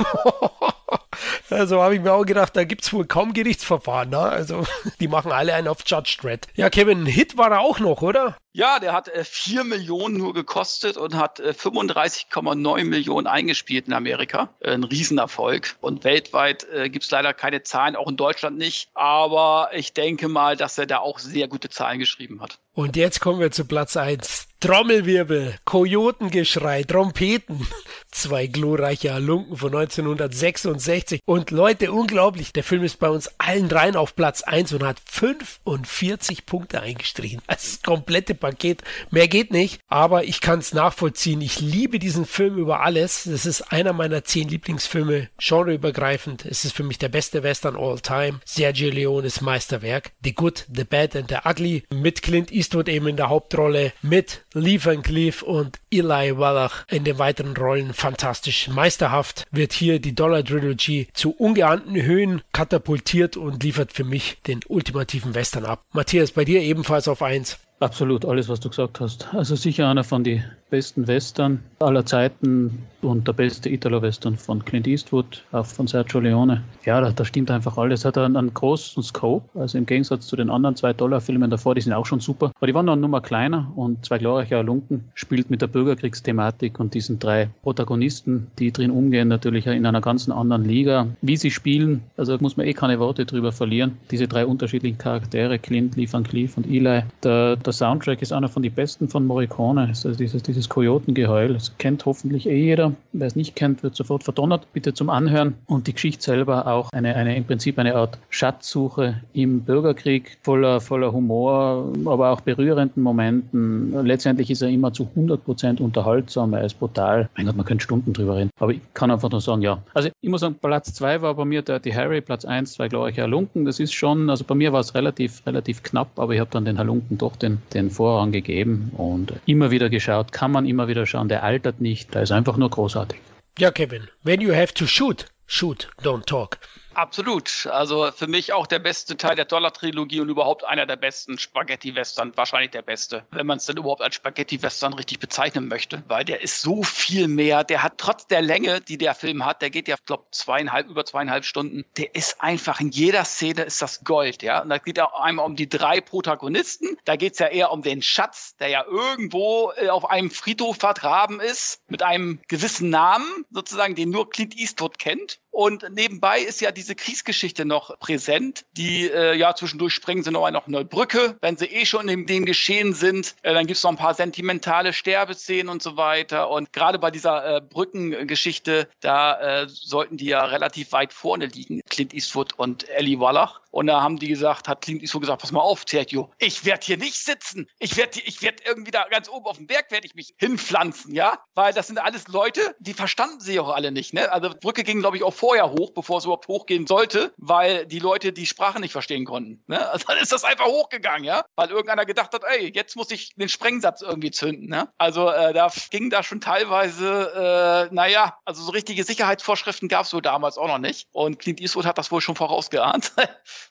Also habe ich mir auch gedacht, da gibt es wohl kaum Gerichtsverfahren. Ne? Also (laughs) die machen alle einen auf Judge Dredd. Ja, Kevin, ein Hit war er auch noch, oder? Ja, der hat äh, 4 Millionen nur gekostet und hat äh, 35,9 Millionen eingespielt in Amerika. Äh, ein Riesenerfolg. Und weltweit äh, gibt es leider keine Zahlen, auch in Deutschland nicht. Aber ich denke mal, dass er da auch sehr gute Zahlen geschrieben hat. Und jetzt kommen wir zu Platz 1. Trommelwirbel, Kojotengeschrei, Trompeten. (laughs) Zwei glorreiche Halunken von 1966. Und Leute, unglaublich, der Film ist bei uns allen dreien auf Platz 1 und hat 45 Punkte eingestrichen. Das komplette Paket. Mehr geht nicht, aber ich kann es nachvollziehen. Ich liebe diesen Film über alles. Das ist einer meiner zehn Lieblingsfilme, genreübergreifend. Es ist für mich der beste Western all time. Sergio Leones Meisterwerk. The Good, The Bad and The Ugly. Mit Clint Eastwood eben in der Hauptrolle. Mit Lee Van Cleef und Eli Wallach in den weiteren Rollen. Fantastisch. Meisterhaft wird hier die Dollar Trilogy zu ungeahnten Höhen katapultiert und liefert für mich den ultimativen Western ab. Matthias, bei dir ebenfalls auf 1. Absolut, alles, was du gesagt hast. Also sicher einer von den besten Western aller Zeiten und der beste Italo-Western von Clint Eastwood, auch von Sergio Leone. Ja, da, da stimmt einfach alles. Hat einen, einen großen Scope, also im Gegensatz zu den anderen zwei Dollar-Filmen davor, die sind auch schon super. Aber die waren noch eine Nummer kleiner und zwei glorreiche Halunken spielt mit der Bürgerkriegsthematik und diesen drei Protagonisten, die drin umgehen, natürlich in einer ganz anderen Liga. Wie sie spielen, also muss man eh keine Worte drüber verlieren. Diese drei unterschiedlichen Charaktere, Clint, Lee Van Cleef und Eli. Der, der Soundtrack ist einer von den besten von Morricone. Also dieses, dieses Kojotengeheul. Das kennt hoffentlich eh jeder. Wer es nicht kennt, wird sofort verdonnert. Bitte zum Anhören. Und die Geschichte selber auch eine, eine im Prinzip eine Art Schatzsuche im Bürgerkrieg, voller, voller Humor, aber auch berührenden Momenten. Letztendlich ist er immer zu 100 Prozent unterhaltsam. Er ist brutal. Mein Gott, man könnte Stunden drüber reden. Aber ich kann einfach nur sagen, ja. Also ich muss sagen, Platz zwei war bei mir Dirty Harry, Platz eins zwei glorreiche Halunken. Das ist schon, also bei mir war es relativ, relativ knapp, aber ich habe dann den Halunken doch den, den Vorrang gegeben und immer wieder geschaut, kann man immer wieder schauen, der altert nicht, der ist einfach nur großartig. Ja, Kevin, when you have to shoot, shoot, don't talk. Absolut. Also für mich auch der beste Teil der Dollar-Trilogie und überhaupt einer der besten Spaghetti-Western. Wahrscheinlich der beste, wenn man es denn überhaupt als Spaghetti-Western richtig bezeichnen möchte. Weil der ist so viel mehr. Der hat trotz der Länge, die der Film hat, der geht ja, glaube zweieinhalb, über zweieinhalb Stunden. Der ist einfach in jeder Szene ist das Gold, ja. Und da geht ja einmal um die drei Protagonisten. Da geht es ja eher um den Schatz, der ja irgendwo äh, auf einem Friedhof vergraben ist, mit einem gewissen Namen, sozusagen, den nur Clint Eastwood kennt. Und nebenbei ist ja diese Kriegsgeschichte noch präsent. Die äh, ja zwischendurch springen sie noch noch eine Brücke, wenn sie eh schon in dem Geschehen sind. Äh, dann gibt's noch ein paar sentimentale Sterbeszenen und so weiter. Und gerade bei dieser äh, Brückengeschichte, da äh, sollten die ja relativ weit vorne liegen, Clint Eastwood und Ellie Wallach. Und da haben die gesagt, hat Clint Eastwood gesagt, pass mal auf, Sergio, ich werde hier nicht sitzen. Ich werde ich werd irgendwie da ganz oben auf dem Berg werde ich mich hinpflanzen, ja? Weil das sind alles Leute, die verstanden sie auch alle nicht, ne? Also Brücke ging, glaube ich, auch vorher hoch, bevor es überhaupt hochgehen sollte, weil die Leute die Sprache nicht verstehen konnten. Ne? (laughs) Also dann ist das einfach hochgegangen, ja? Weil irgendeiner gedacht hat, ey, jetzt muss ich den Sprengsatz irgendwie zünden, ne? Also äh, da ging da schon teilweise, äh, naja, also so richtige Sicherheitsvorschriften gab es wohl damals auch noch nicht. Und Clint Eastwood hat das wohl schon vorausgeahnt. (laughs)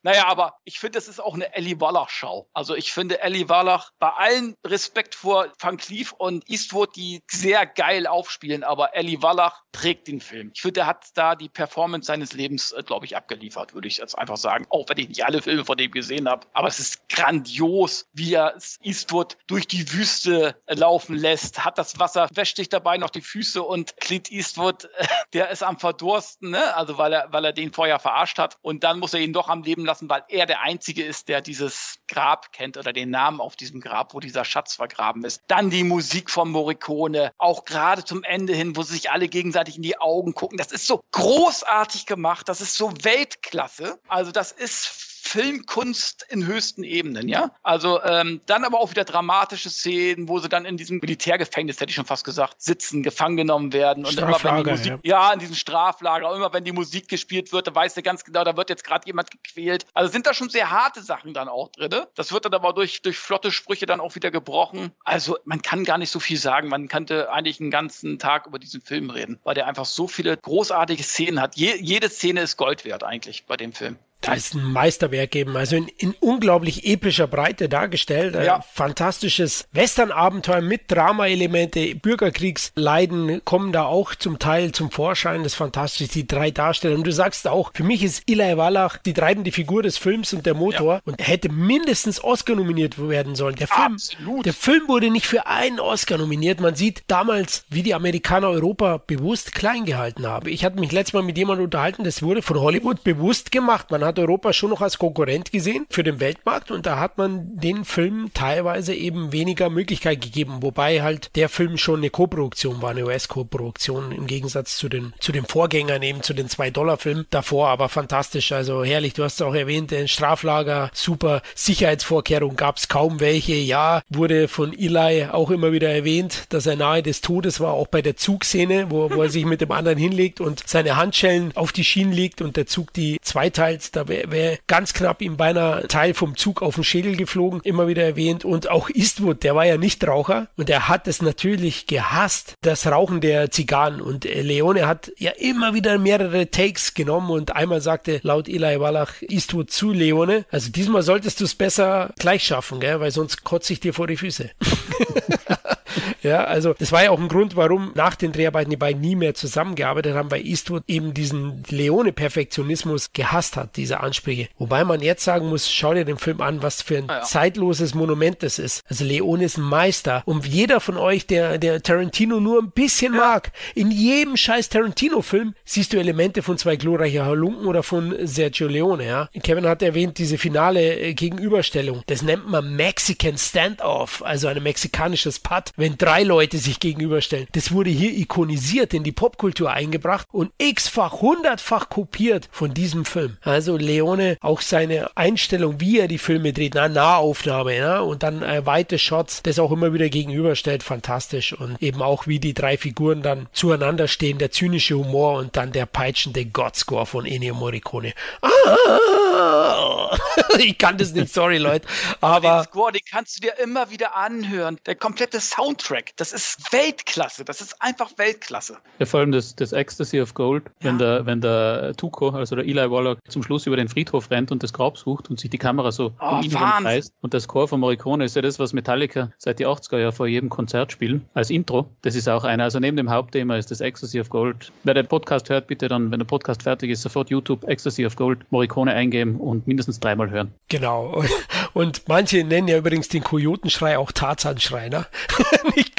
Naja, aber ich finde, es ist auch eine Ellie Wallach-Schau. Also ich finde Ellie Wallach bei allen Respekt vor Van Cleef und Eastwood, die sehr geil aufspielen, aber Ellie Wallach trägt den Film. Ich finde, er hat da die Performance seines Lebens, äh, glaube ich, abgeliefert, würde ich jetzt einfach sagen. Auch wenn ich nicht alle Filme von dem gesehen habe. Aber es ist grandios, wie er Eastwood durch die Wüste äh, laufen lässt, hat das Wasser, wäscht sich dabei noch die Füße und Clint Eastwood, (laughs) der ist am Verdursten, ne? also weil er, weil er den vorher verarscht hat. Und dann muss er ihn doch am Leben lassen, weil er der Einzige ist, der dieses Grab kennt oder den Namen auf diesem Grab, wo dieser Schatz vergraben ist. Dann die Musik von Morricone, auch gerade zum Ende hin, wo sie sich alle gegenseitig in die Augen gucken. Das ist so großartig gemacht, das ist so Weltklasse. Also das ist Filmkunst in höchsten Ebenen, ja. Also ähm, dann aber auch wieder dramatische Szenen, wo sie dann in diesem Militärgefängnis, hätte ich schon fast gesagt, sitzen, gefangen genommen werden und immer wenn die Musik, ja. ja, in diesem Straflager, immer wenn die Musik gespielt wird, da weißt du ganz genau, da wird jetzt gerade jemand gequält. Also sind da schon sehr harte Sachen dann auch drin. Das wird dann aber durch, durch flotte Sprüche dann auch wieder gebrochen. Also man kann gar nicht so viel sagen. Man könnte eigentlich einen ganzen Tag über diesen Film reden, weil der einfach so viele großartige Szenen hat. Je, jede Szene ist Gold wert eigentlich bei dem Film da ist ein Meisterwerk eben, also in, in unglaublich epischer Breite dargestellt. Ja. Ein fantastisches Western-Abenteuer mit Drama-Elemente, Bürgerkriegsleiden kommen da auch zum Teil zum Vorschein. Das ist fantastisch, die drei Darsteller. Und du sagst auch, für mich ist Eli Wallach die treibende Figur des Films und der Motor ja. und hätte mindestens Oscar nominiert werden sollen. Der Film, Absolut. der Film wurde nicht für einen Oscar nominiert. Man sieht damals, wie die Amerikaner Europa bewusst klein gehalten haben. Ich hatte mich letztes Mal mit jemandem unterhalten, das wurde von Hollywood bewusst gemacht. Man hat hat Europa schon noch als Konkurrent gesehen für den Weltmarkt und da hat man den Film teilweise eben weniger Möglichkeit gegeben, wobei halt der Film schon eine Koproduktion war, eine US-Koproduktion im Gegensatz zu den, zu den Vorgängern eben, zu den 2-Dollar-Filmen davor, aber fantastisch, also herrlich, du hast es auch erwähnt, ein Straflager, super, Sicherheitsvorkehrungen gab es kaum welche, ja, wurde von Eli auch immer wieder erwähnt, dass er nahe des Todes war, auch bei der Zugszene, wo, wo er sich mit dem anderen hinlegt und seine Handschellen auf die Schienen legt und der Zug die zweiteilt, da wäre wär ganz knapp ihm beinahe Teil vom Zug auf den Schädel geflogen, immer wieder erwähnt. Und auch Eastwood, der war ja nicht Raucher und er hat es natürlich gehasst, das Rauchen der Zigarren. Und äh, Leone hat ja immer wieder mehrere Takes genommen und einmal sagte laut Eli Wallach Eastwood zu Leone, also diesmal solltest du es besser gleich schaffen, gell? weil sonst kotze ich dir vor die Füße. (laughs) Ja, also das war ja auch ein Grund, warum nach den Dreharbeiten die beiden nie mehr zusammengearbeitet haben, weil Eastwood eben diesen Leone-Perfektionismus gehasst hat, diese Ansprüche. Wobei man jetzt sagen muss, schau dir den Film an, was für ein ah, ja. zeitloses Monument das ist. Also Leone ist ein Meister. Und jeder von euch, der, der Tarantino nur ein bisschen ja. mag, in jedem scheiß Tarantino-Film siehst du Elemente von zwei glorreicher Halunken oder von Sergio Leone, ja. Kevin hat erwähnt, diese finale äh, Gegenüberstellung. Das nennt man Mexican Standoff, also ein mexikanisches Putt, wenn drei drei Leute sich gegenüberstellen. Das wurde hier ikonisiert, in die Popkultur eingebracht und x-fach, hundertfach kopiert von diesem Film. Also Leone, auch seine Einstellung, wie er die Filme dreht, na, Nahaufnahme, ja, und dann äh, weite Shots, das auch immer wieder gegenüberstellt, fantastisch. Und eben auch, wie die drei Figuren dann zueinander stehen, der zynische Humor und dann der peitschende Godscore von Ennio Morricone. Ah, (laughs) ich kann das nicht, sorry Leute, aber... Den Score, den kannst du dir immer wieder anhören. Der komplette Soundtrack Soundtrack. Das ist Weltklasse. Das ist einfach Weltklasse. Ja, vor allem das, das Ecstasy of Gold, ja. wenn der, wenn der Tuco, also der Eli Waller, zum Schluss über den Friedhof rennt und das Grab sucht und sich die Kamera so oh, um ihn kreist. Und das Chor von Morricone ist ja das, was Metallica seit die 80er ja vor jedem Konzert spielen, als Intro. Das ist auch einer. Also neben dem Hauptthema ist das Ecstasy of Gold. Wer den Podcast hört, bitte dann, wenn der Podcast fertig ist, sofort YouTube Ecstasy of Gold Morricone eingeben und mindestens dreimal hören. Genau. (laughs) Und manche nennen ja übrigens den Kojotenschrei auch Tarzanschrei, (laughs) ne?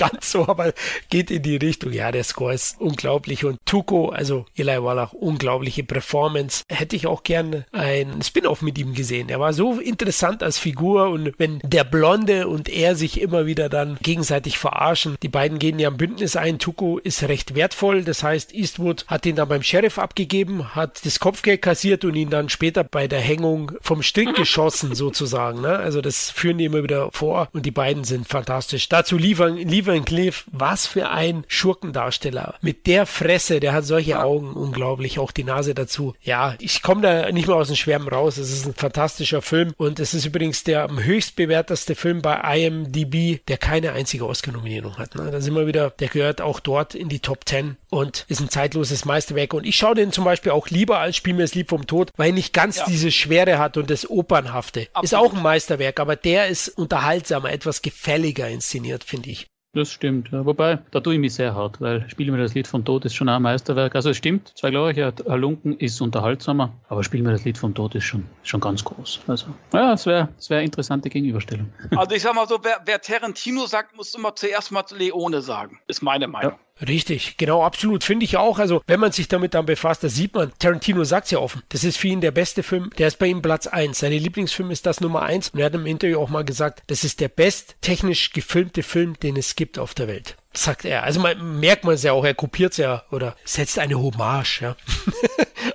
Ganz so, aber geht in die Richtung. Ja, der Score ist unglaublich. Und Tuko, also Eli Wallach, unglaubliche Performance. Hätte ich auch gern ein Spin-off mit ihm gesehen. Er war so interessant als Figur und wenn der Blonde und er sich immer wieder dann gegenseitig verarschen, die beiden gehen ja ein Bündnis ein. Tuko ist recht wertvoll. Das heißt, Eastwood hat ihn dann beim Sheriff abgegeben, hat das Kopfgeld kassiert und ihn dann später bei der Hängung vom Strick geschossen sozusagen. Ne? Also das führen die immer wieder vor und die beiden sind fantastisch. Dazu liefern, liefern Cliff, was für ein Schurkendarsteller. Mit der Fresse, der hat solche Augen, unglaublich, auch die Nase dazu. Ja, ich komme da nicht mehr aus dem Schwärmen raus. Es ist ein fantastischer Film und es ist übrigens der am höchst bewerteste Film bei IMDb, der keine einzige Oscar-Nominierung hat. Ne? Da sind wir wieder, der gehört auch dort in die Top 10 und ist ein zeitloses Meisterwerk. Und ich schaue den zum Beispiel auch lieber als Spiel mir das Lieb vom Tod, weil er nicht ganz ja. diese Schwere hat und das Opernhafte. Absolut. Ist auch ein Meisterwerk, aber der ist unterhaltsamer, etwas gefälliger inszeniert, finde ich. Das stimmt, ja. wobei, da tue ich mich sehr hart, weil Spiel mir das Lied vom Tod ist schon ein Meisterwerk. Also es stimmt, zwei glorreiche Halunken ist unterhaltsamer, aber Spiel mir das Lied vom Tod ist schon, schon ganz groß. Also, ja, es wäre es wär eine interessante Gegenüberstellung. Also ich sag mal so, wer, wer Tarantino sagt, muss immer zuerst mal Leone sagen, ist meine Meinung. Ja. Richtig, genau, absolut. Finde ich auch. Also, wenn man sich damit dann befasst, da sieht man, Tarantino sagt es ja offen. Das ist für ihn der beste Film. Der ist bei ihm Platz 1. Seine Lieblingsfilm ist das Nummer 1. Und er hat im Interview auch mal gesagt, das ist der best technisch gefilmte Film, den es gibt auf der Welt. sagt er. Also man, merkt man es ja auch, er kopiert es ja oder setzt eine Hommage, ja.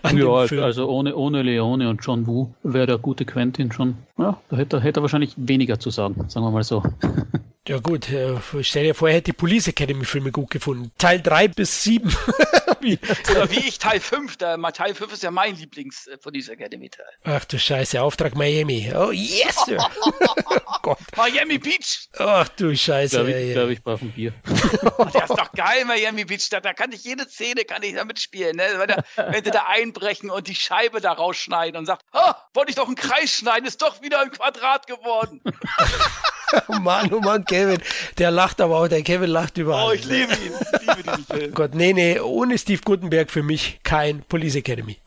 (laughs) ja, also ohne, ohne Leone und John Woo wäre der gute Quentin schon, ja, da hätte, hätte er wahrscheinlich weniger zu sagen, sagen wir mal so. (laughs) Ja gut, äh, stell dir vor, er hätte die Police Academy Filme gut gefunden. Teil 3 bis 7. (laughs) wie? Oder wie ich Teil 5. Der, Teil 5 ist ja mein Lieblings äh, Police Academy Teil. Ach du Scheiße, Auftrag Miami. Oh yes! (laughs) oh Miami Beach! Ach du Scheiße. Glaube ich, glaub ich brauche ein Bier. der ist doch geil, Miami Beach. Da, da kann ich jede Szene kann ich da mitspielen. Ne? Wenn, der, wenn die da einbrechen und die Scheibe da rausschneiden und sagt, oh, wollte ich doch einen Kreis schneiden, ist doch wieder ein Quadrat geworden. (laughs) oh Mann, oh Mann, Kevin. Der lacht aber auch, der Kevin lacht überall. Oh, ich liebe ihn. Ich liebe diesen Film. Gott, nee, nee, ohne Steve Gutenberg für mich kein Police Academy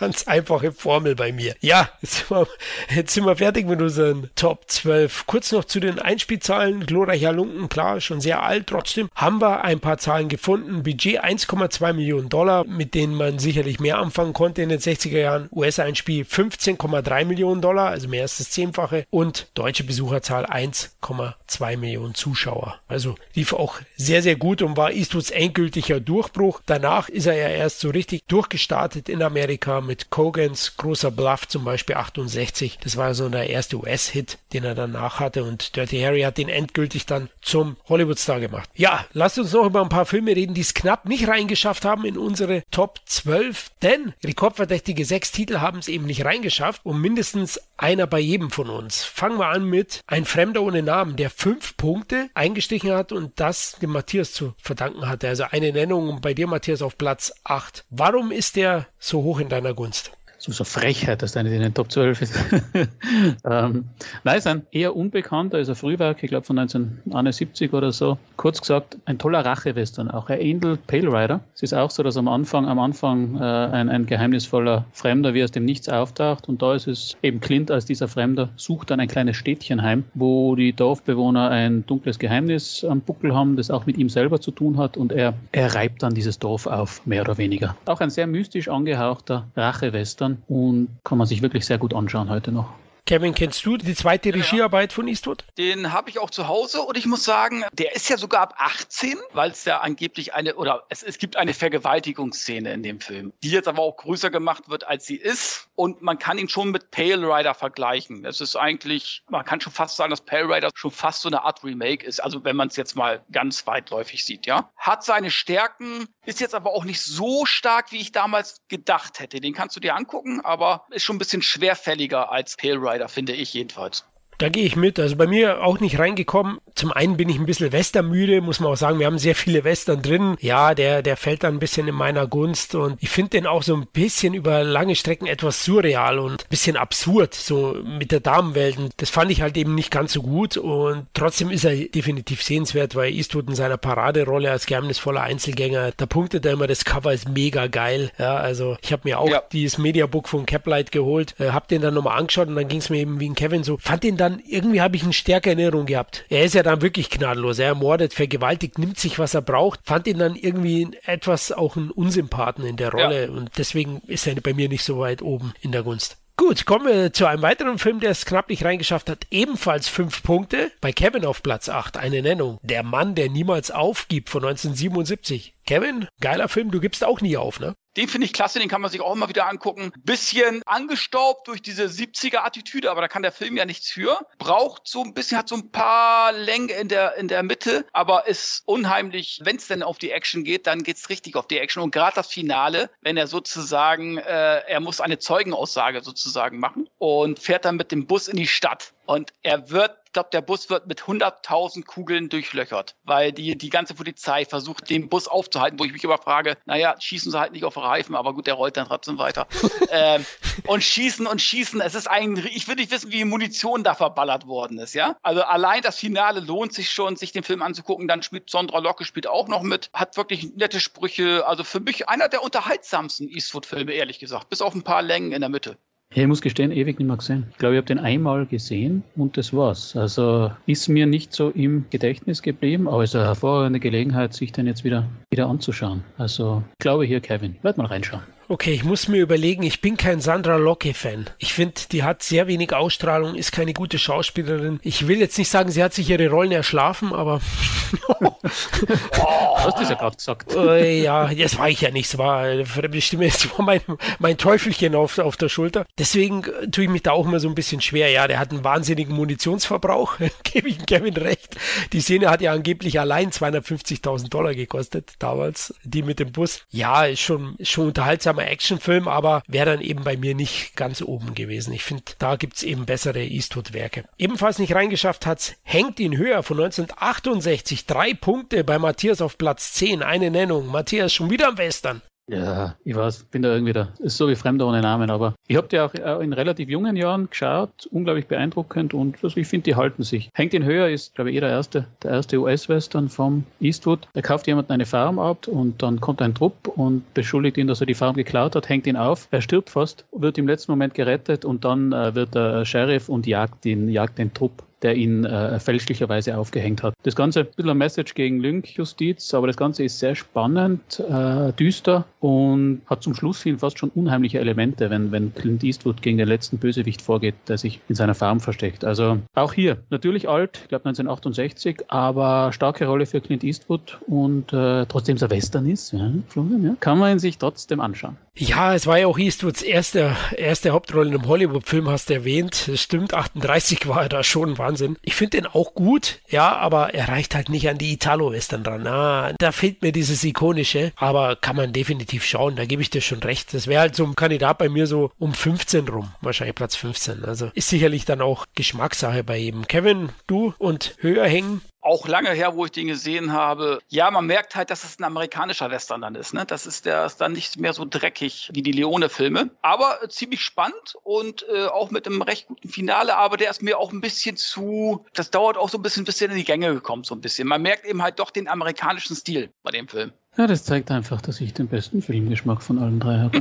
ganz einfache Formel bei mir. Ja, jetzt sind, wir, jetzt sind wir fertig mit unseren Top 12. Kurz noch zu den Einspielzahlen. Glorreicher Lunken, klar, schon sehr alt. Trotzdem haben wir ein paar Zahlen gefunden. Budget 1,2 Millionen Dollar, mit denen man sicherlich mehr anfangen konnte in den 60er Jahren. US-Einspiel 15,3 Millionen Dollar, also mehr als das Zehnfache. Und deutsche Besucherzahl 1,2 Millionen Zuschauer. Also lief auch sehr, sehr gut und war Eastwoods endgültiger Durchbruch. Danach ist er ja erst so richtig durchgestartet in Amerika mit Kogans großer Bluff zum Beispiel 68. Das war so der erste US-Hit, den er danach hatte und Dirty Harry hat den endgültig dann zum Hollywood-Star gemacht. Ja, lasst uns noch über ein paar Filme reden, die es knapp nicht reingeschafft haben in unsere Top 12, denn rekordverdächtige sechs Titel haben es eben nicht reingeschafft und mindestens einer bei jedem von uns. Fangen wir an mit Ein Fremder ohne Namen, der fünf Punkte eingestrichen hat und das dem Matthias zu verdanken hatte. Also eine Nennung bei dir, Matthias, auf Platz 8. Warum ist der so hoch in deiner Gunst? So, so Frechheit, dass der nicht in den Top 12 ist. (laughs) ähm, nein, ist ein eher unbekannter, ist ein Frühwerk, ich glaube von 1971 oder so. Kurz gesagt, ein toller Rachewestern auch. Er ähnelt Pale Rider. Es ist auch so, dass am Anfang, am Anfang äh, ein, ein geheimnisvoller Fremder wie aus dem Nichts auftaucht und da ist es eben Clint als dieser Fremder sucht dann ein kleines Städtchen heim, wo die Dorfbewohner ein dunkles Geheimnis am Buckel haben, das auch mit ihm selber zu tun hat und er, er reibt dann dieses Dorf auf, mehr oder weniger. Auch ein sehr mystisch angehauchter Rachewestern Und kann man sich wirklich sehr gut anschauen heute noch. Kevin, kennst du die zweite Regiearbeit von Eastwood? Den habe ich auch zu Hause und ich muss sagen, der ist ja sogar ab 18, weil es ja angeblich eine, oder es, es gibt eine Vergewaltigungsszene in dem Film, die jetzt aber auch größer gemacht wird, als sie ist. Und man kann ihn schon mit Pale Rider vergleichen. Es ist eigentlich, man kann schon fast sagen, dass Pale Rider schon fast so eine Art Remake ist. Also wenn man es jetzt mal ganz weitläufig sieht, ja. Hat seine Stärken, ist jetzt aber auch nicht so stark, wie ich damals gedacht hätte. Den kannst du dir angucken, aber ist schon ein bisschen schwerfälliger als Pale Rider. Rider, finde ich jedenfalls. Da gehe ich mit. Also bei mir auch nicht reingekommen. Zum einen bin ich ein bisschen Western-müde, muss man auch sagen. Wir haben sehr viele Western drin. Ja, der, der fällt dann ein bisschen in meiner Gunst und ich finde den auch so ein bisschen über lange Strecken etwas surreal und ein bisschen absurd, so mit der Damenwelt. Und das fand ich halt eben nicht ganz so gut und trotzdem ist er definitiv sehenswert, weil Eastwood in seiner Paraderolle als geheimnisvoller Einzelgänger, da punktet er immer, das Cover ist mega geil. Ja, also ich habe mir auch ja. dieses Mediabook von Caplight geholt, äh, hab den dann nochmal angeschaut und dann ging es mir eben wie ein Kevin so, fand den dann dann, irgendwie habe ich eine stärkere Erinnerung gehabt. Er ist ja dann wirklich gnadenlos. Er ermordet, vergewaltigt, nimmt sich, was er braucht. Fand ihn dann irgendwie etwas auch ein Unsympathen in der Rolle. Ja. Und deswegen ist er bei mir nicht so weit oben in der Gunst. Gut, kommen wir zu einem weiteren Film, der es knapp nicht reingeschafft hat. Ebenfalls fünf Punkte. Bei Kevin auf Platz 8 eine Nennung. Der Mann, der niemals aufgibt von 1977. Kevin, geiler Film, du gibst auch nie auf, ne? Den finde ich klasse, den kann man sich auch immer wieder angucken. Bisschen angestaubt durch diese 70er-Attitüde, aber da kann der Film ja nichts für. Braucht so ein bisschen, hat so ein paar Längen in der, in der Mitte, aber ist unheimlich, wenn es denn auf die Action geht, dann geht es richtig auf die Action. Und gerade das Finale, wenn er sozusagen, äh, er muss eine Zeugenaussage sozusagen machen und fährt dann mit dem Bus in die Stadt. Und er wird ich glaube, der Bus wird mit 100.000 Kugeln durchlöchert, weil die, die ganze Polizei versucht, den Bus aufzuhalten, wo ich mich immer frage, naja, schießen sie halt nicht auf Reifen, aber gut, der rollt dann trotzdem weiter. (laughs) ähm, und schießen und schießen, es ist eigentlich, ich will nicht wissen, wie Munition da verballert worden ist, ja. Also allein das Finale lohnt sich schon, sich den Film anzugucken. Dann spielt Sondra Locke spielt auch noch mit, hat wirklich nette Sprüche. Also für mich einer der unterhaltsamsten Eastwood-Filme, ehrlich gesagt, bis auf ein paar Längen in der Mitte. Ich muss gestehen, ewig nicht mehr gesehen. Ich glaube, ich habe den einmal gesehen und das war's. Also ist mir nicht so im Gedächtnis geblieben, aber es ist eine hervorragende Gelegenheit, sich den jetzt wieder, wieder anzuschauen. Also ich glaube hier, Kevin, werd mal reinschauen. Okay, ich muss mir überlegen, ich bin kein Sandra Locke-Fan. Ich finde, die hat sehr wenig Ausstrahlung, ist keine gute Schauspielerin. Ich will jetzt nicht sagen, sie hat sich ihre Rollen erschlafen, aber. (laughs) oh, hast du es ja gerade gesagt. Äh, ja, das war ich ja nicht. Es war fremde Stimme, es (laughs) war mein, mein Teufelchen auf, auf der Schulter. Deswegen tue ich mich da auch immer so ein bisschen schwer. Ja, der hat einen wahnsinnigen Munitionsverbrauch, (laughs) gebe ich Kevin recht. Die Szene hat ja angeblich allein 250.000 Dollar gekostet, damals, die mit dem Bus. Ja, ist schon, schon unterhaltsamer Actionfilm, aber wäre dann eben bei mir nicht ganz oben gewesen. Ich finde, da gibt's eben bessere Eastwood-Werke. Ebenfalls nicht reingeschafft hat's Hängt ihn höher von 1968. Drei Punkte bei Matthias auf Platz 10. Eine Nennung. Matthias schon wieder am Western. Ja, ich weiß, bin da irgendwie da. Ist so wie Fremder ohne Namen, aber ich habe die auch äh, in relativ jungen Jahren geschaut, unglaublich beeindruckend und also ich finde, die halten sich. Hängt ihn höher ist, glaube ich, eh der erste, der erste US-Western vom Eastwood. Da kauft jemand eine Farm ab und dann kommt ein Trupp und beschuldigt ihn, dass er die Farm geklaut hat, hängt ihn auf. Er stirbt fast, wird im letzten Moment gerettet und dann äh, wird der Sheriff und jagt ihn, jagt den Trupp der ihn äh, fälschlicherweise aufgehängt hat. Das Ganze ein bisschen ein Message gegen Lynch-Justiz, aber das Ganze ist sehr spannend, äh, düster und hat zum Schluss hin fast schon unheimliche Elemente, wenn, wenn Clint Eastwood gegen den letzten Bösewicht vorgeht, der sich in seiner Farm versteckt. Also auch hier, natürlich alt, ich glaube 1968, aber starke Rolle für Clint Eastwood und äh, trotzdem es Western ist, ja, Florian, ja, kann man ihn sich trotzdem anschauen. Ja, es war ja auch Eastwoods erste, erste Hauptrolle in einem Hollywood-Film, hast du erwähnt. Das stimmt, 38 war er da schon, war Wahnsinn. Ich finde den auch gut, ja, aber er reicht halt nicht an die Italo-Western dran. Ah, da fehlt mir dieses Ikonische, aber kann man definitiv schauen, da gebe ich dir schon recht. Das wäre halt so ein Kandidat bei mir so um 15 rum, wahrscheinlich Platz 15. Also ist sicherlich dann auch Geschmackssache bei jedem. Kevin, du und höher hängen, auch lange her, wo ich den gesehen habe. Ja, man merkt halt, dass es ein amerikanischer Western dann ist. Ne? Das ist der ist dann nicht mehr so dreckig wie die Leone-Filme. Aber äh, ziemlich spannend und äh, auch mit einem recht guten Finale. Aber der ist mir auch ein bisschen zu. Das dauert auch so ein bisschen, bisschen in die Gänge gekommen, so ein bisschen. Man merkt eben halt doch den amerikanischen Stil bei dem Film. Ja, das zeigt einfach, dass ich den besten Filmgeschmack von allen drei habe.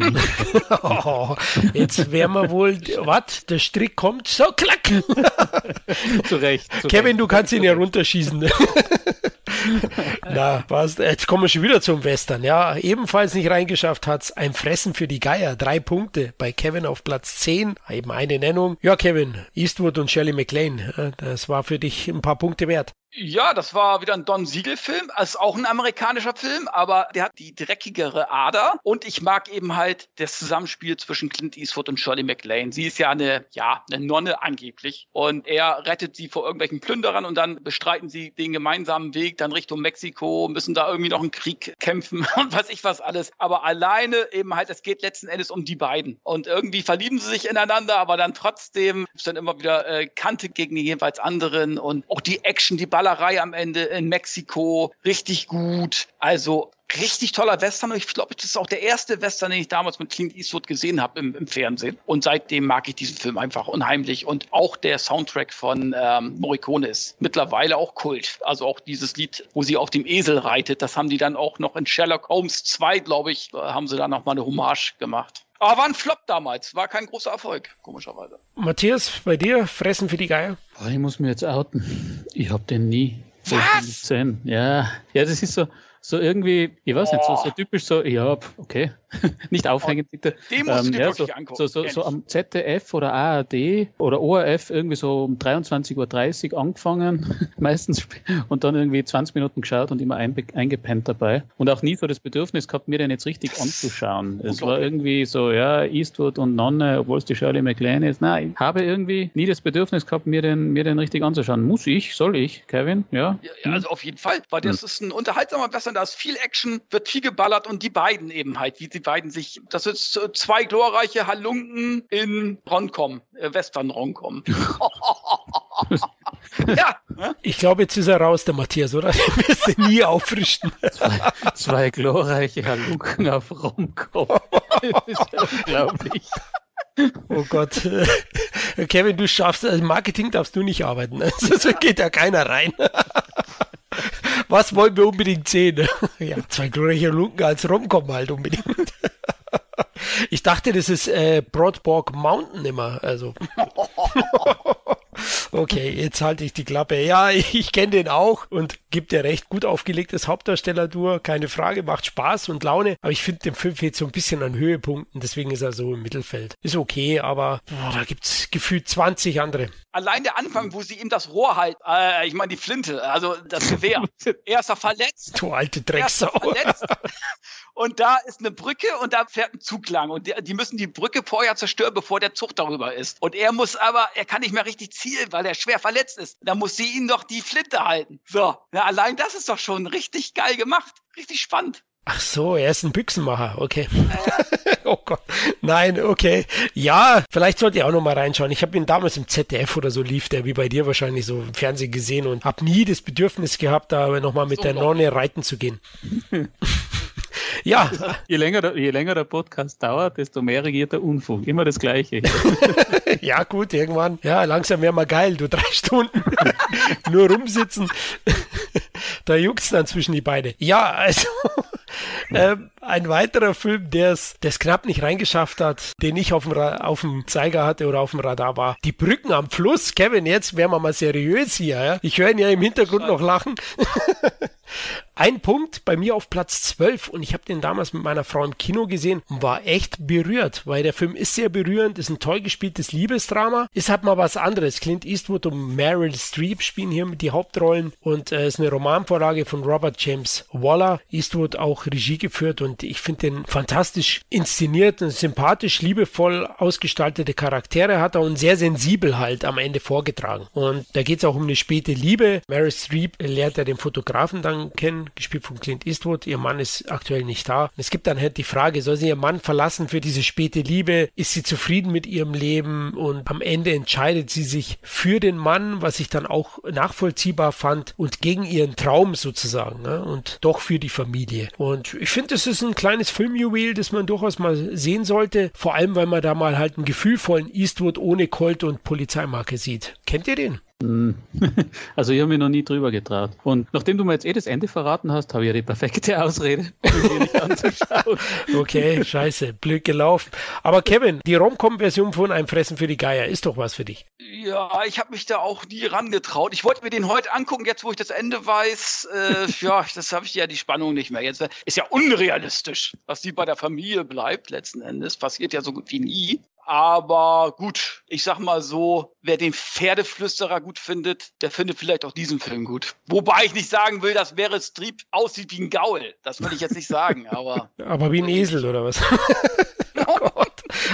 oh, (laughs) jetzt wären wir wohl, was? Der Strick kommt, so klack. (laughs) zu Recht. Zu Kevin, Recht. du kannst ihn ja runterschießen. (laughs) Na, was? Jetzt kommen wir schon wieder zum Western. Ja, ebenfalls nicht reingeschafft hat's ein Fressen für die Geier. Drei Punkte bei Kevin auf Platz 10. Eben eine Nennung. Ja, Kevin, Eastwood und Shirley MacLaine. Das war für dich ein paar Punkte wert. Ja, das war wieder ein Don Siegel-Film. Ist auch ein amerikanischer Film, aber der hat die dreckigere Ader. Und ich mag eben halt das Zusammenspiel zwischen Clint Eastwood und Shirley MacLaine. Sie ist ja eine, ja, eine Nonne angeblich. Und er rettet sie vor irgendwelchen Plünderern und dann bestreiten sie den gemeinsamen Weg dann Richtung Mexiko, müssen da irgendwie noch einen Krieg kämpfen (laughs) und weiß ich was alles. Aber alleine eben halt, es geht letzten Endes um die beiden. Und irgendwie verlieben sie sich ineinander, aber dann trotzdem ist dann immer wieder äh, Kante gegen den jeweils anderen und auch die Action, die Ballerei am Ende in Mexiko, richtig gut. Also richtig toller Western. Ich glaube, das ist auch der erste Western, den ich damals mit Clint Eastwood gesehen habe im, im, Fernsehen. Und seitdem mag ich diesen Film einfach unheimlich. Und auch der Soundtrack von ähm, Morricone ist mittlerweile auch Kult. Also auch dieses Lied, wo sie auf dem Esel reitet, das haben die dann auch noch in Sherlock Holmes 2, glaube ich, haben sie da nochmal eine Hommage gemacht. Aber war ein Flop damals, war kein großer Erfolg, komischerweise. Matthias, bei dir, Fressen für die Geier? Oh, ich muss mir jetzt outen. Ich habe den nie Was? gesehen. Ja, ja, das ist so, so irgendwie, ich weiß nicht, so, so typisch so, ja, okay, (laughs) nicht aufhängen bitte. Den musst du dir ja, wirklich so, angucken. So, so, so am ZDF oder ARD oder ORF irgendwie so um 23.30 Uhr angefangen, (laughs) meistens, und dann irgendwie 20 Minuten geschaut und immer eingepennt dabei. Und auch nie so das Bedürfnis gehabt, mir den jetzt richtig anzuschauen. Es war irgendwie so, ja, Eastwood und Nonne, obwohl es die Shirley MacLaine ist. Nein, ich habe irgendwie nie das Bedürfnis gehabt, mir den, mir den richtig anzuschauen. Muss ich? Soll ich, Kevin? Ja? Ja, also auf jeden Fall, weil das ist ein unterhaltsamer Western, da ist viel Action, wird viel geballert und die beiden eben halt, wie die beiden sich, das ist äh, zwei glorreiche Halunken in Ronkom, äh, Western Ronkom. (laughs) ja? Ich glaube, jetzt ist er raus, der Matthias, oder? Den wirst du nie auffrischen. Zwei, zwei glorreiche Haluken auf Romcom. Das (laughs) ist ja unglaublich. Oh Gott. Kevin, du schaffst, also Marketing darfst du nicht arbeiten. (laughs) Also, so geht da keiner rein. Was wollen wir unbedingt sehen? (laughs) Ja, zwei glorreiche Lunken als Romcom halt unbedingt. (laughs) Ich dachte, das ist äh, Broadborg Mountain immer. Also. (laughs) Okay, jetzt halte ich die Klappe. Ja, (laughs) ich kenne den auch und gibt dir recht gut aufgelegtes Hauptdarsteller-Dur. Keine Frage, macht Spaß und Laune. Aber ich finde, dem Film fehlt so ein bisschen an Höhepunkten. Deswegen ist er so im Mittelfeld. Ist okay, aber boah, da gibt's gefühlt 20 andere. Allein der Anfang, wo sie ihm das Rohr halt, äh, ich meine die Flinte, also das Gewehr. (laughs) er ist ja verletzt. Du alte Drecksau. (laughs) und da ist eine Brücke und da fährt ein Zug lang und die, die, müssen die Brücke vorher zerstören, bevor der Zug darüber ist. Und er muss aber, er kann nicht mehr richtig zielen, weil er schwer verletzt ist. Da muss sie ihn doch die Flinte halten. So, ja, allein das ist doch schon richtig geil gemacht. Richtig spannend. Ach so, er ist ein Büchsenmacher, okay. (laughs) oh Gott. Nein, okay. Ja, vielleicht sollte ich auch noch mal reinschauen. Ich habe ihn damals im ZDF oder so lief, der wie bei dir wahrscheinlich so im Fernsehen gesehen und habe nie das Bedürfnis gehabt, da noch mal mit so der Nonne reiten zu gehen. (laughs) Ja. Je länger, der, je länger der Podcast dauert, desto mehr regiert der Unfug. Immer das Gleiche. (laughs) ja, gut, irgendwann. Ja, langsam wäre mal geil. Du drei Stunden (laughs) nur rumsitzen. (laughs) da juckt's dann zwischen die Beine. Ja, also. Ähm, ein weiterer Film, der es knapp nicht reingeschafft hat, den ich auf dem, auf dem Zeiger hatte oder auf dem Radar war. Die Brücken am Fluss. Kevin, jetzt wären wir mal seriös hier. Ja? Ich höre ihn ja im Hintergrund noch lachen. (laughs) Ein Punkt bei mir auf Platz 12 und ich habe den damals mit meiner Frau im Kino gesehen und war echt berührt, weil der Film ist sehr berührend, ist ein toll gespieltes Liebesdrama, ist halt mal was anderes. Clint Eastwood und Meryl Streep spielen hier die Hauptrollen und äh, ist eine Romanvorlage von Robert James Waller. Eastwood auch Regie geführt und ich finde den fantastisch inszeniert und sympathisch, liebevoll ausgestaltete Charaktere hat er und sehr sensibel halt am Ende vorgetragen. Und da geht es auch um eine späte Liebe. Meryl Streep lernt ja den Fotografen dann kennen, gespielt von Clint Eastwood. Ihr Mann ist aktuell nicht da. Und es gibt dann halt die Frage, soll sie ihren Mann verlassen für diese späte Liebe? Ist sie zufrieden mit ihrem Leben? Und am Ende entscheidet sie sich für den Mann, was ich dann auch nachvollziehbar fand und gegen ihren Traum sozusagen ne? und doch für die Familie. Und ich finde, das ist ein kleines Filmjuwel, das man durchaus mal sehen sollte. Vor allem, weil man da mal halt einen gefühlvollen Eastwood ohne Colt und Polizeimarke sieht. Kennt ihr den? Hm. (laughs) Also ich habe mich noch nie drüber getraut. Und nachdem du mir jetzt eh das Ende verraten hast, habe ich ja die perfekte (laughs) Ausrede, mir nicht anzuschauen. (laughs) Okay, scheiße, blöd gelaufen. Aber Kevin, die Romcom-Version von Ein Fressen für die Geier ist doch was für dich. Ja, ich habe mich da auch nie rangetraut. Ich wollte mir den heute angucken, jetzt wo ich das Ende weiß. Äh, ja, das habe ich ja die Spannung nicht mehr. Jetzt ist ja unrealistisch, was die bei der Familie bleibt letzten Endes. Passiert ja so gut wie nie. Aber gut, ich sag mal so, wer den Pferdeflüsterer gut findet, der findet vielleicht auch diesen Film gut. Wobei ich nicht sagen will, dass Meryl Streep aussieht wie ein Gaul. Das will ich jetzt nicht sagen, (laughs) aber. aber wie ein Esel oder was? (laughs)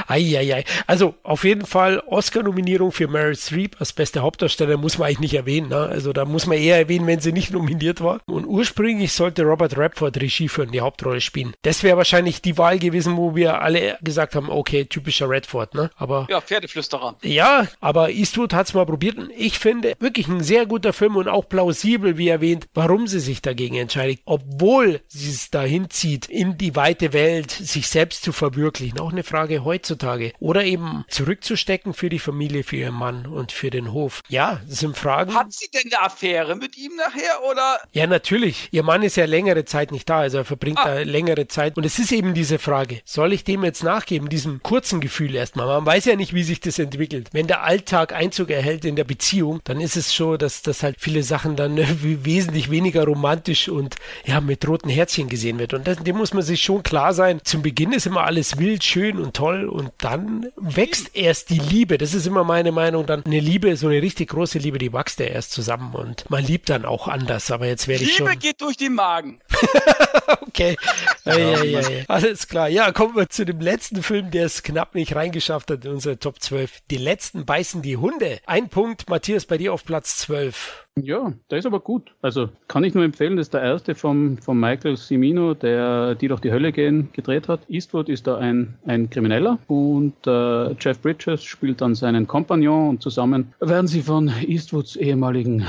Eieiei. Also auf jeden Fall Oscar-Nominierung für Meryl Streep als beste Hauptdarsteller muss man eigentlich nicht erwähnen. Ne? Also da muss man eher erwähnen, wenn sie nicht nominiert war. Und ursprünglich sollte Robert Redford Regie führen, die Hauptrolle spielen. Das wäre wahrscheinlich die Wahl gewesen, wo wir alle gesagt haben, okay, typischer Redford, ne? Aber ja, Pferdeflüsterer. Ja, aber Eastwood hat es mal probiert und ich finde wirklich ein sehr guter Film und auch plausibel, wie erwähnt, warum sie sich dagegen entscheidet, obwohl sie es dahin zieht, in die weite Welt, sich selbst zu verwirklichen. Auch eine Frage heutzutage. Oder eben zurückzustecken für die Familie, für ihren Mann und für den Hof. Ja, das sind Fragen. Hat sie denn eine Affäre mit ihm nachher oder? Ja, natürlich. Ihr Mann ist ja längere Zeit nicht da, also er verbringt ah. da längere Zeit. Und es ist eben diese Frage, soll ich dem jetzt nachgeben, diesem kurzen Gefühl erstmal? Man weiß ja nicht, wie sich das entwickelt. Wenn der Alltag Einzug erhält in der Beziehung, dann ist es schon, dass das halt viele Sachen dann wesentlich weniger romantisch und ja, mit roten Herzchen gesehen wird. Und das, dem muss man sich schon klar sein. Zum Beginn ist immer alles wild, schön und toll und dann wächst erst die Liebe. Das ist immer meine Meinung. Dann eine Liebe, so eine richtig große Liebe, die wächst ja erst zusammen und man liebt dann auch anders. Aber jetzt werde ich schon. Liebe geht durch den Magen. (laughs) okay. Ja, ja, ja, Alles klar. Ja, kommen wir zu dem letzten Film, der es knapp nicht reingeschafft hat in unsere Top 12. Die letzten beißen die Hunde. Ein Punkt, Matthias, bei dir auf Platz 12. Ja, der ist aber gut. Also kann ich nur empfehlen, das ist der erste vom, von Michael Cimino, der Die durch die Hölle gehen gedreht hat. Eastwood ist da ein, ein Krimineller und äh, Jeff Bridges spielt dann seinen Kompagnon und zusammen werden sie von Eastwoods ehemaligen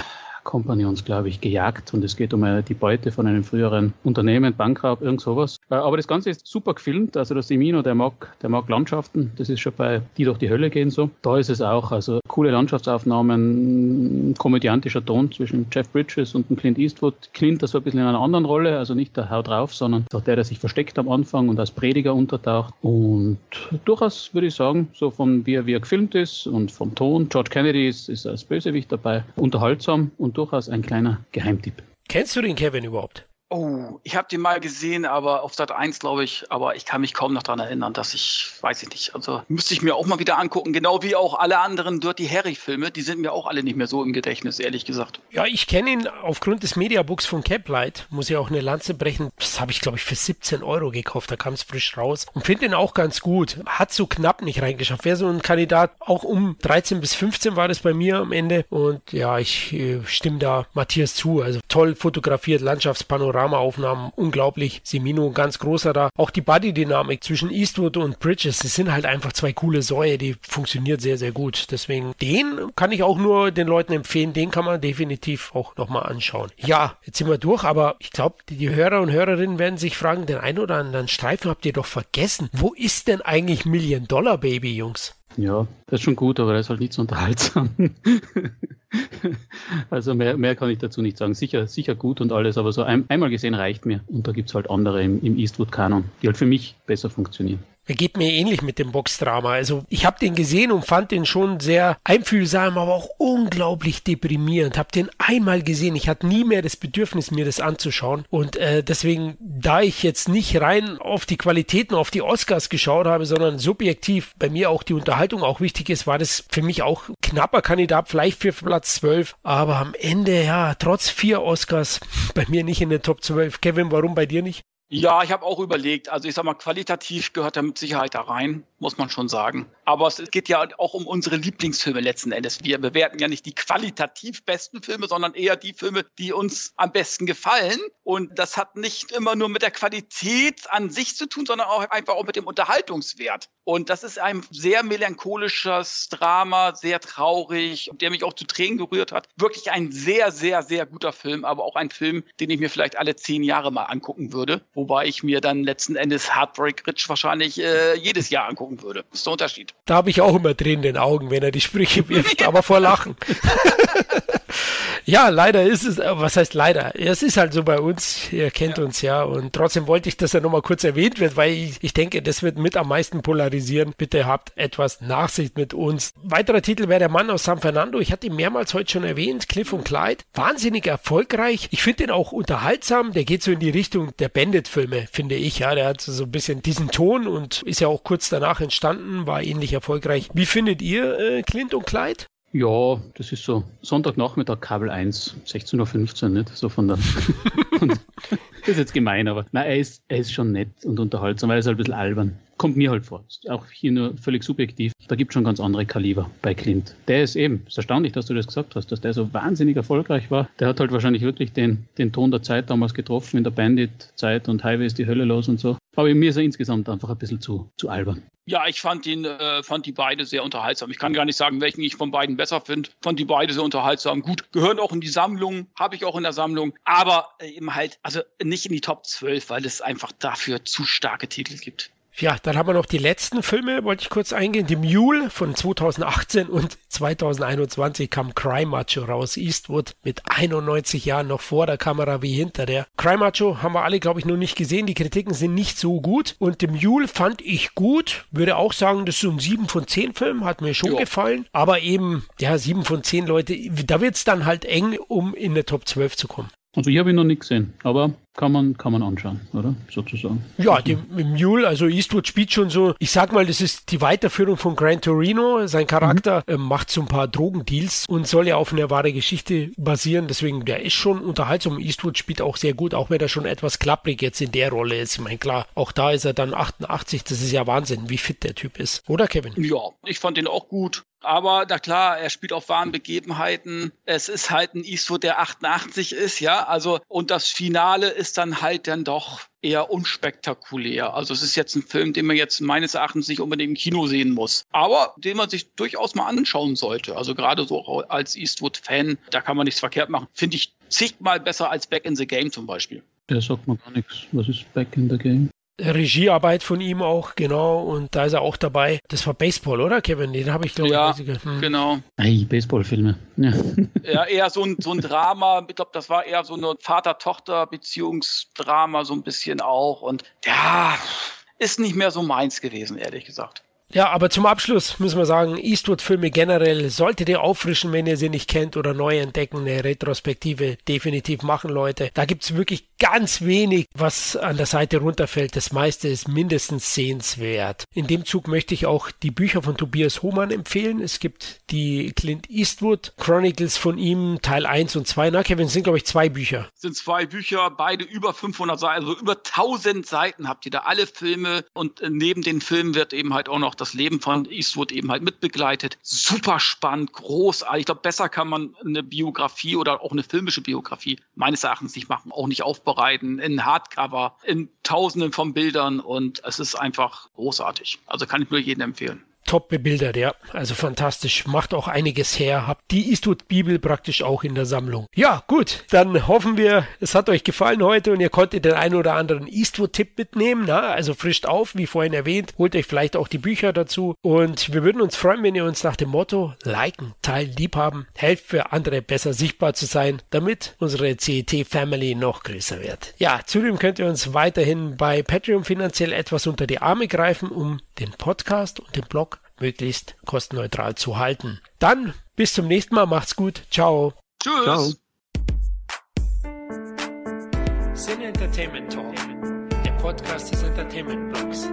Kompagnons, glaube ich, gejagt und es geht um die Beute von einem früheren Unternehmen, Bankraub, irgend sowas. Äh, aber das Ganze ist super gefilmt, also der Semino, der mag, der mag Landschaften, das ist schon bei Die durch die Hölle gehen so. Da ist es auch, also coole Landschaftsaufnahmen, komödiantischer Ton zwischen Jeff Bridges und Clint Eastwood. Clint das so ein bisschen in einer anderen Rolle, also nicht der Haut drauf, sondern auch der, der sich versteckt am Anfang und als Prediger untertaucht. Und durchaus würde ich sagen, so von wie er, wie er gefilmt ist und vom Ton. George Kennedy ist, ist als Bösewicht dabei, unterhaltsam und durchaus ein kleiner Geheimtipp. Kennst du den Kevin überhaupt? Oh, ich habe den mal gesehen, aber auf Sat 1, glaube ich, aber ich kann mich kaum noch daran erinnern, dass ich, weiß ich nicht, also müsste ich mir auch mal wieder angucken, genau wie auch alle anderen Dirty Harry-Filme, die sind mir auch alle nicht mehr so im Gedächtnis, ehrlich gesagt. Ja, ich kenne ihn aufgrund des Mediabooks von Caplight, muss ich auch eine Lanze brechen. Das habe ich, glaube ich, für 17 Euro gekauft, da kam es frisch raus und finde ihn auch ganz gut. Hat so knapp nicht reingeschafft. Wäre so ein Kandidat, auch um 13 bis 15 war das bei mir am Ende und ja, ich äh, stimme da Matthias zu. Also toll fotografiert, Landschaftspanorama Panoramaaufnahmen unglaublich. Semino ganz großer da. Auch die Body-Dynamik zwischen Eastwood und Bridges, das sind halt einfach zwei coole Säue, die funktioniert sehr, sehr gut. Deswegen den kann ich auch nur den Leuten empfehlen, den kann man definitiv auch nochmal anschauen. Ja, jetzt sind wir durch, aber ich glaube, die Hörer und Hörerinnen werden sich fragen, den einen oder anderen Streifen habt ihr doch vergessen. Wo ist denn eigentlich Million Dollar Baby, Jungs? Ja, das ist schon gut, aber er ist halt nicht so unterhaltsam. (laughs) also mehr, mehr kann ich dazu nicht sagen. Sicher, sicher gut und alles, aber so ein, einmal gesehen reicht mir. Und da gibt es halt andere im, im Eastwood-Kanon, die halt für mich besser funktionieren. Er geht mir ähnlich mit dem Boxdrama. Also ich habe den gesehen und fand den schon sehr einfühlsam, aber auch unglaublich deprimierend. Habe den einmal gesehen. Ich hatte nie mehr das Bedürfnis, mir das anzuschauen. Und äh, deswegen, da ich jetzt nicht rein auf die Qualitäten, auf die Oscars geschaut habe, sondern subjektiv bei mir auch die Unterhaltung auch wichtig ist, war das für mich auch knapper Kandidat, vielleicht für Platz 12. Aber am Ende, ja, trotz vier Oscars, (laughs) bei mir nicht in den Top 12. Kevin, warum bei dir nicht? Ja, ich habe auch überlegt. Also ich sag mal, qualitativ gehört er mit Sicherheit da rein, muss man schon sagen. Aber es geht ja auch um unsere Lieblingsfilme letzten Endes. Wir bewerten ja nicht die qualitativ besten Filme, sondern eher die Filme, die uns am besten gefallen. Und das hat nicht immer nur mit der Qualität an sich zu tun, sondern auch einfach auch mit dem Unterhaltungswert. Und das ist ein sehr melancholisches Drama, sehr traurig, der mich auch zu Tränen gerührt hat. Wirklich ein sehr, sehr, sehr guter Film, aber auch ein Film, den ich mir vielleicht alle zehn Jahre mal angucken würde wobei ich mir dann letzten Endes Heartbreak Rich wahrscheinlich äh, jedes Jahr angucken würde. Das ist der Unterschied. Da habe ich auch immer Tränen in den Augen, wenn er die Sprüche wirft, aber vor Lachen. (laughs) Ja, leider ist es, äh, was heißt leider? Es ist halt so bei uns, ihr kennt ja. uns ja und trotzdem wollte ich, dass er nochmal kurz erwähnt wird, weil ich, ich denke, das wird mit am meisten polarisieren. Bitte habt etwas Nachsicht mit uns. Weiterer Titel wäre der Mann aus San Fernando. Ich hatte ihn mehrmals heute schon erwähnt, Cliff und Clyde. Wahnsinnig erfolgreich. Ich finde den auch unterhaltsam. Der geht so in die Richtung der Bandit-Filme, finde ich. Ja, der hat so ein bisschen diesen Ton und ist ja auch kurz danach entstanden, war ähnlich erfolgreich. Wie findet ihr äh, Clint und Clyde? Ja, das ist so Sonntagnachmittag Kabel 1, 16.15 Uhr, nicht? So (laughs) von der. das ist jetzt gemein, aber nein, er ist, er ist schon nett und unterhaltsam, weil er ist halt ein bisschen albern. Kommt mir halt vor. Auch hier nur völlig subjektiv. Da gibt es schon ganz andere Kaliber bei Clint. Der ist eben, ist erstaunlich, dass du das gesagt hast, dass der so wahnsinnig erfolgreich war. Der hat halt wahrscheinlich wirklich den, den Ton der Zeit damals getroffen, in der Bandit-Zeit und Highway ist die Hölle los und so. Aber mir ist er insgesamt einfach ein bisschen zu, zu albern. Ja, ich fand ihn, äh, fand die beide sehr unterhaltsam. Ich kann gar nicht sagen, welchen ich von beiden besser finde. Fand die beide sehr unterhaltsam. Gut, gehören auch in die Sammlung, habe ich auch in der Sammlung, aber äh, eben halt, also nicht in die Top 12, weil es einfach dafür zu starke Titel gibt. Ja, dann haben wir noch die letzten Filme, wollte ich kurz eingehen. Die Mule von 2018 und 2021 kam Cry Macho raus. Eastwood mit 91 Jahren noch vor der Kamera wie hinter der. Cry Macho haben wir alle, glaube ich, noch nicht gesehen. Die Kritiken sind nicht so gut. Und The Mule fand ich gut. Würde auch sagen, das ist so ein 7 von 10 Film. Hat mir schon jo. gefallen. Aber eben, ja, 7 von 10 Leute, da wird es dann halt eng, um in der Top 12 zu kommen. Also ich habe ihn noch nicht gesehen, aber kann man, kann man anschauen, oder? Sozusagen. Ja, die Mule, also Eastwood spielt schon so, ich sag mal, das ist die Weiterführung von Gran Torino. Sein Charakter mhm. äh, macht so ein paar Drogendeals und soll ja auf eine wahre Geschichte basieren. Deswegen, der ist schon unterhaltsam. Eastwood spielt auch sehr gut, auch wenn er schon etwas klapprig jetzt in der Rolle ist. Ich meine, klar, auch da ist er dann 88. Das ist ja Wahnsinn, wie fit der Typ ist. Oder, Kevin? Ja, ich fand ihn auch gut. Aber na klar, er spielt auf wahren Begebenheiten. Es ist halt ein Eastwood, der 88 ist, ja. Also, und das Finale ist ist dann halt dann doch eher unspektakulär. Also es ist jetzt ein Film, den man jetzt meines Erachtens nicht unbedingt im Kino sehen muss, aber den man sich durchaus mal anschauen sollte. Also gerade so als Eastwood-Fan, da kann man nichts verkehrt machen. Finde ich zigmal besser als Back in the Game zum Beispiel. Der sagt mir gar nichts. Was ist Back in the Game? Regiearbeit von ihm auch, genau. Und da ist er auch dabei. Das war Baseball, oder, Kevin? Den habe ich, glaube ja, ich, hm. genau. Hey, Baseballfilme. Ja. (laughs) ja, eher so ein, so ein Drama. Ich glaube, das war eher so eine Vater-Tochter-Beziehungsdrama, so ein bisschen auch. Und ja, ist nicht mehr so meins gewesen, ehrlich gesagt. Ja, aber zum Abschluss müssen wir sagen, Eastwood-Filme generell solltet ihr auffrischen, wenn ihr sie nicht kennt oder neu entdecken. Eine Retrospektive definitiv machen, Leute. Da gibt's wirklich ganz wenig, was an der Seite runterfällt. Das meiste ist mindestens sehenswert. In dem Zug möchte ich auch die Bücher von Tobias Hohmann empfehlen. Es gibt die Clint Eastwood Chronicles von ihm, Teil 1 und 2. Na, Kevin, sind, glaube ich, zwei Bücher. Es sind zwei Bücher, beide über 500 Seiten, also über 1000 Seiten habt ihr da alle Filme und neben den Filmen wird eben halt auch noch das Leben von Eastwood eben halt mitbegleitet. Super spannend, großartig. Ich glaube, besser kann man eine Biografie oder auch eine filmische Biografie meines Erachtens nicht machen, auch nicht aufbereiten, in Hardcover, in Tausenden von Bildern und es ist einfach großartig. Also kann ich nur jedem empfehlen top bebildert, ja. Also fantastisch. Macht auch einiges her. Habt die Eastwood-Bibel praktisch auch in der Sammlung. Ja, gut. Dann hoffen wir, es hat euch gefallen heute und ihr konntet den einen oder anderen Eastwood-Tipp mitnehmen. Na? Also frischt auf, wie vorhin erwähnt. Holt euch vielleicht auch die Bücher dazu. Und wir würden uns freuen, wenn ihr uns nach dem Motto liken, teilen, liebhaben, helft für andere besser sichtbar zu sein, damit unsere CET-Family noch größer wird. Ja, zudem könnt ihr uns weiterhin bei Patreon finanziell etwas unter die Arme greifen, um den Podcast und den Blog möglichst kostenneutral zu halten. Dann bis zum nächsten Mal, macht's gut, ciao. Tschüss. Ciao. Sin Entertainment Talk, der Podcast des Entertainment Blogs.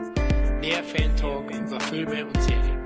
Mehr Fan Talk über Filme und Serien.